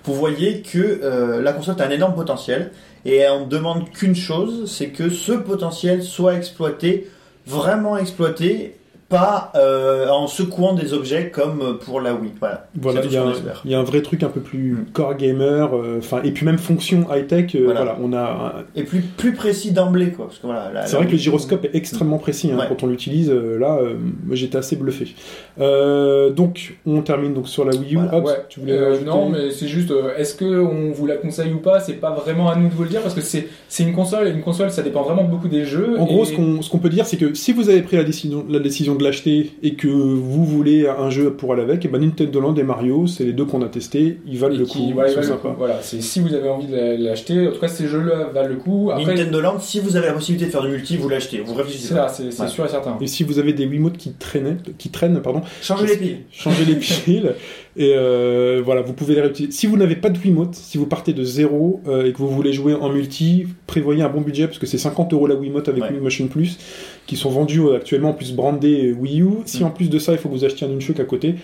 vous voyez que la console a un énorme potentiel Et on demande qu'une chose, c'est que ce potentiel soit exploité, vraiment exploité, pas euh, en secouant des objets comme pour la Wii. Voilà. Voilà, il y, a un- espère. il y a un vrai truc un peu plus Mm. core gamer, euh, enfin et puis même fonction high tech. euh, Voilà. voilà. on a. un- Et plus, plus précis d'emblée, quoi. Parce que voilà, la- C'est la vrai que le gyroscope est extrêmement précis hein, Ouais. quand on l'utilise. euh, là, euh, j'étais assez bluffé. Euh, donc, on termine donc sur la Wii U. Voilà. Ouais. tu voulais Euh, non, mais c'est juste, euh, est-ce que on vous la conseille ou pas? C'est pas vraiment à nous de vous le dire parce que c'est c'est une console et une console ça dépend vraiment beaucoup des jeux. En gros, et- ce qu'on ce qu'on peut dire, c'est que si vous avez pris la décision, la décision de l'acheter et que vous voulez un jeu pour aller avec, et ben Nintendo Land et Mario, c'est les deux qu'on a testés, ils valent et le qui- coup, voilà, ils sont sympas. coup. Voilà, c'est si vous avez envie de la- l'acheter, en tout cas ces jeux-là valent le coup. Après, Nintendo Land, si vous avez la possibilité de faire du multi, vous l'achetez. Vous réfléchissez c'est là, c'est Ouais. sûr et certain. Et si vous avez des Wiimotes qui traînent, qui traînent, pardon, Changez les piles. changez les piles et euh, voilà, vous pouvez les réutiliser. Si vous n'avez pas de Wiimote, si vous partez de zéro euh, et que vous voulez jouer en multi, prévoyez un bon budget parce que c'est 50 euros la Wiimote avec Ouais. Wii Motion Plus qui sont vendus euh, actuellement en plus brandés euh, Wii U. Si Mm. en plus de ça, il faut que vous achetiez un Nunchuk à côté.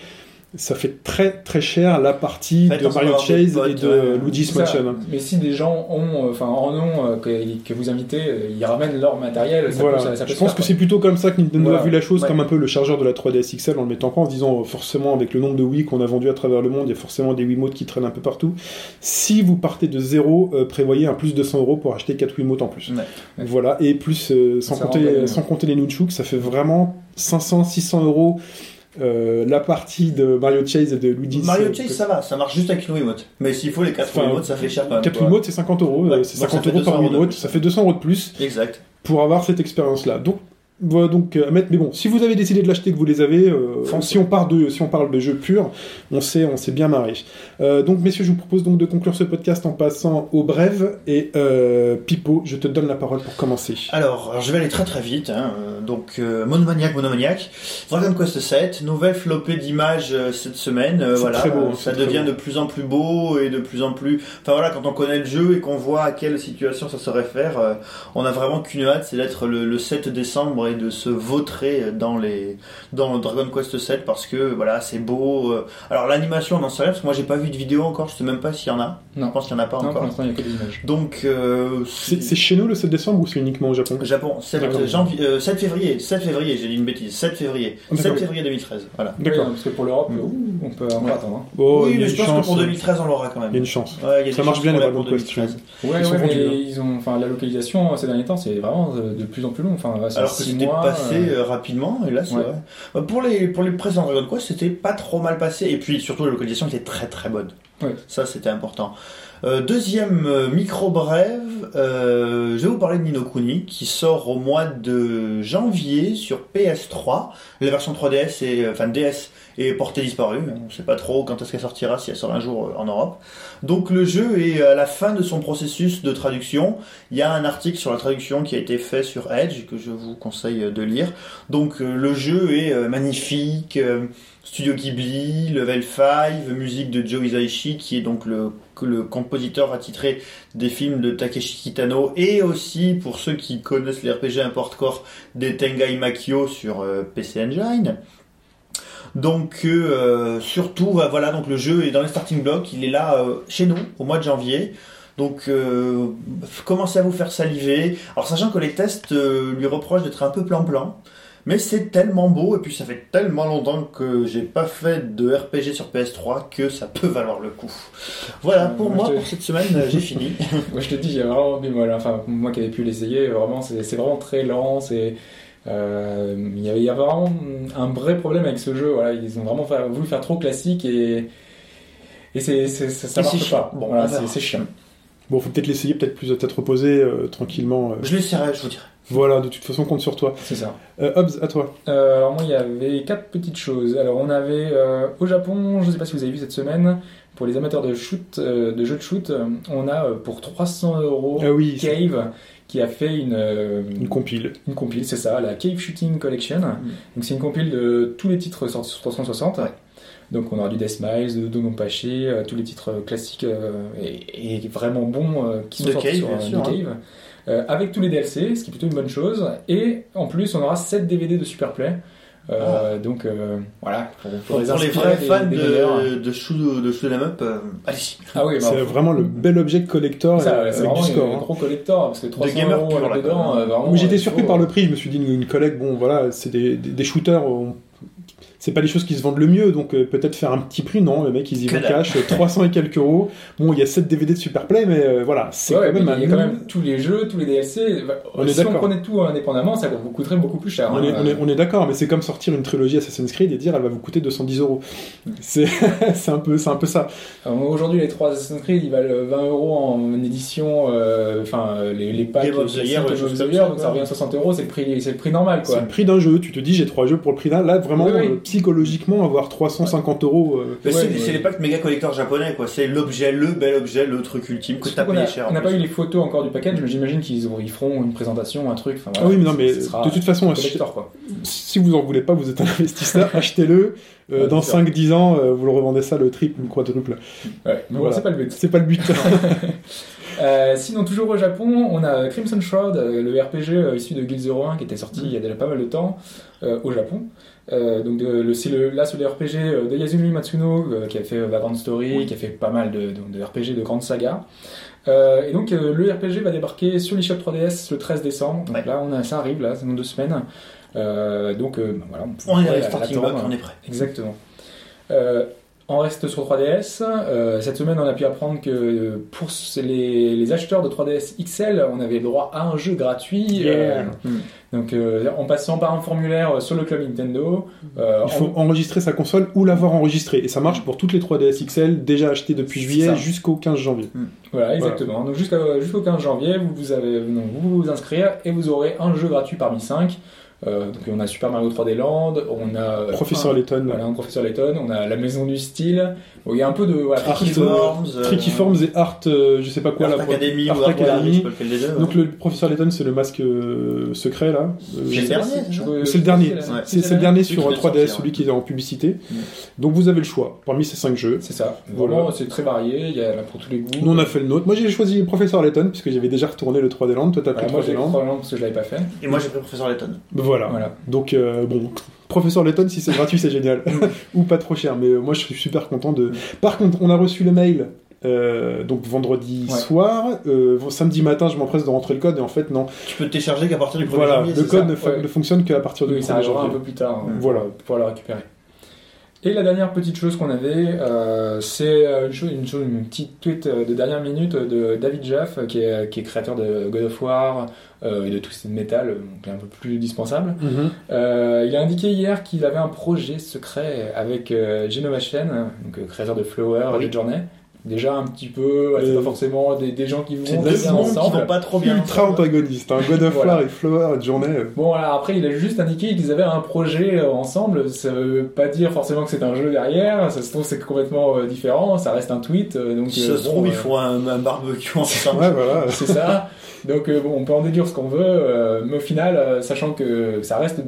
Ça fait très très cher la partie de Mario Chase et de ouais. Luigi's. Mansion. Mais si des gens ont, euh, enfin en ont, euh, que, que vous invitez, euh, ils ramènent leur matériel. Ça Voilà. peut, ça, ça peut je se pense faire, que c'est plutôt comme ça que Nintendo Voilà. a vu la chose, Ouais. comme un peu le chargeur de la 3DS XL en le mettant pas en se disant euh, forcément avec le nombre de Wii qu'on a vendu à travers le monde, il y a forcément des Wiimotes qui traînent un peu partout. Si vous partez de zéro, euh, prévoyez un plus de 100 euros pour acheter 4 Wiimotes en plus. Ouais. Ouais. Voilà, et plus euh, sans, compter, sans compter les Nunchuk, ça fait vraiment 500, 600 euros. Euh, la partie de Mario Chase et de Luigi's Mario Chase, ça va, ça marche juste avec une Wiimote. Mais s'il faut les 4 Enfin, Wiimotes, ça fait cher quand même. 4 quoi. Wiimotes, c'est 50 euros. Ouais. c'est Donc, ça 50 fait euros par 200 euros de Wiimote, ça fait 200 euros de plus Exact. pour avoir cette expérience-là. Donc, voilà, donc euh, à mettre. Mais bon, si vous avez décidé de l'acheter, que vous les avez, euh, si on part de, si on parle de jeux purs, on sait, on s'est bien marré. Euh, donc, messieurs, je vous propose donc de conclure ce podcast en passant au brève. Et euh, Pipo, je te donne la parole pour commencer. Alors, alors, je vais aller très très vite. Hein. Euh, Donc, euh, Monomaniac, Monomaniac, Dragon Quest VII, nouvelle flopée d'images euh, cette semaine. euh, voilà, très beau, Euh, ça devient de plus en plus beau et de plus en plus. Enfin voilà, quand on connaît le jeu et qu'on voit à quelle situation ça se réfère, euh, on a vraiment qu'une hâte, c'est d'être le, le 7 décembre et de se vautrer dans les dans Dragon Quest VII parce que voilà, c'est beau. euh. Alors l'animation, on n'en sait rien parce que moi j'ai pas vu de vidéo encore. Je sais même pas s'il y en a. Non. Je pense qu'il y en a pas Non, pour encore. l'instant, il n'y a que des images. Donc euh, C'est chez nous le 7 décembre ou c'est uniquement au Japon? Japon, 7, D'accord. janvier, euh, 7 février, 7 février, j'ai dit une bêtise, 7 février, Ah, 7 d'accord. février 2013, voilà. D'accord. Oui, parce que pour l'Europe, Mm. ouh, on peut encore Ouais. attendre. hein. Oh, oui, y mais une je pense chance. que pour 2013 on l'aura quand même. Il y a une chance. Ouais, y a Ça marche bien, les Dragon pour Quest, 2013. Ouais, Ils ouais, mais hein. ils ont, enfin, la localisation euh, ces derniers temps, c'est vraiment euh, de plus en plus long. Enfin, Alors que c'était passé euh, euh, rapidement, et là c'est ouais. vrai. Euh, Pour les, pour les précédents Dragon Quest, c'était pas trop mal passé, et puis surtout la localisation était très très bonne. Ouais. Ça c'était important. Euh, deuxième euh, micro-brève, euh, je vais vous parler de Nino Kuni, qui sort au mois de janvier sur PS3. La version 3DS, et, enfin DS, est portée disparue. On sait pas trop quand est-ce qu'elle sortira, si elle sort un jour euh, en Europe. Donc le jeu est à la fin de son processus de traduction. Il y a un article sur la traduction qui a été fait sur Edge, que je vous conseille de lire. Donc euh, le jeu est euh, magnifique. euh, Studio Ghibli, Level 5, musique de Joe Hisaishi, qui est donc le, le compositeur attitré des films de Takeshi Kitano, et aussi, pour ceux qui connaissent les RPG import-core, des Tengai Makio sur euh, PC Engine. Donc euh, surtout, bah, voilà, donc le jeu est dans les starting blocks, il est là euh, chez nous au mois de janvier. Donc euh, commencez à vous faire saliver. Alors sachant que les tests euh, lui reprochent d'être un peu plan-plan. Mais c'est tellement beau et puis ça fait tellement longtemps que j'ai pas fait de RPG sur PS3 que ça peut valoir le coup. Voilà, pour moi, te- pour cette semaine, j'ai fini. Moi, je te dis, a vraiment du mal. Enfin, moi qui avais pu l'essayer, vraiment, c'est c'est vraiment très lent. C'est euh, il y avait il y a vraiment un vrai problème avec ce jeu. Voilà, ils ont vraiment fait- voulu faire trop classique et et c'est ça, ça Et c'est marche chiant. pas. Bon, voilà, c'est chiant. Bon, faut peut-être l'essayer, peut-être plus à tête reposée, euh, tranquillement. euh. Je l'essaierai, je vous dirai. Voilà, de toute façon, compte sur toi. C'est ça. Euh, Hobbs, à toi. Euh, alors moi, il y avait quatre petites choses. Alors on avait euh, au Japon, je ne sais pas si vous avez vu cette semaine, pour les amateurs de shoot, euh, de jeux de shoot, on a euh, pour 300 euros Ah oui, Cave qui a fait une euh, une compile. une compile, c'est ça, la Cave Shooting Collection. Donc c'est une compile de tous les titres sortis sur 360. Ouais. Donc on aura du Death Smiles, de Donopachi, euh, tous les titres euh, classiques euh, et, et vraiment bons euh, qui sont sortis Cave, sur sûr, de Cave. Euh, avec tous les DLC, ce qui est plutôt une bonne chose. Et en plus, on aura 7 DVD de Superplay. Euh, Donc euh, voilà, pour, pour Pour, les pour les inspirer vrais des- fans des de, de shoot de shoot up, euh, allez-y. Ah oui, bah, C'est vraiment le bel objet collector ça, c'est avec vraiment du score. un hein. gros collector parce que 300 gamer euros pur, là, dedans, euh, j'étais surpris faut- par le prix, je me suis dit une, une collecte, bon voilà, c'est des, des, des shooters, on- c'est pas les choses qui se vendent le mieux, donc euh, peut-être faire un petit prix, non, le mec ils y vont cash, euh, 300 et quelques euros. Bon, il y a 7 DVD de Superplay, mais euh, voilà, c'est Ouais, quand même mais un il y a quand nom- même tous les jeux, tous les DLC. On est si on prenait tout indépendamment, ça vous coûterait beaucoup plus cher. On hein. est, on est- on est d'accord, mais c'est comme sortir une trilogie Assassin's Creed et dire elle va vous coûter 210 euros. C'est un, peu- c'est un peu ça. Aujourd'hui, les trois Assassin's Creed, ils valent 20 euros en édition, euh, enfin euh, les, les packs Game of the Year, donc ça revient à 60 euros, c'est le prix, c'est le prix normal C'est le prix d'un jeu. Tu te dis j'ai trois jeux pour le prix d'un. Là, vraiment, Oui, oui. Psychologiquement, avoir 350 euros. euh, Mais Ouais, c'est les packs méga collecteurs japonais, quoi. C'est l'objet, le bel objet, le truc ultime que t'as payé cher. On n'a pas eu les photos encore du package, mais j'imagine qu'ils ils feront une présentation, un truc. Enfin, Ah voilà, oui, mais non, mais de toute façon, collector, quoi. si vous en voulez pas, vous êtes un investisseur, achetez-le. Euh, dans bien sûr. 5-10 ans, euh, vous le revendez ça le triple ou le quadruple. Ouais, mais Voilà. c'est pas le but. C'est pas le but. Euh, sinon, toujours au Japon, on a Crimson Shroud, euh, le RPG euh, issu de Guild 01 qui était sorti il y a déjà pas mal de temps euh, au Japon. Euh, donc de- le, c'est le, là, c'est le RPG euh, de Yasumi Matsuno euh, qui a fait Vagrant Story, qui a fait pas mal de, de, de RPG de grandes sagas. Euh, et donc le RPG va débarquer sur l'eShop 3DS le 13 décembre. Donc Ouais. là, on a, ça arrive là, c'est dans deux semaines. Donc ben voilà, On est starting l'attendre. blocks, on est prêt. Exactement. Euh, on reste sur 3DS. Euh, cette semaine, on a pu apprendre que pour les, les acheteurs de 3DS XL, on avait droit à un jeu gratuit. Yeah. Euh, Hmm. donc, euh, en passant par un formulaire sur le club Nintendo. euh, Il faut en- enregistrer sa console ou l'avoir enregistrée. Et ça marche pour toutes les 3DS XL déjà achetées depuis juillet jusqu'au 15 janvier. Voilà, exactement. Donc jusqu'au 15 janvier, vous, vous, avez, donc, vous vous inscrire et vous aurez un jeu gratuit parmi 5. Donc on a Super Mario 3D Land, on a euh, Professeur Layton, voilà, un Professeur Layton, on a la Maison du Style. Bon, il y a un peu de voilà, Art, les euh. Forms, euh, Tricky Forms et Art, euh, je sais pas quoi Art là. Academy Art Academy. Donc le professeur Layton, c'est le masque euh, secret là. Euh, C'est le dernier, c'est Euh, le dernier. C'est le sur qui vient de 3DS, sortir, celui ouais. qui est en publicité. Mm. Donc vous avez le choix parmi ces 5 jeux. C'est ça. Voilà. C'est très varié. Il y a là pour tous les goûts. Nous on a fait le nôtre. Moi j'ai choisi professeur Layton puisque j'avais déjà retourné le 3D Land. Toi t'as pris le j'ai 3D Land. parce que je l'avais pas fait. Et moi j'ai pris Professeur Layton. Voilà. Voilà. Donc euh, bon, professeur Layton si c'est gratuit c'est génial ou pas trop cher. Mais euh, moi je suis super content de. Par contre on a reçu le mail. euh, donc vendredi Ouais. soir, euh, samedi matin, je m'empresse de rentrer le code et en fait non. Tu peux te télécharger qu'à partir du 1er Voilà, janvier. le code ne, fa- ouais. ne fonctionne qu'à partir du Oui, ça 1er arrivera un peu plus tard hein, Voilà. pour pouvoir le récupérer. Et la dernière petite chose qu'on avait, euh, c'est une, chose, une, chose- une petite tweet de dernière minute de David Jaff, qui est, qui est créateur de God of War et de Twisted Metal, euh, donc un peu plus dispensable. Mhm. Euh, il a indiqué hier qu'il avait un projet secret avec euh, Genova donc euh, créateur de Flower Oui. et de Journey. Déjà un petit peu, ouais, c'est Euh, pas forcément des, des gens qui vont bien qui ensemble. vont pas trop bien. Ultra ensemble. antagoniste, hein. God of Voilà. War et Flower et Journée. euh, Bon, alors après, il a juste indiqué qu'ils avaient un projet euh, ensemble. Ça veut pas dire forcément que c'est un jeu derrière. Ça se trouve, c'est complètement différent. Ça reste un tweet. donc, Si euh, ça se bon, trouve, euh, il faut un, un barbecue ensemble. Ouais, voilà. C'est ça. Donc, euh, bon, on peut en déduire ce qu'on veut. euh, mais au final, euh, sachant que ça reste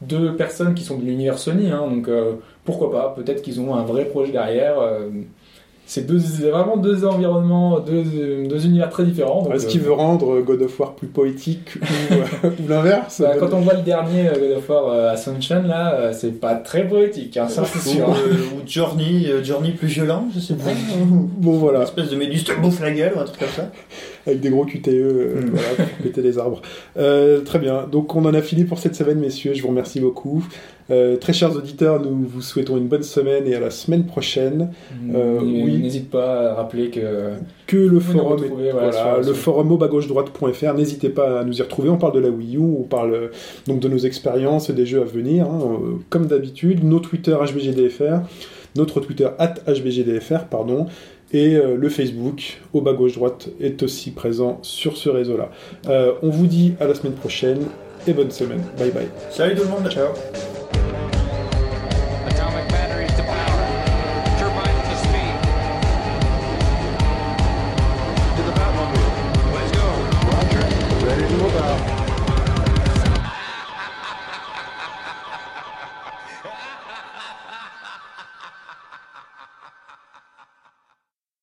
deux personnes qui sont de l'univers Sony, hein, donc euh, pourquoi pas Peut-être qu'ils ont un vrai projet derrière. euh, c'est deux, vraiment deux environnements, deux, deux univers très différents. Est-ce euh, qu'il veut rendre God of War plus poétique ou, euh, ou l'inverse Bah, quand on voit le dernier euh, God of War euh, Ascension, là, euh, c'est pas très poétique, hein, ça c'est Ou, sûr. euh, ou Journey, euh, Journey plus violent, je sais pas. Bon Une voilà, espèce de méduse te bouffe la gueule ou un truc comme ça. avec des gros QTE, euh, Mm. voilà, pour péter les arbres. Euh, très bien, donc on en a fini pour cette semaine, messieurs, je vous remercie beaucoup. Euh, très chers auditeurs, nous vous souhaitons une bonne semaine et à la semaine prochaine. Euh, oui. N'hésite pas à rappeler que Que le forum, est- voilà, voilà, le forum au-bas-gauche-droite.fr, n'hésitez pas à nous y retrouver. On parle de la Wii U, on parle euh, donc de nos expériences et des jeux à venir, hein, euh, comme d'habitude. Nos Twitter HBGDFR, notre Twitter at HBGDFR, pardon, et euh, le Facebook au bas gauche droite est aussi présent sur ce réseau-là. Euh, on vous dit à la semaine prochaine et bonne semaine. Bye bye. Salut tout le monde. ciao.